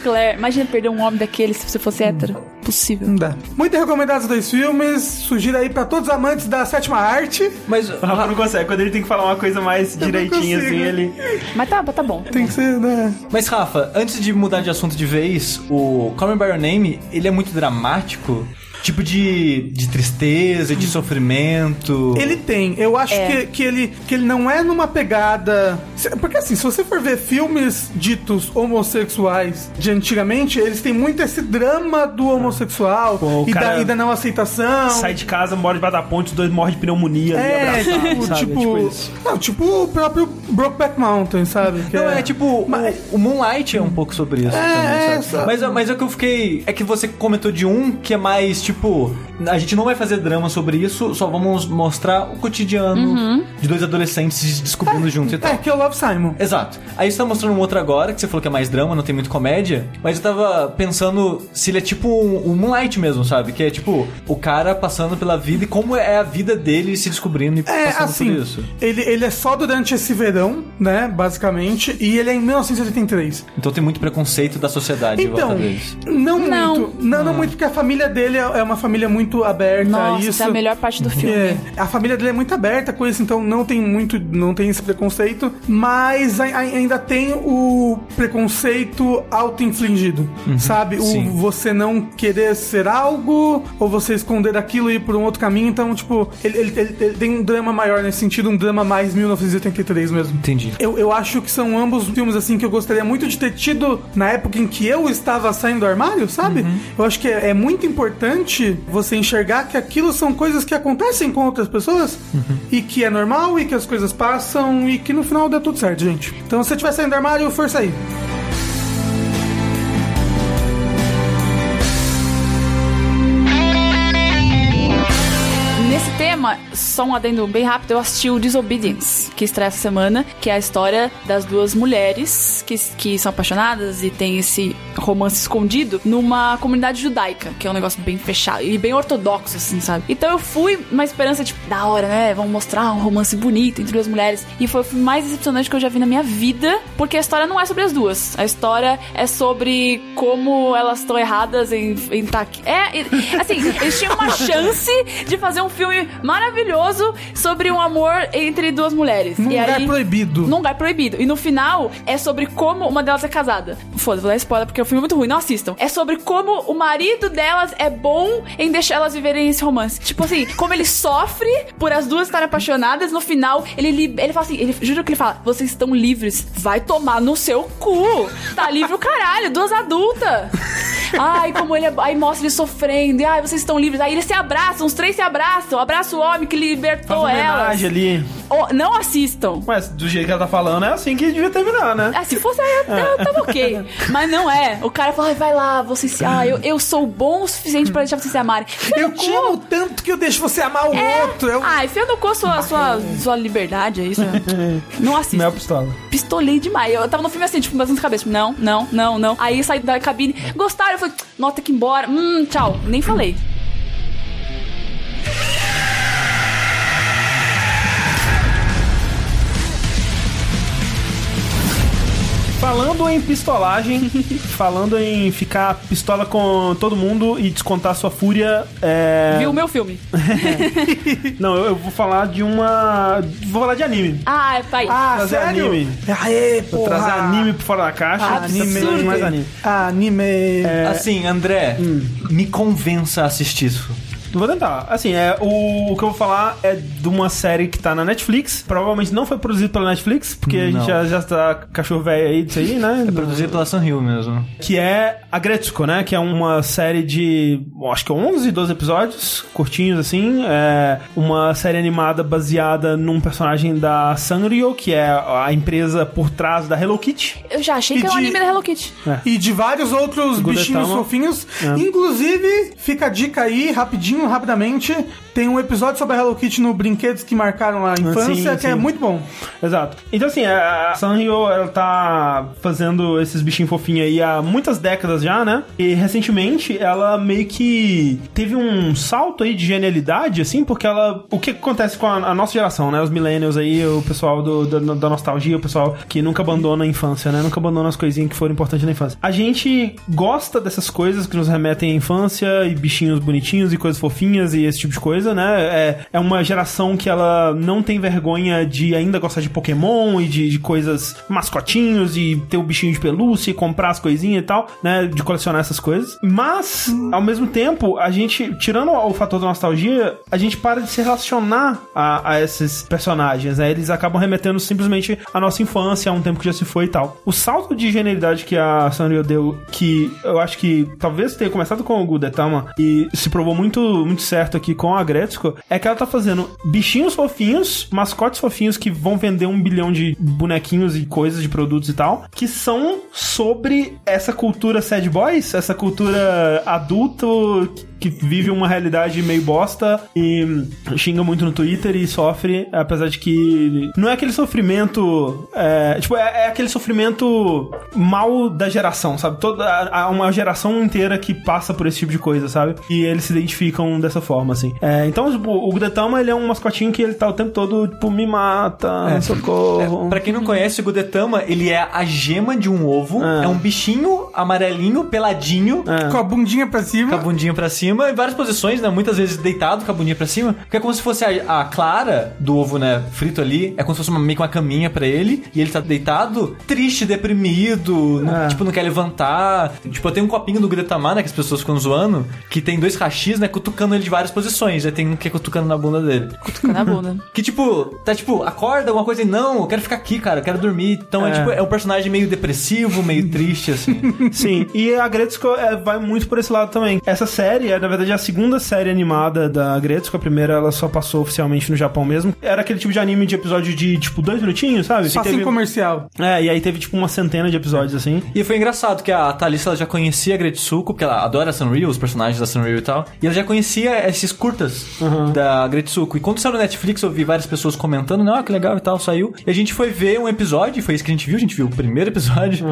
Claire. Imagina perder um homem daquele se você fosse hétero. Possível.
Não dá. Muito recomendados os dois filmes. Sugiro aí pra todos os amantes da sétima arte.
Mas
O Rafa não consegue. Quando ele tem que falar uma coisa mais direitinha assim, ele.
Mas tá, tá bom.
Tem que ser, né?
Mas Rafa, antes de mudar de assunto de vez, o Call Me By Your Name, ele é muito dramático? Tipo de, de tristeza, de sofrimento.
Ele tem. Eu acho
É.
que, que, ele, que ele não é numa pegada. Porque assim, se você for ver filmes ditos homossexuais de antigamente, eles têm muito esse drama do homossexual
Pô,
e, da, e da não aceitação.
Sai de casa, mora debaixo da ponte, os dois morrem de pneumonia. ali,
É,
abraçado,
tipo,
sabe?
tipo,
tipo isso.
não, tipo o próprio Brokeback Mountain, sabe? Que
Não, é, tipo,
Mas-
o, o Moonlight é um pouco sobre isso também,
é,
sabe?
sabe?
Mas, mas é que eu fiquei. É que você comentou de um que é mais, tipo, a gente não vai fazer drama sobre isso, só vamos mostrar o cotidiano de dois adolescentes se descobrindo juntos e tal.
É, que é o Love Simon.
Exato. Aí você tá mostrando um outro agora, que você falou que é mais drama, não tem muito comédia. Mas eu tava pensando se ele é tipo um, um Moonlight mesmo, sabe? Que é tipo, o cara passando pela vida e como é a vida dele se descobrindo e
É,
passando
assim,
por isso.
ele, ele é só durante esse verão, né, basicamente, e ele é em 1983.
Então tem muito preconceito da sociedade em
Então,
volta deles.
não muito.
Não.
Não, não muito, porque a família dele é é uma família muito aberta a
Nossa,
isso.
essa é a melhor parte do filme.
É, a família dele é muito aberta com isso, então não tem muito, não tem esse preconceito, mas a- a- ainda tem o preconceito auto-infligido, sabe? O
sim.
você não querer ser algo, ou você esconder aquilo e ir por um outro caminho, então, tipo, ele, ele- ele- ele tem um drama maior nesse sentido, um drama mais 1983 mesmo.
Entendi.
Eu, eu acho que são ambos filmes assim que eu gostaria muito de ter tido na época em que eu estava saindo do armário, sabe? Eu acho que é, é muito importante você enxergar que aquilo são coisas que acontecem com outras pessoas e que é normal e que as coisas passam e que no final dá tudo certo, gente. Então se você estiver saindo do armário, força aí.
Tema, só um adendo bem rápido, eu assisti o Disobedience, que estreia essa semana, que é a história das duas mulheres que, que são apaixonadas e tem esse romance escondido numa comunidade judaica, que é um negócio bem fechado e bem ortodoxo, assim, sabe? Então eu fui uma esperança, tipo, da hora, né? Vamos mostrar um romance bonito entre duas mulheres. E foi o filme mais decepcionante que eu já vi na minha vida, porque a história não é sobre as duas. A história é sobre como elas estão erradas em estar aqui. É, assim, eles tinham uma <laughs> chance de fazer um filme maravilhoso sobre um amor entre duas mulheres.
Num
e
lugar
aí,
proibido.
Num lugar proibido. E no final é sobre como uma delas é casada. Foda-se, vou dar spoiler porque o filme é muito ruim, não assistam. É sobre como o marido delas é bom em deixar elas viverem esse romance. Tipo assim, como ele sofre por as duas estarem apaixonadas, no final ele ele fala assim, ele juro que ele fala: "Vocês estão livres, vai tomar no seu cu". Tá livre o caralho, duas adultas. Ai, como ele é... Aí mostra ele sofrendo. E, ai, vocês estão livres. Aí eles se abraçam, os três se abraçam. Abraça o homem que libertou
homenagem ali.
Oh, não assistam.
Mas do jeito que ela tá falando, é assim que devia terminar, né?
Ah, se fosse, eu, eu tava ok. <laughs> Mas não é. O cara fala, "Ai, vai lá, você se. Ah, eu, eu sou bom o suficiente pra deixar vocês se amarem.
Eu te amo tanto que eu deixo você amar o
É.
outro. Eu...
Ah, enfia no cu sua, sua, sua liberdade, é isso? <laughs> Não assista.
Mel pistola.
Pistolei demais. Eu tava no filme assim, tipo, batendo cabeça. Não, não, não, não. Aí saí da cabine. Gostaram? Eu falei, nota que embora. Hum, tchau. Nem falei.
Falando em pistolagem, <laughs> falando em ficar pistola com todo mundo e descontar sua fúria, é...
Viu o meu filme? <laughs>
Não, eu, eu vou falar de uma... Vou falar de anime.
Ah, pai.
Ah,
Trazer
sério?
anime.
Aê,
Vou
porra.
trazer anime por fora da caixa.
Ah, anime.
mais anime.
Anime.
Assim, André, me convença a assistir isso.
Vou tentar. Assim, é, o, o que eu vou falar é de uma série que tá na Netflix. Provavelmente não foi produzido pela Netflix, porque a gente
Não.
já, já tá cachorro velho aí disso aí, né?
É produzido pela Sunhill mesmo.
que é a Gretsuko, né? Que é uma série de, acho que 11, 12 episódios, curtinhos assim. É uma série animada baseada num personagem da Sanrio, que é a empresa por trás da Hello Kitty.
Eu já achei
E
que era um
de-
anime da Hello Kitty.
E de vários outros bichinhos fofinhos.
É.
Inclusive, fica a dica aí, rapidinho, rapidinho, rapidamente, tem um episódio sobre a Hello Kitty no Brinquedos que marcaram a infância,
sim,
que é
sim.
muito bom.
Exato. Então, assim, a Sanrio, ela tá fazendo esses bichinhos fofinhos aí há muitas décadas já, né? E recentemente ela meio que teve um salto aí de genialidade, assim, porque ela. O que acontece com a, a nossa geração, né? Os millennials aí, o pessoal do, da, da nostalgia, o pessoal que nunca abandona a infância, né? Nunca abandona as coisinhas que foram importantes na infância. A gente gosta dessas coisas que nos remetem à infância e bichinhos bonitinhos e coisas fofinhas e esse tipo de coisa, né? É, é uma geração que ela não tem vergonha de ainda gostar de Pokémon e de, de coisas mascotinhos e ter o bichinho de pelúcia e comprar as coisinhas e tal, né? De colecionar essas coisas. Mas, ao mesmo tempo, a gente, tirando o fator da nostalgia, a gente para de se relacionar a, a esses personagens, né? Eles acabam remetendo simplesmente à nossa infância, a um tempo que já se foi e tal. O salto de genialidade que a Sanrio deu, que eu acho que talvez tenha começado com o Gudetama e se provou muito, muito certo aqui com a Gretzko, é que ela tá fazendo bichinhos fofinhos, mascotes fofinhos que vão vender um bilhão de bonequinhos e coisas, de produtos e tal, que são sobre essa cultura sad boys, essa cultura adulto que vive uma realidade meio bosta e xinga muito no Twitter e sofre, apesar de que não é aquele sofrimento, é, tipo, é, é aquele sofrimento mal da geração, sabe? Toda uma geração inteira que passa por esse tipo de coisa, sabe? E eles se identificam dessa forma, assim. É, então, tipo, o Gudetama, ele é um mascotinho que ele tá o tempo todo, tipo, me mata, socorro.
É, pra quem não conhece o Gudetama, ele é a gema de um ovo.
Ah.
É um bichinho amarelinho, peladinho,
Com a bundinha pra cima.
com a bundinha pra cima, em várias posições, né? Muitas vezes deitado com a bundinha pra cima. Porque é como se fosse a, a clara do ovo, né? Frito ali. É como se fosse uma, meio que uma caminha pra ele. E ele tá deitado, triste, deprimido. não-
É.
tipo, não quer levantar. Tipo, eu tenho um copinho do Gudetama, né? Que as pessoas ficam zoando. Que tem dois rachis, né? Cutucando ele de várias posições. Aí tem um que é cutucando na bunda dele.
Fica na bunda. <laughs>
Que tipo, tá tipo, acorda, alguma coisa e não, eu quero ficar aqui, cara, eu quero dormir. Então é,
É.
tipo, é um personagem meio depressivo, meio triste, assim. <laughs>
Sim, e a Gretzko é, vai muito por esse lado também. Essa série é, na verdade, a segunda série animada da Gretzko. A primeira ela só passou oficialmente no Japão mesmo. Era aquele tipo de anime de episódio de, tipo, dois minutinhos, sabe? Que
Passinho
teve-
comercial.
É, e aí teve, tipo, uma centena de episódios, assim.
E foi engraçado que a Thalissa ela já conhecia a Gretsuko, porque ela adora a Sanrio, os personagens da Sanrio e tal. E ela já conhecia esses curtas da Gretsuko. E quando saiu no Netflix, eu vi várias pessoas comentando, né? Ah, que legal e tal, saiu. E a gente foi ver um episódio, foi isso que a gente viu, a gente viu o primeiro episódio.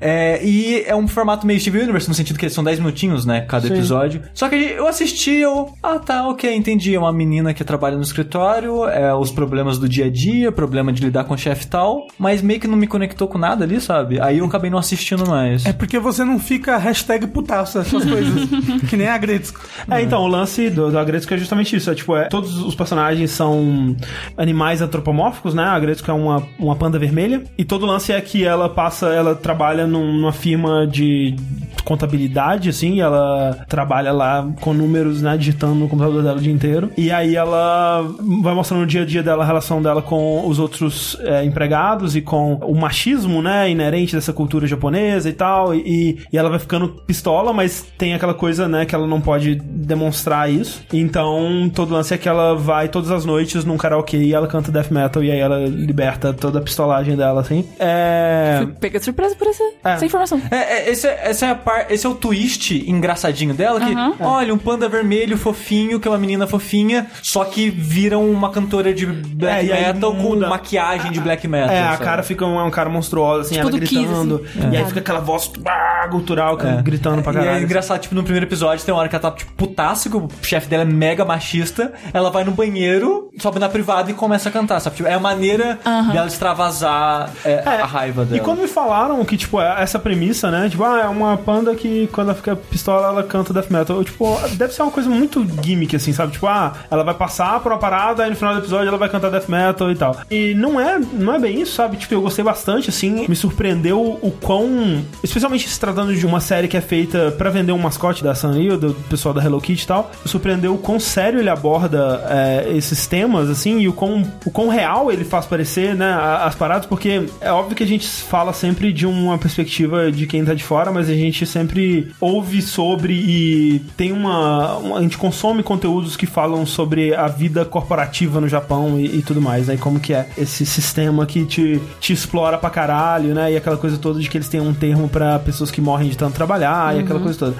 É, e é um formato meio Steve Universe, no sentido que eles são 10 minutinhos, né? Cada episódio. Só que eu assisti, eu. Ah, tá, ok, entendi. É uma menina que trabalha no escritório, é os problemas do dia a dia, problema de lidar com o chefe e tal. Mas meio que não me conectou com nada ali, sabe? Aí eu acabei não assistindo mais.
É porque você não fica hashtag putaço, essas coisas. <laughs> que nem a Gretzko.
É, então, o lance do, da Gretzko é justamente isso. É, tipo, é, todos os personagens são animais antropomórficos, né? A Gretzko é uma, uma panda vermelha. E todo o lance é que ela passa, ela trabalha num- numa firma de contabilidade, assim, ela trabalha lá com números, né, digitando no computador dela o dia inteiro. E aí ela vai mostrando o dia a dia dela, a relação dela com os outros é, empregados e com o machismo, né, inerente dessa cultura japonesa e tal. E, e ela vai ficando pistola, mas tem aquela coisa, né, que ela não pode demonstrar isso. Então, todo lance é que ela vai todas as noites num karaokê e ela canta death metal e aí ela liberta toda a pistolagem dela, assim. É.
Fui pega de surpresa por essa,
É.
essa informação.
É, é, esse, é, essa é a par, esse é o twist engraçadinho dela, que,
Aham.
olha, um panda vermelho fofinho, que é uma menina fofinha, só que viram uma cantora de
É,
black
e aí
metal com
muda.
maquiagem de black metal.
É, a
sabe?
cara fica um, um cara monstruoso, assim,
Tipo
ela gritando.
assim.
E aí
É.
fica aquela voz ah, gutural
É.
gritando pra
E
caralho.
é engraçado, tipo, no primeiro episódio tem uma hora que ela tá, tipo, putaça, que o chefe dela é mega machista. Ela vai no banheiro, sobe na privada e começa a cantar, sabe? Tipo, é a maneira dela extravasar é,
É,
a raiva dela.
E quando me falaram que, tipo, é essa premissa, né? Tipo, ah, é uma panda que quando ela fica pistola, ela canta death metal. Eu, tipo, deve ser uma coisa muito gimmick, assim, sabe? Tipo, ah, ela vai passar por uma parada, aí no final do episódio ela vai cantar death metal e tal. E não é, não é bem isso, sabe? Tipo, eu gostei bastante, assim. Me surpreendeu o quão... Especialmente se tratando de uma série que é feita pra vender um mascote da Sanrio, do pessoal da Hello Kitty e tal. Me surpreendeu o quão sério ele aborda é, esses temas, assim, e o quão, o quão real ele faz parecer, né, as paradas, porque é óbvio que a gente fala sempre de uma perspectiva de quem tá de fora, mas a gente sempre ouve sobre e tem uma, uma- a gente consome conteúdos que falam sobre a vida corporativa no Japão e, e tudo mais, né, e como que é esse sistema que te, te explora pra caralho, né, e aquela coisa toda de que eles têm um termo pra pessoas que morrem de tanto trabalhar e aquela coisa toda.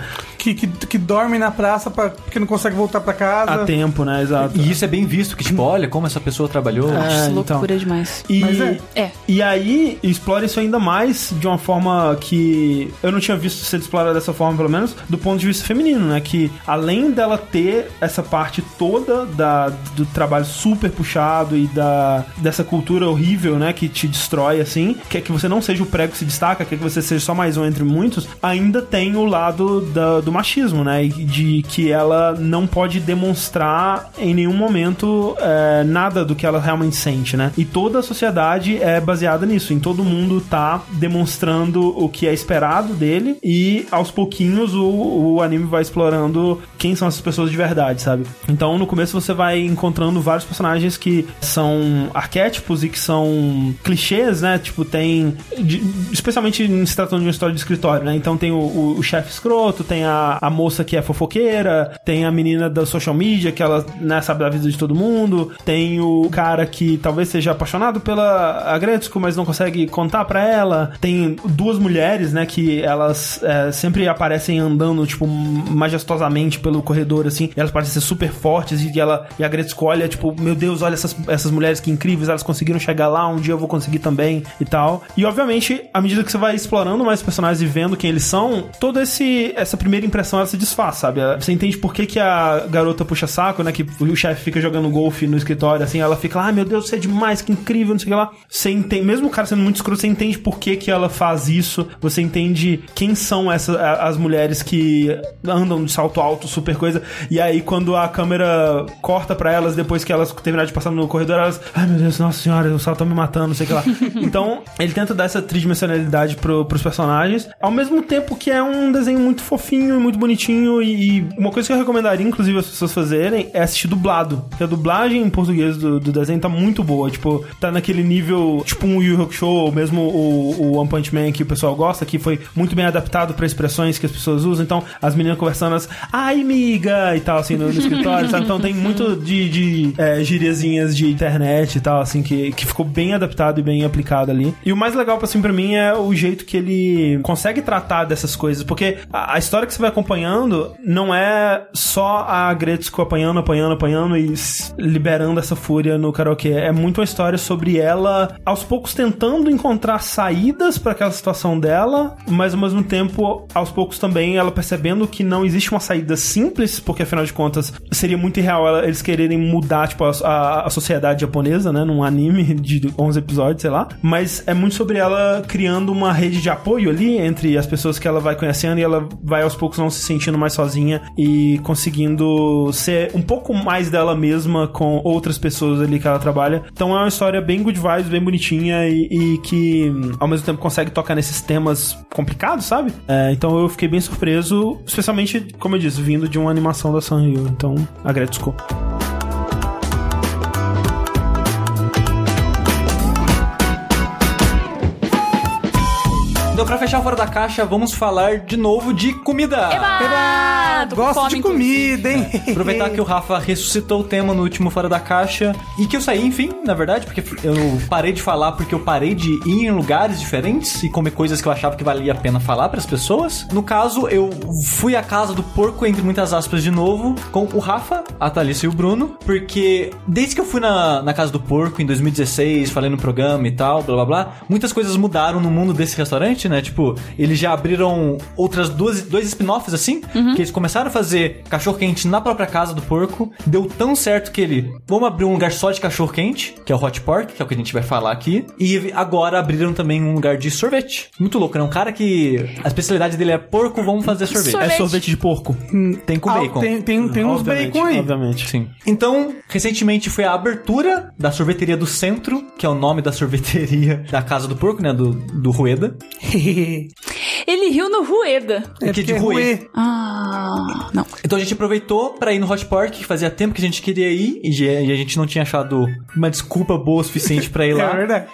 Que que, que, dormem na praça pra, porque não consegue voltar pra casa.
A tempo, né? Exato.
E isso é bem visto, que tipo, olha como essa pessoa trabalhou.
É,
Acho
então.
loucura demais.
E,
Mas é.
É.
e aí, explora isso ainda mais de uma forma que eu não tinha visto ser explorada dessa forma, pelo menos, do ponto de vista feminino, né? Que além dela ter essa parte toda da, do trabalho super puxado e da, dessa cultura horrível, né? Que te destrói, assim, quer que você não seja o prego que se destaca, quer que você seja só mais um entre muitos, ainda tem o lado da- do machismo, né? E de que ela não pode demonstrar em nenhum momento é, nada do que ela realmente sente, né? E toda a sociedade é baseada nisso, em todo mundo tá demonstrando o que é esperado dele e aos pouquinhos o, o anime vai explorando quem são essas pessoas de verdade, sabe? Então no começo você vai encontrando vários personagens que são arquétipos e que são clichês, né? Tipo, tem. de- especialmente se tratando de uma história de escritório, né? Então tem o, o- o chefe escroto, tem a, a moça que é fofoqueira, tem a menina da social media, que ela né, sabe da vida de todo mundo, tem o cara que talvez seja apaixonado pela Agretsuko, mas não consegue contar pra ela. Tem duas mulheres, né? Que elas é, sempre aparecem andando, tipo, majestosamente pelo corredor, assim. Elas parecem ser super fortes e ela e a Gretzko olha, tipo, meu Deus, olha essas, essas mulheres que incríveis, elas conseguiram chegar lá, um dia eu vou conseguir também e tal. E obviamente, à medida que você vai explorando mais personagens e vendo quem eles são, toda esse, essa primeira impressão ela se desfaz, sabe? Você entende por que, que a garota puxa saco, né? Que o chefe fica jogando golfe no escritório, assim, ela fica lá, ah, meu Deus, você é demais, que incrível, não sei o que lá. Você entende, mesmo o cara sendo muito escroto, você entende por que, que ela faz isso, você entende quem são essas as mulheres que andam de salto alto, super coisa. E aí, quando a câmera corta pra elas, depois que elas terminarem de passar no corredor, elas, ai meu Deus, nossa senhora, o salto tá me matando, não sei o que lá. <laughs> então, ele tenta dar essa tridimensionalidade pro, pros personagens, ao mesmo tempo que é um desenho muito fofinho e muito bonitinho. E, e uma coisa que eu recomendaria, inclusive, as pessoas fazerem é assistir dublado. Porque a dublagem em português do, do desenho tá muito boa. Tipo, tá naquele nível, tipo um Yu Hakusho, ou mesmo o, o One Punch Man que o pessoal gosta, que foi muito bem adaptado pra expressões que as pessoas usam. Então, as meninas conversando, as, ai, miga, e tal, assim, no, no escritório, sabe? Então tem muito de, de é, gíriazinhas de internet e tal, assim, que, que ficou bem adaptado e bem aplicado ali. E o mais legal, assim, pra mim é o jeito que ele consegue tratar dessas coisas, porque a, a história que você vai acompanhando não é só a Gretzko apanhando, apanhando, apanhando e liberando essa fúria no karaokê. É muito uma história sobre ela, aos poucos, tentando encontrar saídas pra aquela situação dela, mas ao mesmo tempo, aos poucos também, ela percebendo que não existe uma saída simples, porque afinal de contas, seria muito irreal eles quererem mudar, tipo, a, a- a sociedade japonesa, né, num anime de 11 episódios, sei lá. Mas é muito sobre ela criando uma rede de apoio ali entre as pessoas que ela vai conhecendo e ela vai aos poucos não se sentindo mais sozinha e conseguindo ser um pouco mais dela mesma com outras pessoas ali que ela trabalha. Então é uma história bem good vibes, bem bonitinha e, e que ao mesmo tempo consegue tocar nesses temas complicados, sabe? É, então eu fiquei bem surpreso, especialmente, como eu disse, vindo de uma animação da Sanrio. Então, a
Então, pra fechar fora da caixa, vamos falar de novo de comida.
Eba! Tô com
Gosto
fome,
de comida, hein?
Aproveitar que o Rafa ressuscitou o tema no último Fora da Caixa e que eu saí, enfim, na verdade, porque eu parei de falar porque eu parei de ir em lugares diferentes e comer coisas que eu achava que valia a pena falar pras pessoas. No caso, eu fui à casa do porco, entre muitas aspas, de novo, com o Rafa, a Thalissa e o Bruno, porque desde que eu fui na, na casa do porco em 2016, falei no programa e tal, blá blá blá, muitas coisas mudaram no mundo desse restaurante, né? Tipo, eles já abriram outras duas, dois spin-offs assim, que eles começaram a fazer cachorro-quente na própria casa do porco. Deu tão certo que ele, vamos abrir um lugar só de cachorro-quente, que é o Hot Pork, que é o que a gente vai falar aqui. E agora abriram também um lugar de sorvete. Muito louco, né? Um cara que a especialidade dele é porco, vamos fazer sorvete.
Sorvete.
É sorvete de porco.
Tem com
Ah,
bacon.
tem, tem, tem uns bacon aí.
Obviamente.
Sim. Então, recentemente foi a abertura da sorveteria do centro, que é o nome da sorveteria <laughs> da Casa do Porco, né? Do, do Rueda.
嘿嘿嘿 Ele riu no Rueda.
É
que de ruê.
ruê.
Ah, não.
Então a gente aproveitou pra ir no Hot Pork, que fazia tempo que a gente queria ir, e a gente não tinha achado uma desculpa boa o suficiente pra ir <laughs> lá.
É verdade.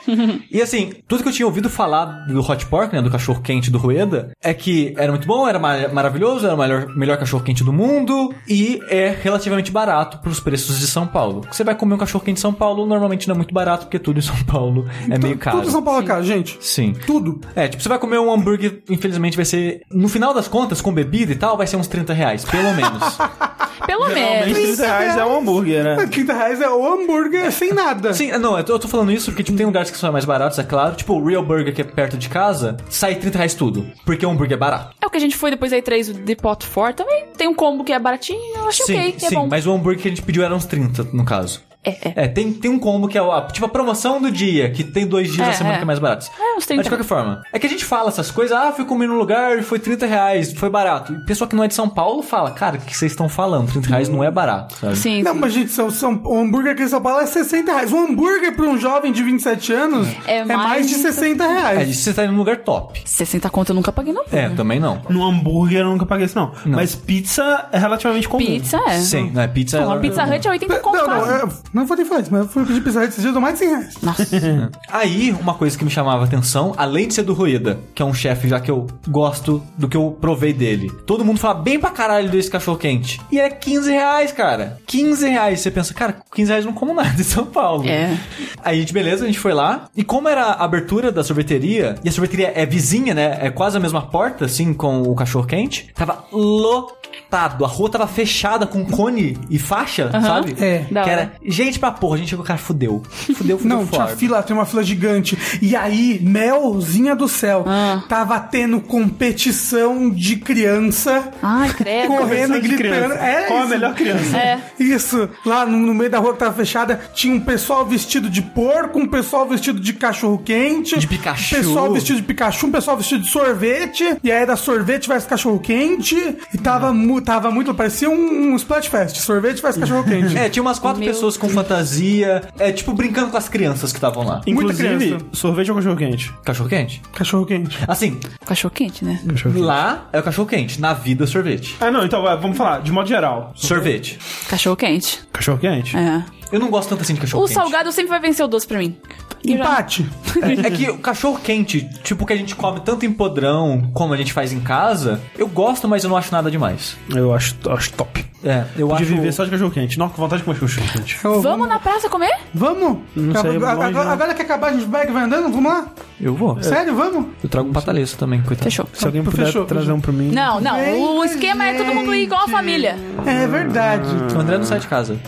E assim, tudo que eu tinha ouvido falar do Hot Pork, né, do cachorro quente do Rueda, é que era muito bom, era ma- maravilhoso, era o melhor, melhor cachorro quente do mundo e é relativamente barato pros preços de São Paulo. Você vai comer um cachorro quente em São Paulo, normalmente não é muito barato, porque tudo em São Paulo é meio caro.
Tudo São Paulo é caro, gente.
Sim.
Tudo.
É, tipo, você vai comer um hambúrguer em infelizmente vai ser. No final das contas, com bebida e tal, vai ser uns 30 reais, pelo menos. <laughs>
Pelo menos.
30 reais é um hambúrguer, né? <laughs>
30 reais é o hambúrguer sem nada.
Sim, não, eu tô, eu tô falando isso porque tipo, tem lugares que são mais baratos, é claro. Tipo, o Real Burger, que é perto de casa, sai 30 reais tudo. Porque o hambúrguer é barato.
É o que a gente foi depois da E3 de Pot For também. Tem um combo que é baratinho, eu acho
sim,
ok, é
sim,
bom.
mas o hambúrguer que a gente pediu era uns 30, no caso.
É, é.
É, tem, tem um combo que é a, tipo a promoção do dia, que tem dois dias
É,
da semana
é.
que é mais barato.
É, uns 30
Mas de qualquer forma, é que a gente fala essas coisas, ah, fui comer num lugar e foi 30 reais, foi barato. E pessoa que não é de São Paulo fala, cara, o que vocês estão falando? 30 reais não é barato, sabe?
Sim,
Não,
sim.
mas gente, são, são, o hambúrguer aqui em São Paulo é 60 reais. Um hambúrguer pra um jovem de 27 anos
É
é, mais,
mais
de
de
60
É,
reais.
você tá indo num lugar top.
60 conto eu nunca paguei, não.
É, também não.
No hambúrguer eu nunca paguei isso, não. Mas pizza é relativamente comum.
Pizza é.
Sim, não é pizza.
Uma
ela-
Pizza Hut é 80 conto
Não, não,
quase.
Não vou nem falar isso, mas eu fui pedir pizza esses dias, eu dou mais de 100 reais.
Nossa. <laughs>
Aí, uma coisa que me chamava a atenção, além de ser do Rueda, que é um chefe já que eu gosto do que eu provei dele. Todo mundo fala bem pra caralho desse cachorro quente. E é 15 reais, cara. 15 reais. Você pensa, cara, com 15 reais eu não como nada em São Paulo.
É.
Aí, a gente, beleza, a gente foi lá. E como era a abertura da sorveteria, e a sorveteria é vizinha, né? É quase a mesma porta, assim, com o cachorro quente. Tava lotado. A rua tava fechada com cone e faixa, sabe?
É.
Que era gente pra porra. A gente chegou, cara, fudeu. Fudeu, fudeu
Não, tinha
forte.
fila, tem uma fila gigante. E aí, melzinha do céu,
Ah.
tava tendo competição de criança
Ai, credo.
correndo e gritando. É
Qual a
isso.
melhor criança?
É.
Isso, lá no, no meio da rua que tava fechada, tinha um pessoal vestido de porco, um pessoal vestido de cachorro quente,
De Pikachu.
um pessoal vestido de Pikachu, um pessoal vestido de sorvete, e aí era sorvete versus cachorro quente, e tava, mu tava muito, parecia um, um Splatfest, sorvete versus cachorro quente.
É, tinha umas quatro
Meu
pessoas com fantasia. É, tipo, brincando com as crianças que estavam lá.
Inclusive,
criança.
sorvete ou cachorro quente?
Cachorro quente?
Cachorro quente.
Assim,
Cachorro quente, né?
lá é o cachorro quente. Na vida, sorvete.
Ah, não, então vai, vamos falar, de modo geral.
Sorvete.
Cachorro quente.
Cachorro quente?
É.
Eu não gosto tanto assim de cachorro
O
quente.
salgado sempre vai vencer o doce pra mim.
Empate. <laughs>
É, é que o cachorro quente, tipo que a gente come tanto em podrão como a gente faz em casa, eu gosto, mas eu não acho nada demais.
Eu acho, acho top.
É, eu
Podia
acho.
viver só de cachorro quente. Nossa, com vontade de comer cachorro quente.
Ô,
Vamos na praça comer?
Vamos?
Não sei,
agora,
longe,
agora,
né?
agora que acabar, a gente e vai andando? Vamos lá?
Eu vou.
Sério, vamos?
Eu trago um pataleço também, coitado.
Fechou.
Se alguém puder
Fechou,
trazer um pra mim.
Não, não. O esquema é todo mundo ir igual a família.
É verdade.
O André não sai de casa.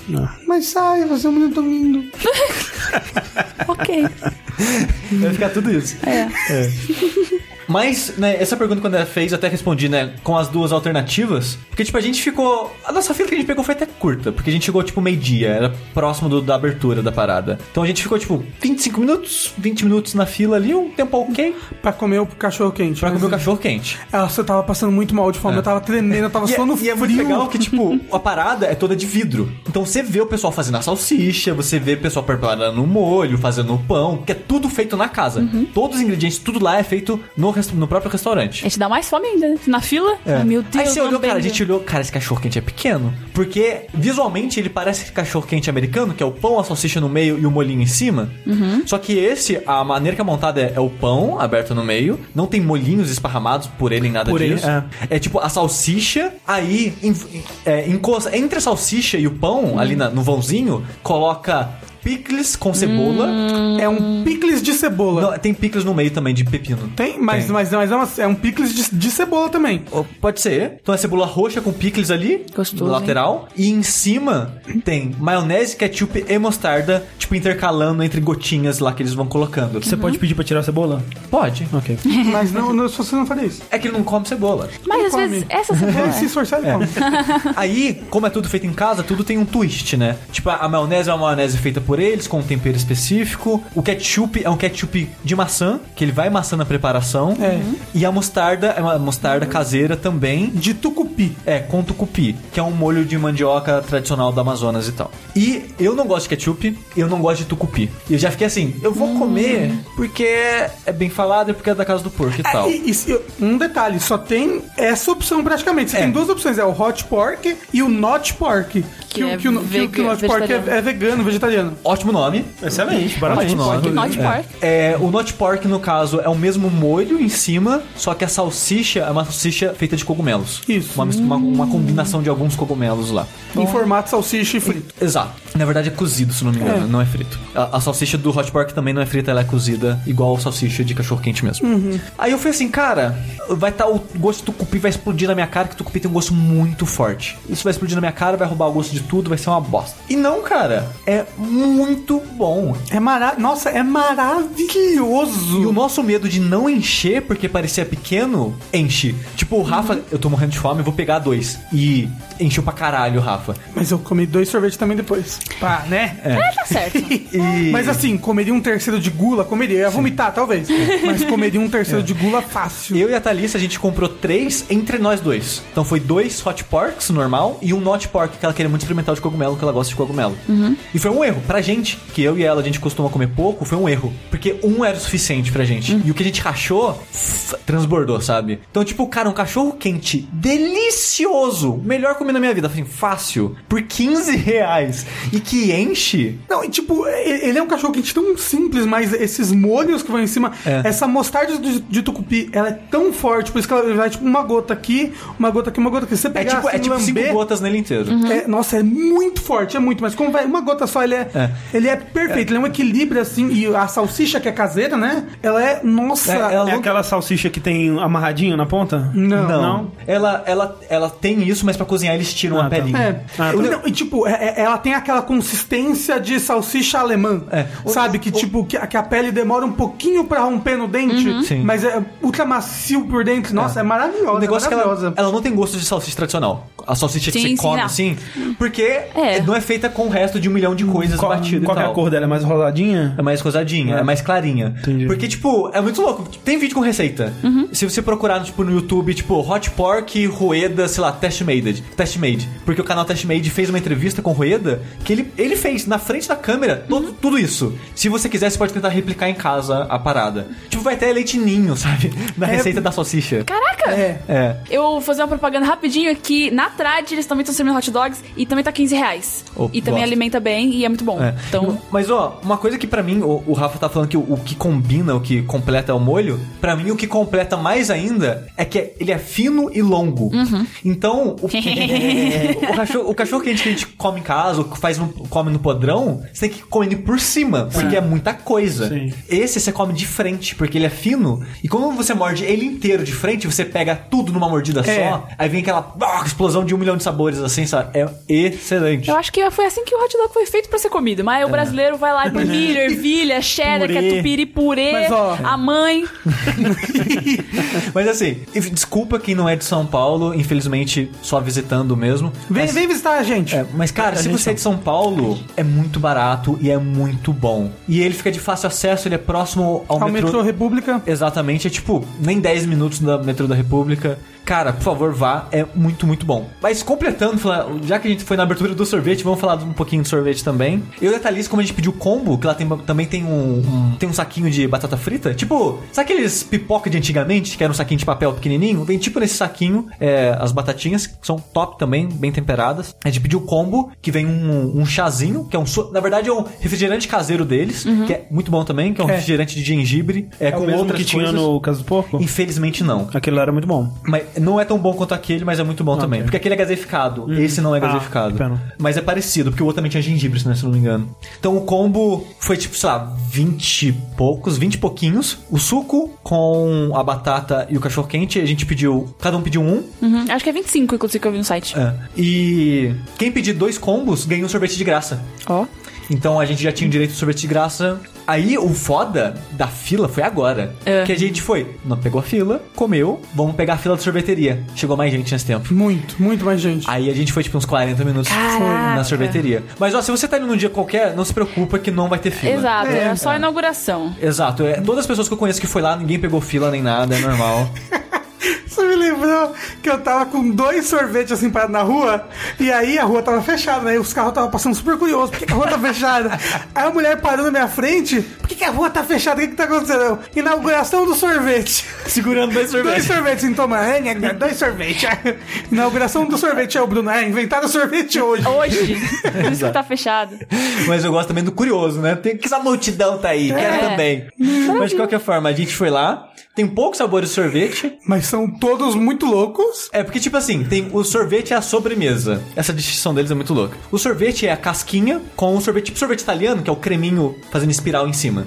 Mas sai, você é um menino tão lindo. <laughs>
Ok.
Vai ficar tudo isso.
É.
Mas, né, essa pergunta quando ela fez, eu até respondi, né, com as duas alternativas. Porque, tipo, a gente ficou. A nossa fila que a gente pegou foi até curta, porque a gente chegou, tipo, meio-dia, era próximo do- da abertura da parada. Então a gente ficou, tipo, 25 minutos, 20 minutos na fila ali, um tempo ok,
Pra comer o cachorro quente.
pra comer o cachorro quente.
Nossa, eu tava passando muito mal de fome, eu tava tremendo, eu tava
E, é-
suando
e é
frio.
muito legal que, tipo, <laughs> a parada é toda de vidro. Então você vê o pessoal fazendo a salsicha, você vê o pessoal preparando o molho, fazendo o pão, que é tudo feito na casa. Todos os ingredientes, tudo lá é feito no, no próprio restaurante.
A gente dá mais fome ainda, né? Na fila. Ai, meu Deus.
Aí você olhou, cara, a gente olhou, cara, esse cachorro quente é pequeno. Porque visualmente ele parece cachorro quente americano, que é o pão, a salsicha no meio e o molhinho em cima.
Uhum.
Só que esse, a maneira que é montada é, é o pão aberto no meio, não tem molhinhos esparramados por ele, nem nada
Por ele,
disso.
é.
É tipo a salsicha, aí em- é, encosta, entre a salsicha e o pão, ali na- no vãozinho, coloca picles com cebola.
É um picles de cebola.
Não, tem picles no meio também de pepino.
Tem, mas,
Tem.
mas, mas é, uma- é um picles de, de cebola também.
Ou Pode ser. Então é cebola roxa com picles ali.
Gostoso,
No lateral. E em cima tem maionese, ketchup e mostarda, tipo, intercalando entre gotinhas lá que eles vão colocando.
Você pode pedir pra tirar a cebola?
Pode.
Ok. <laughs>
Mas não, não, se você não faria isso.
É que ele não come cebola.
Mas às
come.
vezes essa cebola.
Ele se esforçar, ele come.
Aí, como é tudo feito em casa, tudo tem um twist, né? Tipo, a a maionese é uma maionese feita por eles, com um tempero específico. O ketchup é um ketchup de maçã, que ele vai maçã na preparação.
É.
E a mostarda é uma mostarda caseira também.
De tucupi.
É, com tucupi, que é um molho de mandioca tradicional do Amazonas e tal. E eu não gosto de ketchup, eu não gosto de tucupi. E eu já fiquei assim, eu vou comer porque é bem falado e porque é da casa do porco e tal.
É, e, e se- um detalhe, só tem essa opção praticamente. Você
É.
tem duas opções, é o hot pork e o not pork. Que, o- que, o- que, o- que o Not Pork é, é vegano, vegetariano.
Ótimo nome.
Excelente, parabéns.
Ótimo nome.
Not Pork.
É, o Not Pork, no caso, é o mesmo molho em cima, só que a salsicha é uma salsicha feita de cogumelos.
Isso.
Uma, uma, uma combinação de alguns cogumelos lá.
Em formato salsicha e frito.
Exato. Na verdade é cozido, se não me engano, não é frito. A, a salsicha do Hot Pork também não é frita, ela é cozida, igual a salsicha de cachorro quente mesmo. Aí eu falei assim, cara, vai estar o gosto de tucupi vai explodir na minha cara, que tucupi tem um gosto muito forte. Isso vai explodir na minha cara, vai roubar o gosto de tudo, vai ser uma bosta. E não, cara, é muito bom.
É mara... Nossa, é maravilhoso.
E o nosso medo de não encher porque parecia pequeno, enche. Tipo, o Rafa, eu tô morrendo de fome, vou pegar dois. E encheu pra caralho, Rafa.
Mas eu comi dois sorvetes também depois. Pá, né?
É, tá certo. <laughs>
E...
Mas assim, comeria um terceiro de gula, comeria. Eu ia vomitar, talvez. <laughs> Mas comeria um terceiro de gula fácil.
Eu e a Thalissa, a gente comprou três entre nós dois. Então foi dois Hot Porks normal e um Not Pork, que ela queria muito experimentar de cogumelo, que ela gosta de cogumelo. E foi um erro. Pra gente, que eu e ela a gente costuma comer pouco, foi um erro. Porque um era o suficiente pra gente. E o que a gente rachou, transbordou, sabe? Então, tipo, cara, um cachorro quente delicioso. Melhor comer na minha vida. Assim, fácil. Por 15 reais. E que enche.
Não, e tipo, ele é um cachorro quente tão simples, mas esses molhos que vão em cima,
É.
essa mostarda de, de tucupi, ela é tão forte, por isso que ela vai tipo uma gota aqui, uma gota aqui, uma gota aqui. Você
É
pegar
tipo, é
assim,
tipo cinco gotas nele inteiro.
é, nossa, é muito forte, é muito, mas como vai uma gota só, ele é,
É.
ele é perfeito, ele é um equilíbrio assim, e a salsicha que é caseira, né? Ela é, nossa,
É, ela
É aquela salsicha que tem amarradinho na ponta?
não.
Não. Ela, ela, ela tem isso, mas pra cozinhar eles tiram
Ah,
a
tá.
pelinha.
É.
Ah, tá.
Não, e tipo, é- é- ela tem aquela consistência de salsicha alemã.
É.
Sabe? Que tipo, que, que a pele demora um pouquinho pra romper no dente,
Sim.
mas é ultra macio por dentro. Nossa, é, maravilhosa.
O negócio é que ela, ela não tem gosto de salsicha tradicional. A salsicha que
Sim,
você
sim,
come
não.
assim, porque
É.
não é feita com o resto de um milhão de coisas
Qual, qual
e
que é a
tal.
cor dela? É mais rosadinha?
É mais rosadinha, é, mais clarinha.
Entendi.
Porque, tipo, é muito louco. Tem vídeo com receita. Se você procurar, tipo, no YouTube, tipo, Hot Pork, Rueda, sei lá, Test Made. Test Made. Porque o canal Test Made fez uma entrevista com o Rueda que ele, ele fez na frente da câmera todo, tudo isso. Se você quiser, você pode tentar replicar em casa a parada. Tipo, vai ter leite ninho, <laughs> sabe? Na receita da salsicha.
Caraca!
É.
É.
Eu vou fazer uma propaganda rapidinho aqui. Na Trad, eles também estão servindo hot dogs e também tá 15 reais.
Oh,
e também
gosto.
alimenta bem e é muito bom.
É.
Então,
Mas, ó, uma coisa que pra mim, o, o Rafa tá falando que o, o que combina, o que completa é o molho. Pra mim, o que completa mais ainda é que ele é fino e longo. Então, o, <laughs> o cachorro, o cachorro quente que a gente come em casa, ou que faz no, come no podrão, você tem que comer ele por cima, porque é muita coisa.
Sim.
Esse você come de frente, porque ele é fino. E quando você morde ele inteiro de frente, você pega tudo numa mordida
É.
só. Aí vem aquela ah, explosão de um milhão de sabores, assim, sabe? É excelente.
eu acho que foi assim que o hot dog foi feito pra ser comido.
É.
Mas o brasileiro vai lá e põe milho, <laughs> ervilha, cheddar,
Purê.
catupiry, purê,
Mas, ó,
a mãe. <laughs>
Mas assim, e desculpa quem não é de São Paulo, infelizmente só visitando mesmo.
Vem,
mas,
vem visitar a gente.
é, mas cara, se você é de São Paulo, é muito barato e é muito bom. E ele fica de fácil acesso, ele é próximo ao,
Ao metrô República.
Exatamente, é tipo, nem 10 minutos da metrô da República. Cara, por favor, vá, é muito, muito bom. Mas completando, já que a gente foi na abertura do sorvete, vamos falar um pouquinho do sorvete também. Eu e a Thalys, como a gente pediu combo, que lá tem, também tem um, um- tem um saquinho de batata frita, tipo, sabe aqueles pipoca de antigamente, que era um saquinho de papel pequenininho? Vem tipo nesse saquinho, é, as batatinhas, que são top também, bem temperadas. A gente pediu combo, que vem um, um chazinho, que é um, na verdade é um refrigerante caseiro deles, que é muito bom também, que é um
É.
refrigerante de gengibre, é,
É
com
o mesmo que tinha
coisas.
no Caso do Porco?
Infelizmente não.
Aquele lá era muito bom.
Mas não é tão bom quanto aquele, mas é muito bom também. Porque aquele é gaseificado. Esse não é
Ah,
gaseificado.
pena.
mas é parecido, porque o outro também tinha gengibre, né, se não me engano. Então o combo foi tipo, sei lá, 20 e poucos, 20 e pouquinhos. O suco com a batata e o cachorro quente, a gente pediu. Cada um pediu um.
Uhum, acho que é 25, inclusive, que eu vi no site.
É. E quem pedir dois combos ganha um sorvete de graça.
Ó.
Então a gente já tinha o direito de sorvete de graça. Aí o foda da fila foi agora.
É.
Que a gente foi, não pegou a fila, comeu, vamos pegar a fila da sorveteria. Chegou mais gente nesse tempo.
Muito, muito mais gente.
Aí a gente foi tipo uns 40 minutos
Caraca.
na sorveteria. Mas ó, se você tá indo num dia qualquer, não se preocupa que não vai ter fila.
Exato, é,
É,
só a inauguração.
Exato. É, todas as pessoas que eu conheço que foi lá, ninguém pegou fila nem nada, é normal. <laughs>
Isso me lembrou que eu tava com dois sorvetes assim parados na rua, e aí a rua tava fechada, né? E os carros tava passando super curiosos, por que, que a rua tá fechada? <laughs> Aí a mulher parou na minha frente, por que, que a rua tá fechada? O que, que tá acontecendo? Eu, Inauguração do sorvete.
Segurando dois
Dois
sorvetes.
sorvetes, então, mano. É, né, dois sorvetes. <laughs> Inauguração do sorvete é o Bruno. É, inventaram o sorvete hoje.
Hoje. <laughs> Por isso que tá fechado.
Mas eu gosto também do curioso, né? Tem que essa multidão tá aí, quero
É.
também. Mas de qualquer forma, a gente foi lá, tem poucos sabores de sorvete.
Mas são todos muito loucos.
É porque, tipo assim, tem o sorvete e a sobremesa. Essa distinção deles é muito louca. O sorvete é a casquinha com o sorvete, tipo sorvete italiano, que é o creminho fazendo espiral em cima.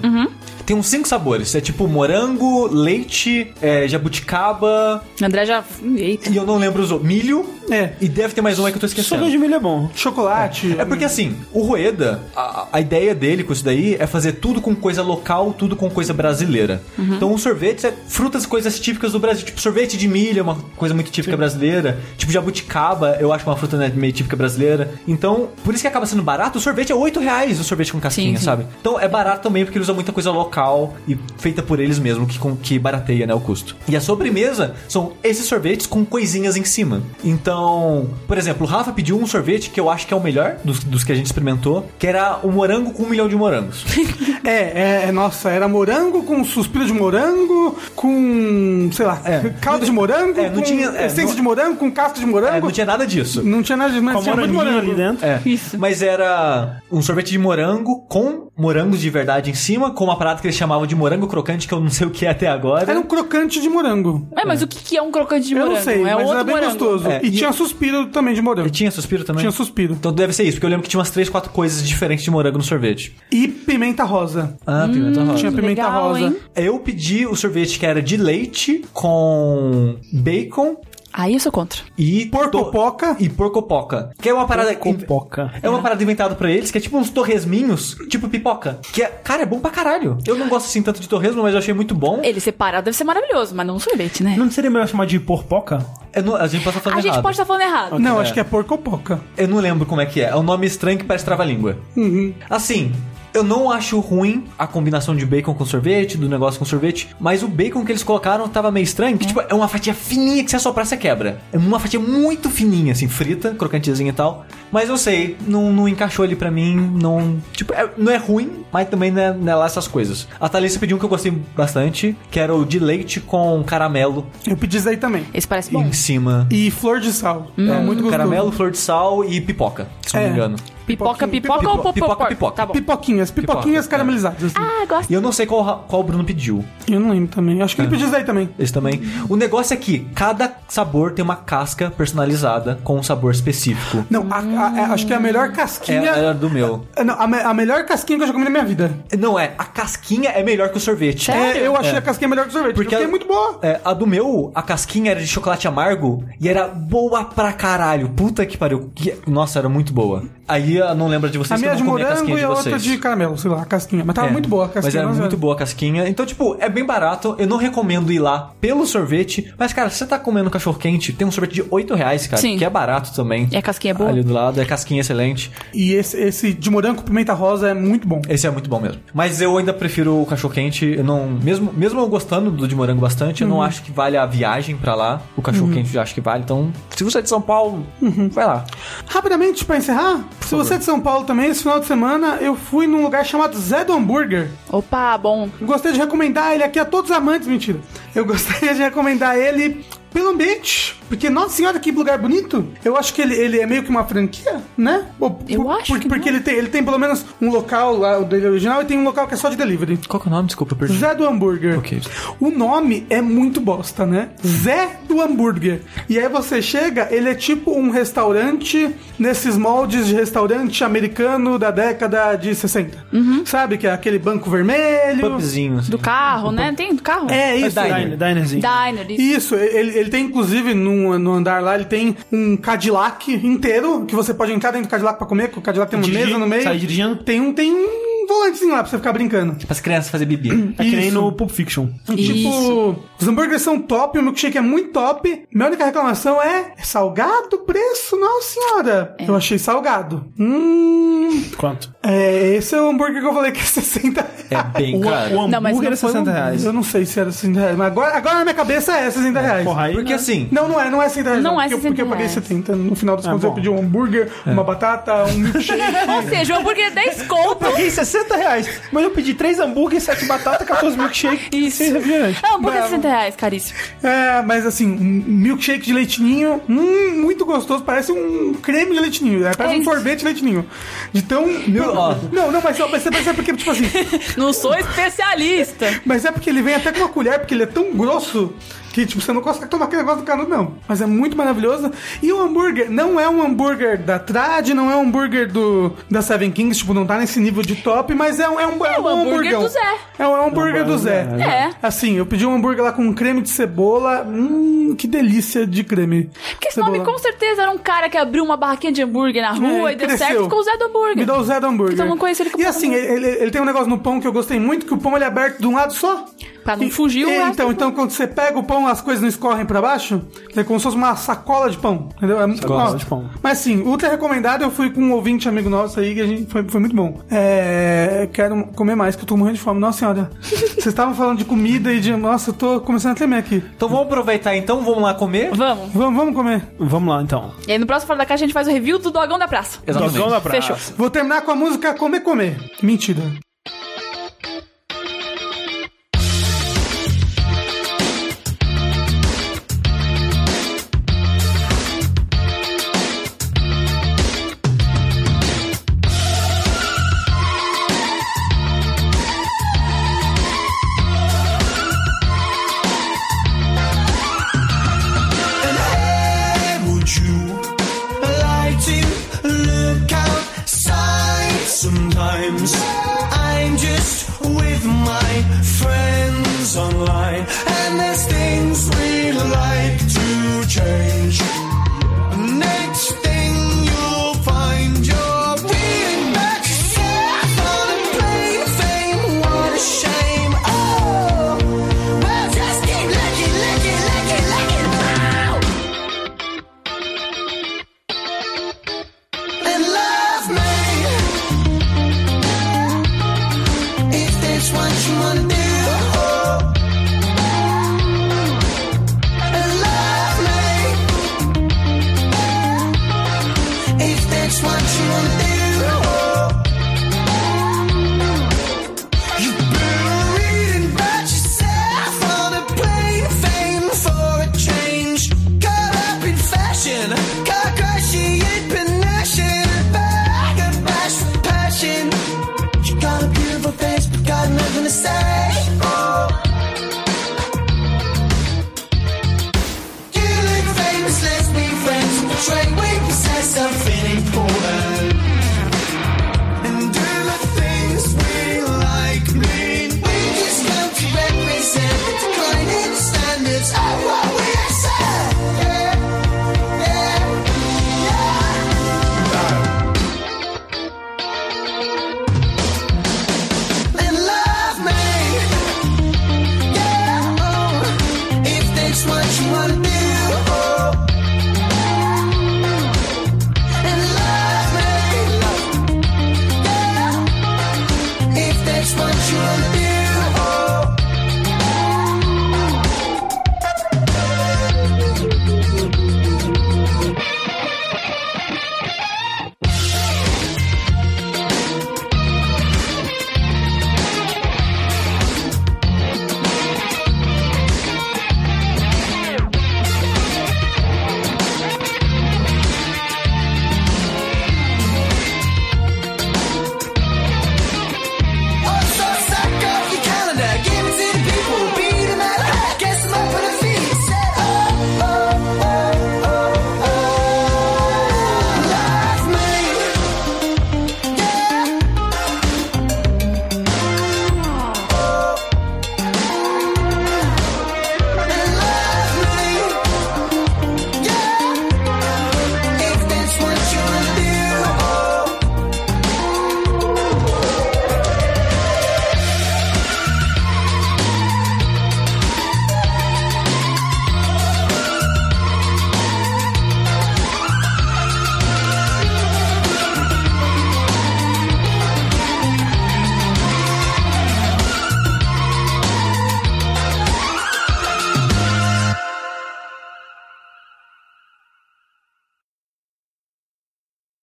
Tem uns cinco sabores. É tipo morango, leite, é, jabuticaba.
André já. Eita.
E eu não lembro os outros. Milho.
É.
E deve ter mais um aí que eu tô esquecendo.
Sorvete de milho é bom.
Chocolate.
É porque assim, o Rueda, a, a ideia dele com isso daí é fazer tudo com coisa local, tudo com coisa brasileira. Então o sorvete é frutas, coisas típicas do Brasil. Tipo, sorvete de milho é uma coisa muito típica brasileira. Tipo, jabuticaba, eu acho uma fruta né, meio típica brasileira. Então, por isso que acaba sendo barato. O sorvete é 8 reais o sorvete com casquinha,
Sim, sim.
sabe? Então é barato também porque ele usa muita coisa local e feita por eles mesmo, que, com- que barateia né, o custo. E a sobremesa são esses sorvetes com coisinhas em cima. Então, por exemplo, o Rafa pediu um sorvete que eu acho que é o melhor dos, dos que a gente experimentou, que era o morango com um milhão de morangos. <laughs>
É, é, é, nossa, era morango com suspiro de morango, com, sei lá,
É.
caldo de morango,
É, não
com
tinha- é,
essência
não-
de morango, com casca de morango.
É, não tinha nada disso.
Não tinha nada de mas
Com
tinha muito morango.
ali dentro.
É,
Isso.
mas era um sorvete de morango com morangos de verdade em cima, com uma parada que eles chamavam de morango crocante, que eu não sei o que é até agora.
Era um crocante de morango.
É, mas o que, que é um crocante de
Eu
morango?
não sei,
é
mas
outro
era bem
morango.
gostoso.
É,
e,
e-
tinha suspiro também de morango.
Tinha suspiro também?
Tinha suspiro.
Então deve ser isso, porque eu lembro que tinha umas 3, 4 coisas diferentes de morango no sorvete.
E pimenta rosa.
Ah, pimenta rosa.
Tinha pimenta
legal,
rosa.
hein?
Eu pedi o sorvete que era de leite com bacon
Aí eu sou contra.
e
Porcopoca.
e porcopoca, que é uma parada
Porcopoca.
É uma parada inventada pra eles, que é tipo uns torresminhos, tipo pipoca. Que é, cara, é bom pra caralho. Eu não gosto assim tanto de torresmo, mas eu achei muito bom.
Ele separado deve ser maravilhoso, mas não um sorvete, né?
Não seria melhor chamar de porpoca?
Eu não- a gente pode estar falando
A gente
errado.
pode estar falando errado.
Não,
É.
acho que é porcopoca.
Eu não lembro como é que é. É um nome estranho que parece trava-língua.
Uhum.
Assim, eu não acho ruim a combinação de bacon com sorvete, do negócio com sorvete, mas o bacon que eles colocaram tava meio estranho, que tipo, é uma fatia fininha que se assoprar você quebra. É uma fatia muito fininha, assim, frita, crocantezinha e tal. Mas eu sei, não, não encaixou ali pra mim, não... Tipo, é- não é ruim, mas também não é, não é lá essas coisas. A Thalissa pediu um que eu gostei bastante, que era o de leite com caramelo
Eu pedi isso aí também.
Esse parece bom.
em cima.
E flor de sal. É muito gostoso.
Caramelo, flor de sal e pipoca, se não
É.
me engano.
Pipoca, pipoca ou
Pipoca,
popopó?
pipoca.
Tá bom.
Pipoquinhas, pipoquinhas
Pipoca,
caramelizadas. assim.
Ah, gosto.
E eu não sei qual, qual o Bruno pediu.
Eu não lembro também. Acho que ele pediu isso aí também.
Esse também. O negócio é que cada sabor tem uma casca personalizada com um sabor específico.
Não, a- a- a- acho que é a melhor
É,
casquinha.
era do meu.
Não, a, me- a melhor casquinha que eu já comi na minha vida.
Não, é, a casquinha é melhor que o sorvete.
Sério?
É, eu achei
É.
a casquinha melhor que o sorvete.
Porque
Porque é muito boa.
É, a do meu, a casquinha era de chocolate amargo e era boa pra caralho. Puta que pariu. Que- Nossa, era muito boa. Aí eu não lembro de vocês
A
que
minha
eu
de
não comi a
morango
casquinha
e
de
a
vocês.
outra de caramelo, sei lá, a casquinha. Mas tava
É,
muito boa a casquinha.
Mas era muito boa a casquinha. Então, tipo, é bem barato. Eu não recomendo ir lá pelo sorvete. Mas, cara, se você tá comendo cachorro quente, tem um sorvete de 8 reais, cara.
Sim.
Que é barato também.
E a casquinha é boa?
Ali do lado, é casquinha excelente.
E esse, esse de morango com pimenta rosa é muito bom.
Esse é muito bom mesmo. Mas eu ainda prefiro o cachorro quente. Eu não, mesmo, mesmo eu gostando do de morango bastante,
Uhum.
eu não acho que vale a viagem pra lá. O cachorro quente eu acho que vale. Então, se você é de São Paulo,
Uhum.
vai lá.
Rapidamente, pra encerrar, se você é de São Paulo também, esse final de semana eu fui num lugar chamado Zé do Hambúrguer.
Opa, bom.
Gostei de recomendar ele aqui a todos os amantes, mentira. Eu gostaria de recomendar ele pelo ambiente, porque, nossa senhora, que lugar bonito. Eu acho que ele, ele é meio que uma franquia, né? Ou-
Eu
por-
acho
Porque,
que
porque
não.
ele, tem, ele tem pelo menos um local lá, o dele original, e tem um local que é só de delivery.
Qual que é o nome? Desculpa, eu perdi.
Zé do Hambúrguer.
Ok.
O nome é muito bosta, né? Zé do Hambúrguer. E aí você chega, ele é tipo um restaurante nesses moldes de restaurante americano da década de 60. Sabe? Que é aquele banco vermelho.
Pubzinho. assim.
Do carro, né? Tem do carro?
É isso.
diner.
Diner, dinerzinho.
Diner. isso.
Isso, ele, ele tem inclusive no, no andar lá, ele tem um Cadillac inteiro que você pode entrar dentro do Cadillac pra comer, que o Cadillac tem uma
Dirigir,
mesa no meio.
sai dirigindo?
Tem um, tem um volantezinho lá pra você ficar brincando.
Para as crianças fazer bebê.
É que nem no Pulp Fiction.
Tipo, os hambúrgueres são top, o milkshake é muito top. Minha única reclamação é, é salgado o preço? Nossa senhora. Eu achei salgado. Hum...
Quanto?
É, esse é o hambúrguer que eu falei que é 60 reais.
É bem
O,
caro.
o
Não, mas
hambúrguer
não
é
foi
60
um-
reais.
Eu não sei se era 60 reais, mas agora, agora na minha cabeça é 60 reais.
Porra, aí...
Porque
né?
assim,
Não, não é, não é 60 reais.
Não é
porque, eu-
60
porque eu paguei
reais.
70. No final das contas, eu
bom.
pedi um hambúrguer, uma batata, um milkshake. <laughs>
Ou seja, o hambúrguer é 10
Eu
conto.
paguei 60 reais, mas eu pedi 3 hambúrgueres, 7 batatas, 14 milkshake
Isso.
e refrigerante.
É, hambúrguer é
Bravo.
60 reais, caríssimo.
É, mas assim, um milkshake de leitinho, hum, muito gostoso, parece um creme de leitinho, é, parece
É
um sorvete de leitinho. De tão...
ó.
Não, não, mas, mas você percebe porque, tipo assim, <laughs>
Não sou especialista.
mas é porque ele vem até com uma colher, porque ele é tão grosso que, tipo, você não consegue tomar aquele negócio do canudo, não. Mas é muito maravilhoso. E o hambúrguer não é um hambúrguer da Trad, não é um hambúrguer do, da Seven Kings, tipo, não tá nesse nível de top, mas é um, é um, é
o
um
hambúrguer
hamburgão.
do Zé.
É um hambúrguer do Zé.
É.
Assim, eu pedi um hambúrguer lá com um creme de cebola. Hum, que delícia de creme.
Porque esse nome com certeza era um cara que abriu uma barraquinha de hambúrguer na rua
É,
e deu
cresceu.
certo ficou o Zé do hambúrguer.
Me dá o Zé do hambúrguer.
Então eu não conheço ele como
E assim,
hambúrguer.
ele, ele tem um negócio no pão que eu gostei muito, que o pão ele é aberto de um lado só.
Pra não
E-
fugir o
e- Então,
do
então quando você pega o pão, as coisas não escorrem pra baixo. É como se fosse uma sacola de pão. Entendeu? É,
Sacola
ó,
de pão.
Mas assim, ultra recomendado. Eu fui com um ouvinte amigo nosso aí, que a gente foi, foi muito bom. É, quero comer mais, que eu tô morrendo de fome. Nossa senhora. <laughs> Vocês estavam falando de comida e de. Nossa, eu tô começando a tremer aqui.
então vamos aproveitar então, vamos lá comer?
Vamos.
Vamos, vamos comer.
Vamos lá, então.
E aí no próximo Fora da Caixa a gente faz o review do Dogão da Praça.
Exatamente.
Dogão da praça.
Fechou.
Vou terminar com a música Comer Comer. Mentira.